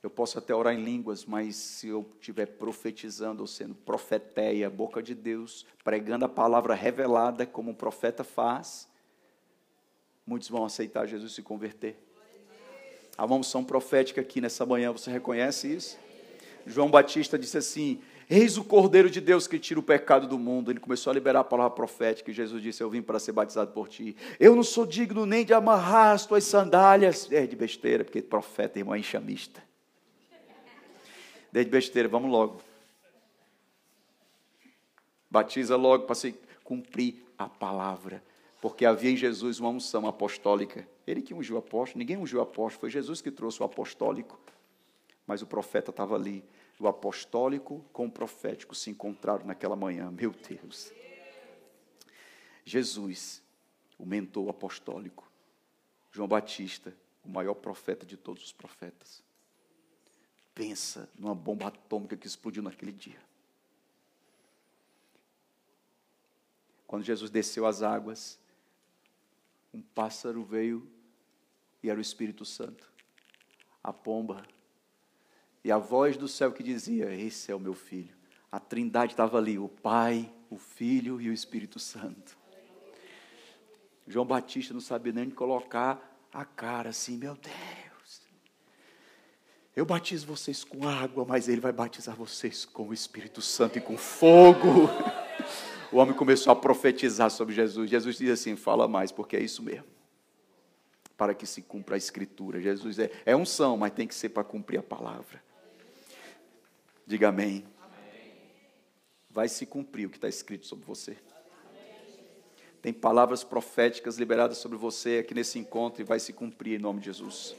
Eu posso até orar em línguas, mas se eu estiver profetizando ou sendo profeteia, boca de Deus, pregando a palavra revelada como um profeta faz, muitos vão aceitar Jesus e se converter. Há uma unção profética aqui nessa manhã, você reconhece isso? João Batista disse assim: Eis o Cordeiro de Deus que tira o pecado do mundo. Ele começou a liberar a palavra profética e Jesus disse: Eu vim para ser batizado por ti. Eu não sou digno nem de amarrar as tuas sandálias. É de besteira, porque profeta, irmão, é enxamista. É de besteira, vamos logo. Batiza logo para se cumprir a palavra. Porque havia em Jesus uma unção apostólica. Ele que ungiu o apóstolo, ninguém ungiu o apóstolo, foi Jesus que trouxe o apostólico. Mas o profeta estava ali o apostólico com o profético se encontraram naquela manhã. Meu Deus. Jesus, o mentor apostólico. João Batista, o maior profeta de todos os profetas. Pensa numa bomba atômica que explodiu naquele dia. Quando Jesus desceu as águas, um pássaro veio e era o Espírito Santo. A pomba e a voz do céu que dizia: Esse é o meu filho. A trindade estava ali, o Pai, o Filho e o Espírito Santo. João Batista não sabia nem colocar a cara assim, meu Deus. Eu batizo vocês com água, mas ele vai batizar vocês com o Espírito Santo e com fogo. *laughs* O homem começou a profetizar sobre Jesus. Jesus diz assim: fala mais, porque é isso mesmo. Para que se cumpra a escritura. Jesus é, é unção, mas tem que ser para cumprir a palavra. Diga amém. Vai se cumprir o que está escrito sobre você. Tem palavras proféticas liberadas sobre você aqui nesse encontro e vai se cumprir em nome de Jesus.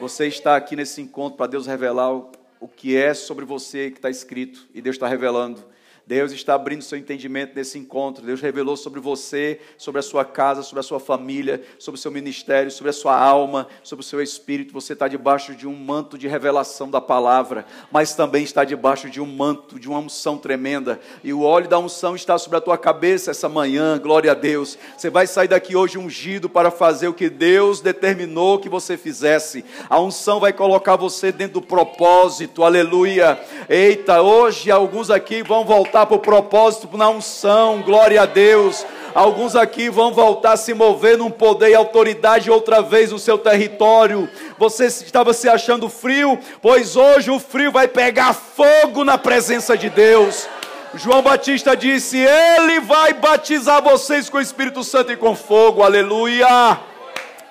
Você está aqui nesse encontro para Deus revelar o, o que é sobre você que está escrito e Deus está revelando. Deus está abrindo seu entendimento nesse encontro. Deus revelou sobre você, sobre a sua casa, sobre a sua família, sobre o seu ministério, sobre a sua alma, sobre o seu espírito. Você está debaixo de um manto de revelação da palavra, mas também está debaixo de um manto, de uma unção tremenda. E o óleo da unção está sobre a tua cabeça essa manhã. Glória a Deus. Você vai sair daqui hoje ungido para fazer o que Deus determinou que você fizesse. A unção vai colocar você dentro do propósito. Aleluia. Eita, hoje alguns aqui vão voltar voltar para o propósito, na unção, glória a Deus. Alguns aqui vão voltar a se mover num poder e autoridade outra vez no seu território. Você estava se achando frio, pois hoje o frio vai pegar fogo na presença de Deus. João Batista disse: Ele vai batizar vocês com o Espírito Santo e com fogo, aleluia.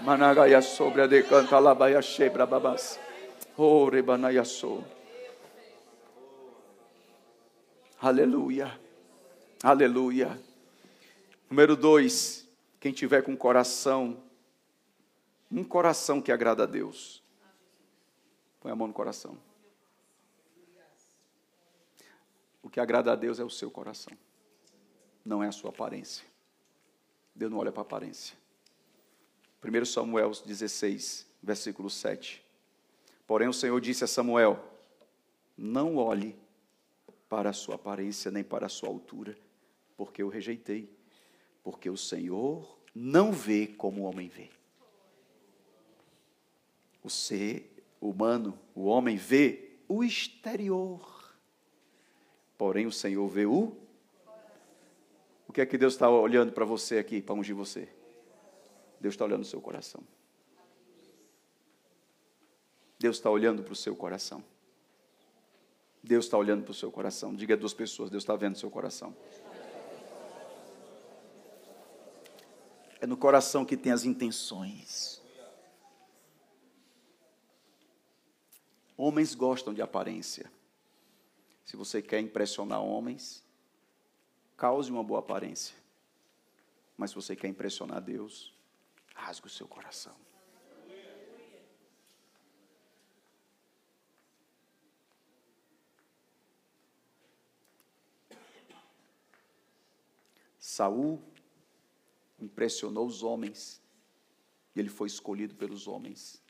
Managaia sobre a decanta labaia shebra babas. Orebanaia sobre. Aleluia. Aleluia. Número dois, quem tiver com coração, um coração que agrada a Deus. Põe a mão no coração. O que agrada a Deus é o seu coração, não é a sua aparência. Deus não olha para a aparência. 1 Samuel 16, versículo 7. Porém, o Senhor disse a Samuel: Não olhe para a sua aparência, nem para a sua altura, porque eu rejeitei. Porque o Senhor não vê como o homem vê. O ser humano, o homem vê o exterior. Porém, o Senhor vê o. O que é que Deus está olhando para você aqui, para ungir você? Deus está olhando o seu coração. Deus está olhando para o seu coração. Deus está olhando para o seu coração. Diga a duas pessoas: Deus está vendo o seu coração. É no coração que tem as intenções. Homens gostam de aparência. Se você quer impressionar homens, cause uma boa aparência. Mas se você quer impressionar Deus, rasgue o seu coração. Saul impressionou os homens e ele foi escolhido pelos homens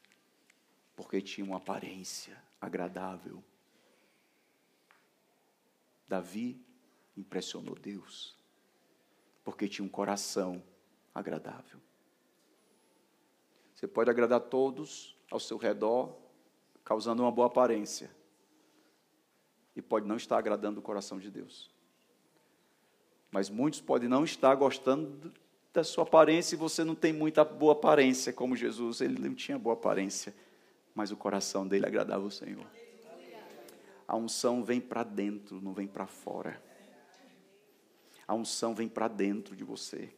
porque tinha uma aparência agradável. Davi impressionou Deus Porque tinha um coração agradável. Você pode agradar todos ao seu redor, causando uma boa aparência. E pode não estar agradando o coração de Deus. Mas muitos podem não estar gostando da sua aparência e você não tem muita boa aparência, como Jesus, ele não tinha boa aparência, mas o coração dele agradava o Senhor. A unção vem para dentro, não vem para fora. A unção vem para dentro de você.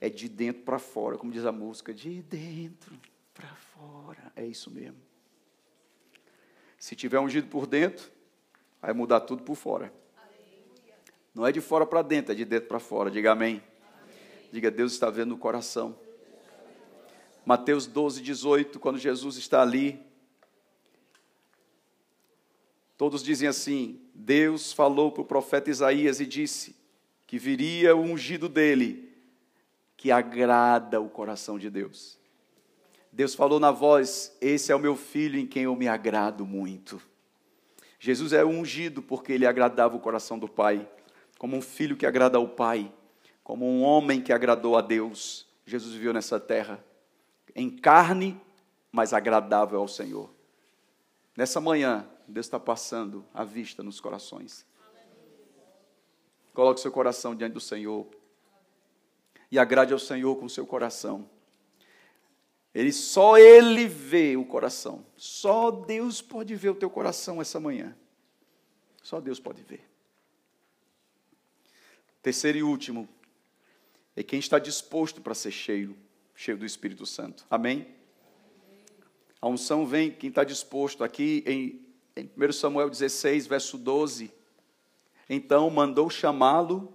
É de dentro para fora, como diz a música, de dentro para fora. É isso mesmo. Se tiver ungido por dentro, vai mudar tudo por fora. Não é de fora para dentro, é de dentro para fora. Diga amém. Diga, Deus está vendo o coração. Mateus 12, 18, quando Jesus está ali, todos dizem assim: Deus falou para o profeta Isaías e disse que viria o ungido dele, que agrada o coração de Deus. Deus falou na voz: Esse é o meu filho em quem eu me agrado muito. Jesus é ungido porque ele agradava o coração do Pai como um filho que agrada ao Pai, como um homem que agradou a Deus. Jesus viveu nessa terra, em carne, mas agradável ao Senhor. Nessa manhã, Deus está passando a vista nos corações. Coloque seu coração diante do Senhor e agrade ao Senhor com seu coração. Ele só ele vê o coração. Só Deus pode ver o teu coração essa manhã. Só Deus pode ver. Terceiro e último, é quem está disposto para ser cheio, cheio do Espírito Santo. Amém? A unção vem quem está disposto. Aqui em, em 1 Samuel 16, verso 12. Então mandou chamá-lo,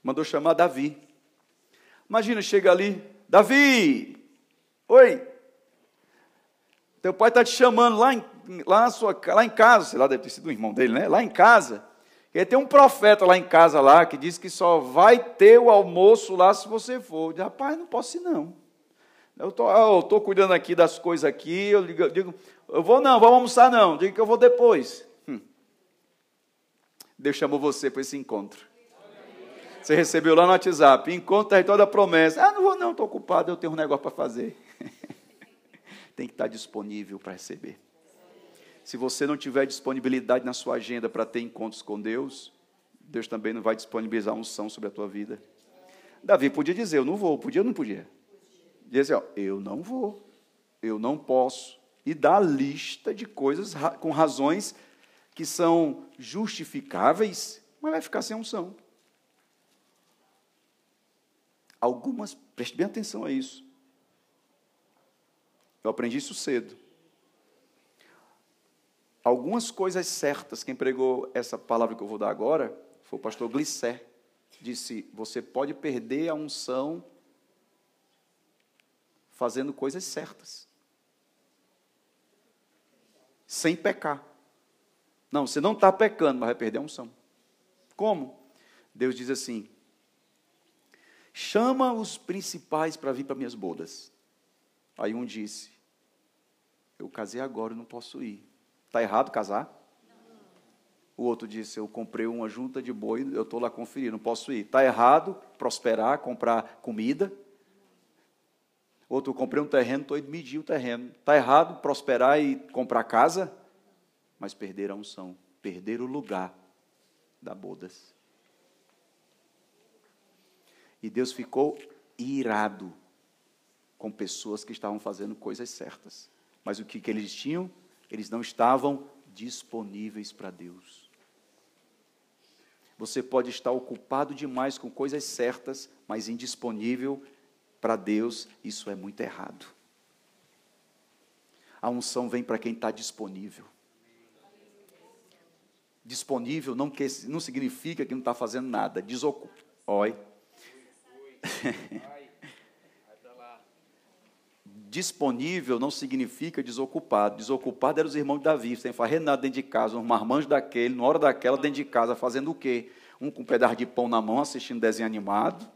mandou chamar Davi. Imagina, chega ali, Davi, oi, teu pai está te chamando lá em, lá, sua, lá em casa, sei lá, deve ter sido o irmão dele, né? Lá em casa. Porque tem um profeta lá em casa lá que diz que só vai ter o almoço lá se você for. Eu rapaz, não posso ir não. Eu tô, estou cuidando aqui das coisas aqui, eu digo, digo, eu vou não, vamos almoçar não, digo que eu vou depois. Hum. Deus chamou você para esse encontro. Você recebeu lá no WhatsApp, encontro território da promessa. Ah, não vou não, estou ocupado, eu tenho um negócio para fazer. *laughs* Tem que estar disponível para receber. Se você não tiver disponibilidade na sua agenda para ter encontros com Deus, Deus também não vai disponibilizar unção sobre a tua vida. Davi podia dizer, eu não vou, podia ou não podia? Dizer, ó, eu não vou, eu não posso. E dar lista de coisas com razões que são justificáveis, mas vai ficar sem unção. Algumas, preste bem atenção a isso. Eu aprendi isso cedo algumas coisas certas. Quem pregou essa palavra que eu vou dar agora foi o pastor Glissé. Disse: Você pode perder a unção fazendo coisas certas, sem pecar. Não, você não está pecando, mas vai perder a unção. Como? Deus diz assim: chama os principais para vir para minhas bodas. Aí um disse: Eu casei agora, não posso ir. Está errado casar? O outro disse: Eu comprei uma junta de boi, eu estou lá conferindo, não posso ir. Está errado prosperar, comprar comida? Outro, eu comprei um terreno, estou indo medir o terreno. Está errado prosperar e comprar casa? Mas perder a unção, perder o lugar da bodas. E Deus ficou irado com pessoas que estavam fazendo coisas certas. Mas o que, que eles tinham? Eles não estavam disponíveis para Deus. Você pode estar ocupado demais com coisas certas, mas indisponível para Deus, isso é muito errado. A unção vem para quem está disponível. Disponível não, que, não significa que não está fazendo nada. Desocupa. Oi. *laughs* disponível não significa desocupado. Desocupado eram os irmãos de Davi, sem fazer nada dentro de casa, um marmanjo daquele, na hora daquela, dentro de casa, fazendo o quê? Um com um pedaço de pão na mão, assistindo desenho animado.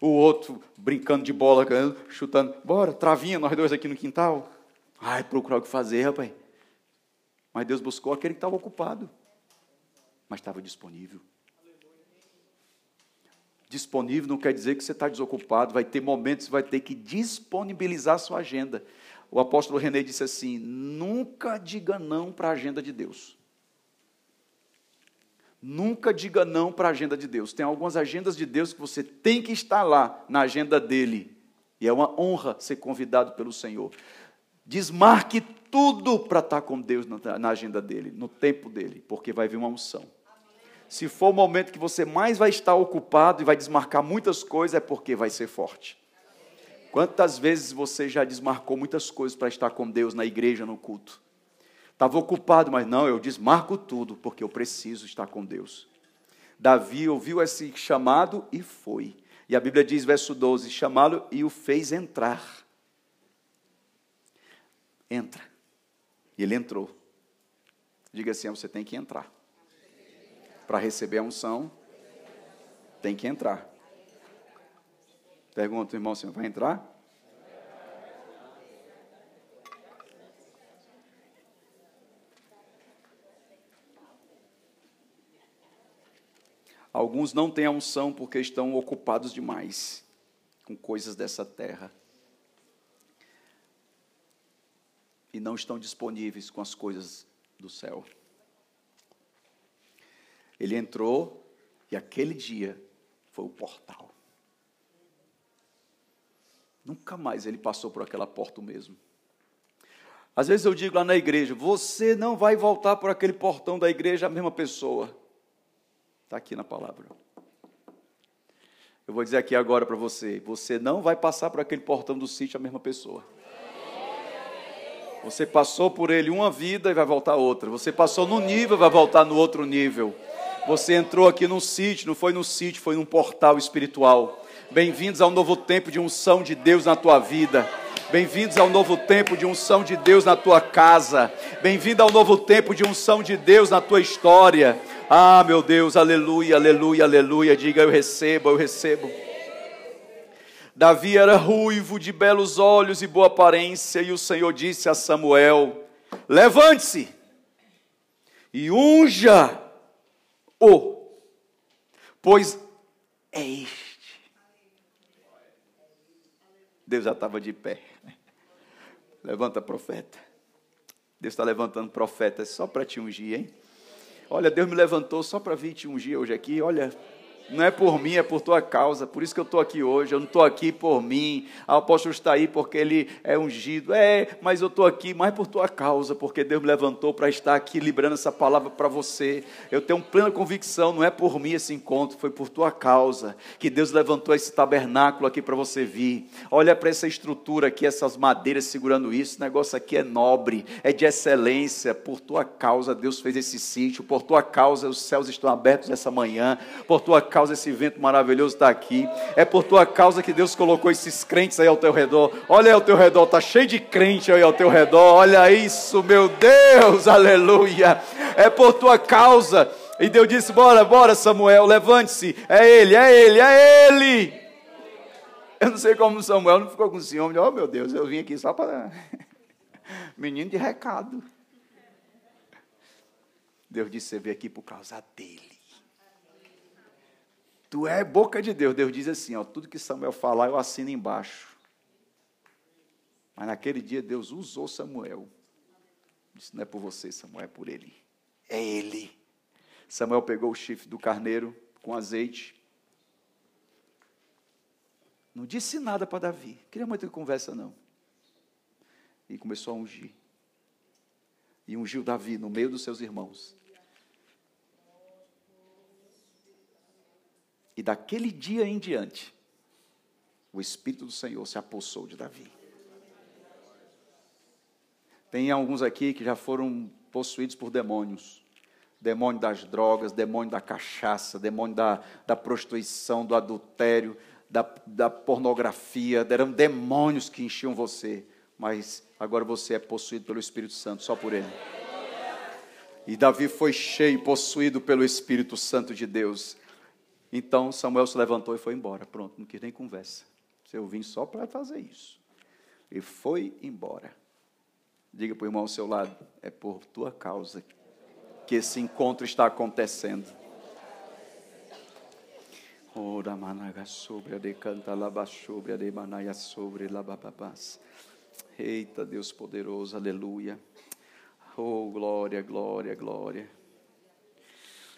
O outro brincando de bola, chutando. Bora, travinha, nós dois aqui no quintal. Ai, procurar o que fazer, rapaz. Mas Deus buscou aquele que estava ocupado, mas estava disponível. Disponível não quer dizer que você está desocupado, vai ter momentos que vai ter que disponibilizar a sua agenda. O apóstolo René disse assim: nunca diga não para a agenda de Deus. Nunca diga não para a agenda de Deus. Tem algumas agendas de Deus que você tem que estar lá na agenda dele. E é uma honra ser convidado pelo Senhor. Desmarque tudo para estar com Deus na agenda dele, no tempo dele, porque vai vir uma unção. Se for o momento que você mais vai estar ocupado e vai desmarcar muitas coisas, é porque vai ser forte. Quantas vezes você já desmarcou muitas coisas para estar com Deus na igreja, no culto? Estava ocupado, mas não, eu desmarco tudo, porque eu preciso estar com Deus. Davi ouviu esse chamado e foi. E a Bíblia diz, verso 12: chamá-lo e o fez entrar. Entra. E ele entrou. Diga assim: você tem que entrar. Para receber a unção, tem que entrar. Pergunta, irmão, você vai entrar? Alguns não têm a unção porque estão ocupados demais com coisas dessa terra. E não estão disponíveis com as coisas do céu. Ele entrou e aquele dia foi o portal. Nunca mais ele passou por aquela porta mesmo. Às vezes eu digo lá na igreja: você não vai voltar por aquele portão da igreja a mesma pessoa. Está aqui na palavra. Eu vou dizer aqui agora para você: você não vai passar por aquele portão do sítio a mesma pessoa. Você passou por ele uma vida e vai voltar outra. Você passou no nível e vai voltar no outro nível. Você entrou aqui num sítio, não foi no sítio, foi num portal espiritual. Bem-vindos ao novo tempo de unção de Deus na tua vida. Bem-vindos ao novo tempo de unção de Deus na tua casa. Bem-vindo ao novo tempo de unção de Deus na tua história. Ah, meu Deus, aleluia, aleluia, aleluia. Diga eu recebo, eu recebo. Davi era ruivo, de belos olhos e boa aparência, e o Senhor disse a Samuel: Levante-se e unja-o, pois é este. Deus já estava de pé. Levanta, profeta. Deus está levantando profetas só para te ungir, hein? Olha, Deus me levantou só para vir te ungir hoje aqui. Olha, não é por mim, é por tua causa. Por isso que eu estou aqui hoje. Eu não estou aqui por mim. Ah, o apóstolo está aí porque ele é ungido. É, mas eu estou aqui mais por tua causa, porque Deus me levantou para estar aqui liberando essa palavra para você. Eu tenho plena convicção, não é por mim esse encontro, foi por tua causa que Deus levantou esse tabernáculo aqui para você vir. Olha para essa estrutura aqui, essas madeiras segurando isso. Esse negócio aqui é nobre, é de excelência. Por tua causa, Deus fez esse sítio. Por tua causa, os céus estão abertos essa manhã. Por tua causa, causa esse vento maravilhoso está aqui. É por tua causa que Deus colocou esses crentes aí ao teu redor. Olha aí ao teu redor, está cheio de crente aí ao teu redor. Olha isso, meu Deus, *laughs* aleluia. É por tua causa. E Deus disse: Bora, bora, Samuel, levante-se. É ele, é ele, é ele. Eu não sei como Samuel não ficou com ciúme. Oh, meu Deus, eu vim aqui só para. *laughs* Menino de recado. Deus disse: Você veio aqui por causa dele. Tu é boca de Deus. Deus diz assim: ó, tudo que Samuel falar, eu assino embaixo. Mas naquele dia Deus usou Samuel. Disse: não é por você, Samuel, é por ele. É ele. Samuel pegou o chifre do carneiro com azeite. Não disse nada para Davi. Queria muita conversa, não. E começou a ungir. E ungiu Davi no meio dos seus irmãos. E daquele dia em diante, o Espírito do Senhor se apossou de Davi. Tem alguns aqui que já foram possuídos por demônios. Demônio das drogas, demônio da cachaça, demônio da, da prostituição, do adultério, da, da pornografia. Eram demônios que enchiam você. Mas agora você é possuído pelo Espírito Santo, só por Ele. E Davi foi cheio, possuído pelo Espírito Santo de Deus. Então Samuel se levantou e foi embora. Pronto, não quis nem conversa. Eu vim só para fazer isso. E foi embora. Diga para o irmão ao seu lado: é por tua causa que esse encontro está acontecendo. Ora sobre laba sobre sobre. Eita Deus poderoso, aleluia. Oh, glória, glória, glória.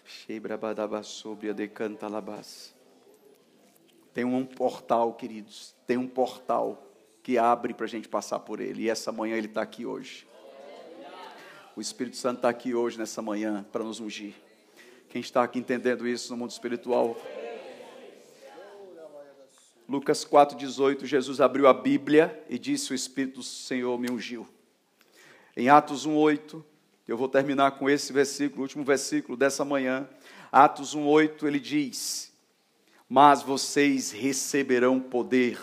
Shebrabadaba sobre a de canta labás. Tem um portal, queridos, tem um portal que abre para a gente passar por ele. E essa manhã ele está aqui hoje. O Espírito Santo está aqui hoje, nessa manhã, para nos ungir. Quem está aqui entendendo isso no mundo espiritual? Lucas 4,18, Jesus abriu a Bíblia e disse: O Espírito do Senhor me ungiu. Em Atos 1,8, eu vou terminar com esse versículo, o último versículo dessa manhã. Atos 1,8, ele diz: Mas vocês receberão poder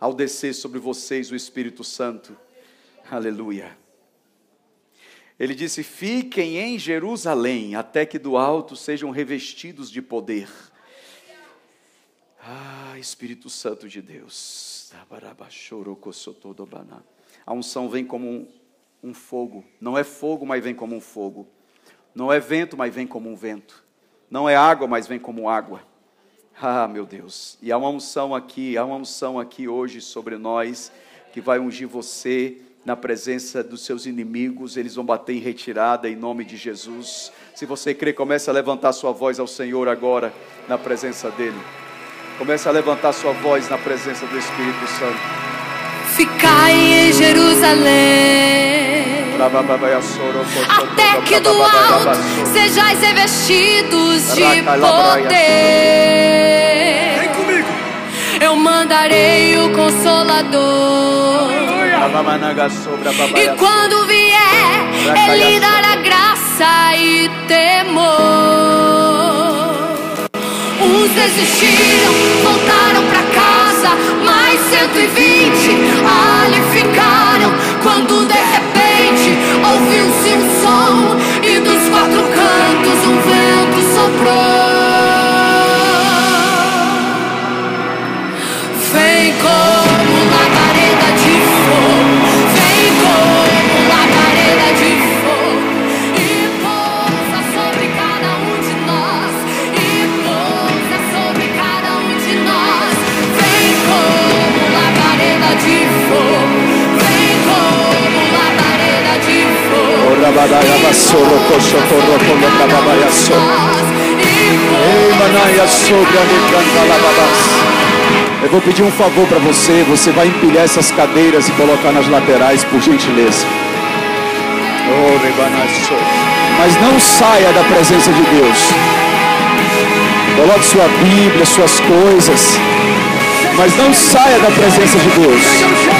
ao descer sobre vocês o Espírito Santo. Aleluia. Ele disse: Fiquem em Jerusalém, até que do alto sejam revestidos de poder. Ah, Espírito Santo de Deus. A unção vem como um, um fogo. Não é fogo, mas vem como um fogo. Não é vento, mas vem como um vento. Não é água, mas vem como água. Ah, meu Deus. E há uma unção aqui, há uma unção aqui hoje sobre nós que vai ungir você na presença dos seus inimigos, eles vão bater em retirada em nome de Jesus. Se você crê, comece a levantar sua voz ao Senhor agora na presença dele. Comece a levantar sua voz na presença do Espírito Santo. Ficai em Jerusalém, até que do alto sejais revestidos de poder. Vem comigo. Eu mandarei o Consolador. E quando vier, Ele dará graça e temor. Uns desistiram, Eu vou pedir um favor para você. Você vai empilhar essas cadeiras e colocar nas laterais, por gentileza. Oh. Mas não saia da presença de Deus. Coloque sua Bíblia, suas coisas. Mas não saia da presença de Deus.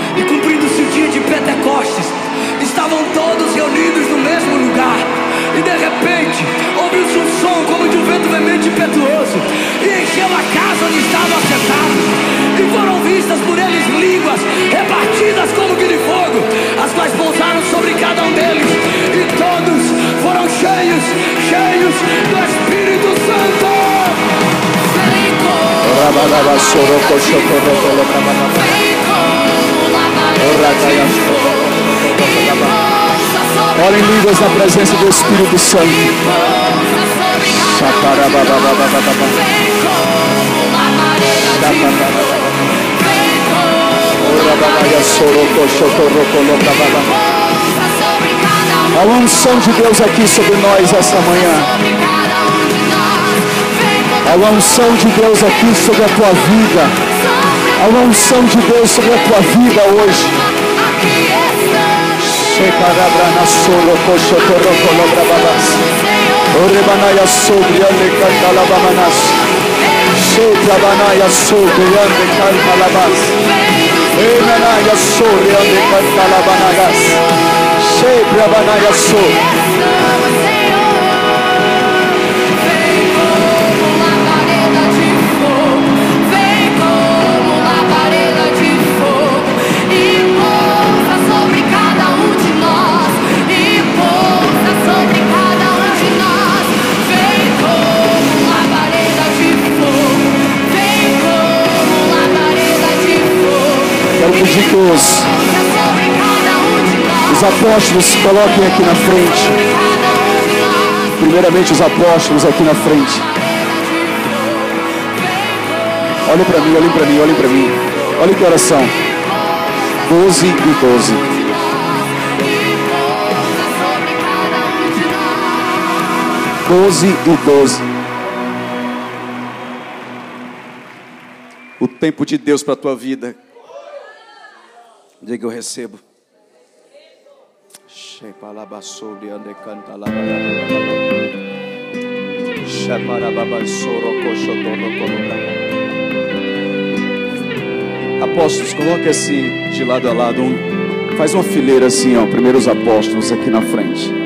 E cumprindo-se o dia de Pentecostes, estavam todos reunidos no mesmo lugar. E de repente, ouviu-se um som como de um vento veemente e impetuoso, e encheu a casa onde estavam assentados. E foram vistas por eles línguas repartidas como que de fogo, as quais pousaram sobre cada um deles. E todos foram cheios, cheios do Espírito Santo. Ora em línguas na presença do Espírito Santo. Há uma unção de Deus aqui sobre nós esta manhã. Há uma unção de Deus aqui sobre a tua vida. Há uma unção de Deus sobre a tua vida hoje. sobre ande kantalabanagas. Shekrabanaya sobre. Estamos, Senhor. 12. Os apóstolos se coloquem aqui na frente. Primeiramente os apóstolos aqui na frente. Olhem para mim, olhem para mim, olhem para mim. Olha que oração. 12 e 12. Doze e doze. O tempo de Deus para a tua vida. Recebo. Apóstolos, coloque assim de lado a lado. Um, faz uma fileira assim, ó. Primeiro os apóstolos aqui na frente.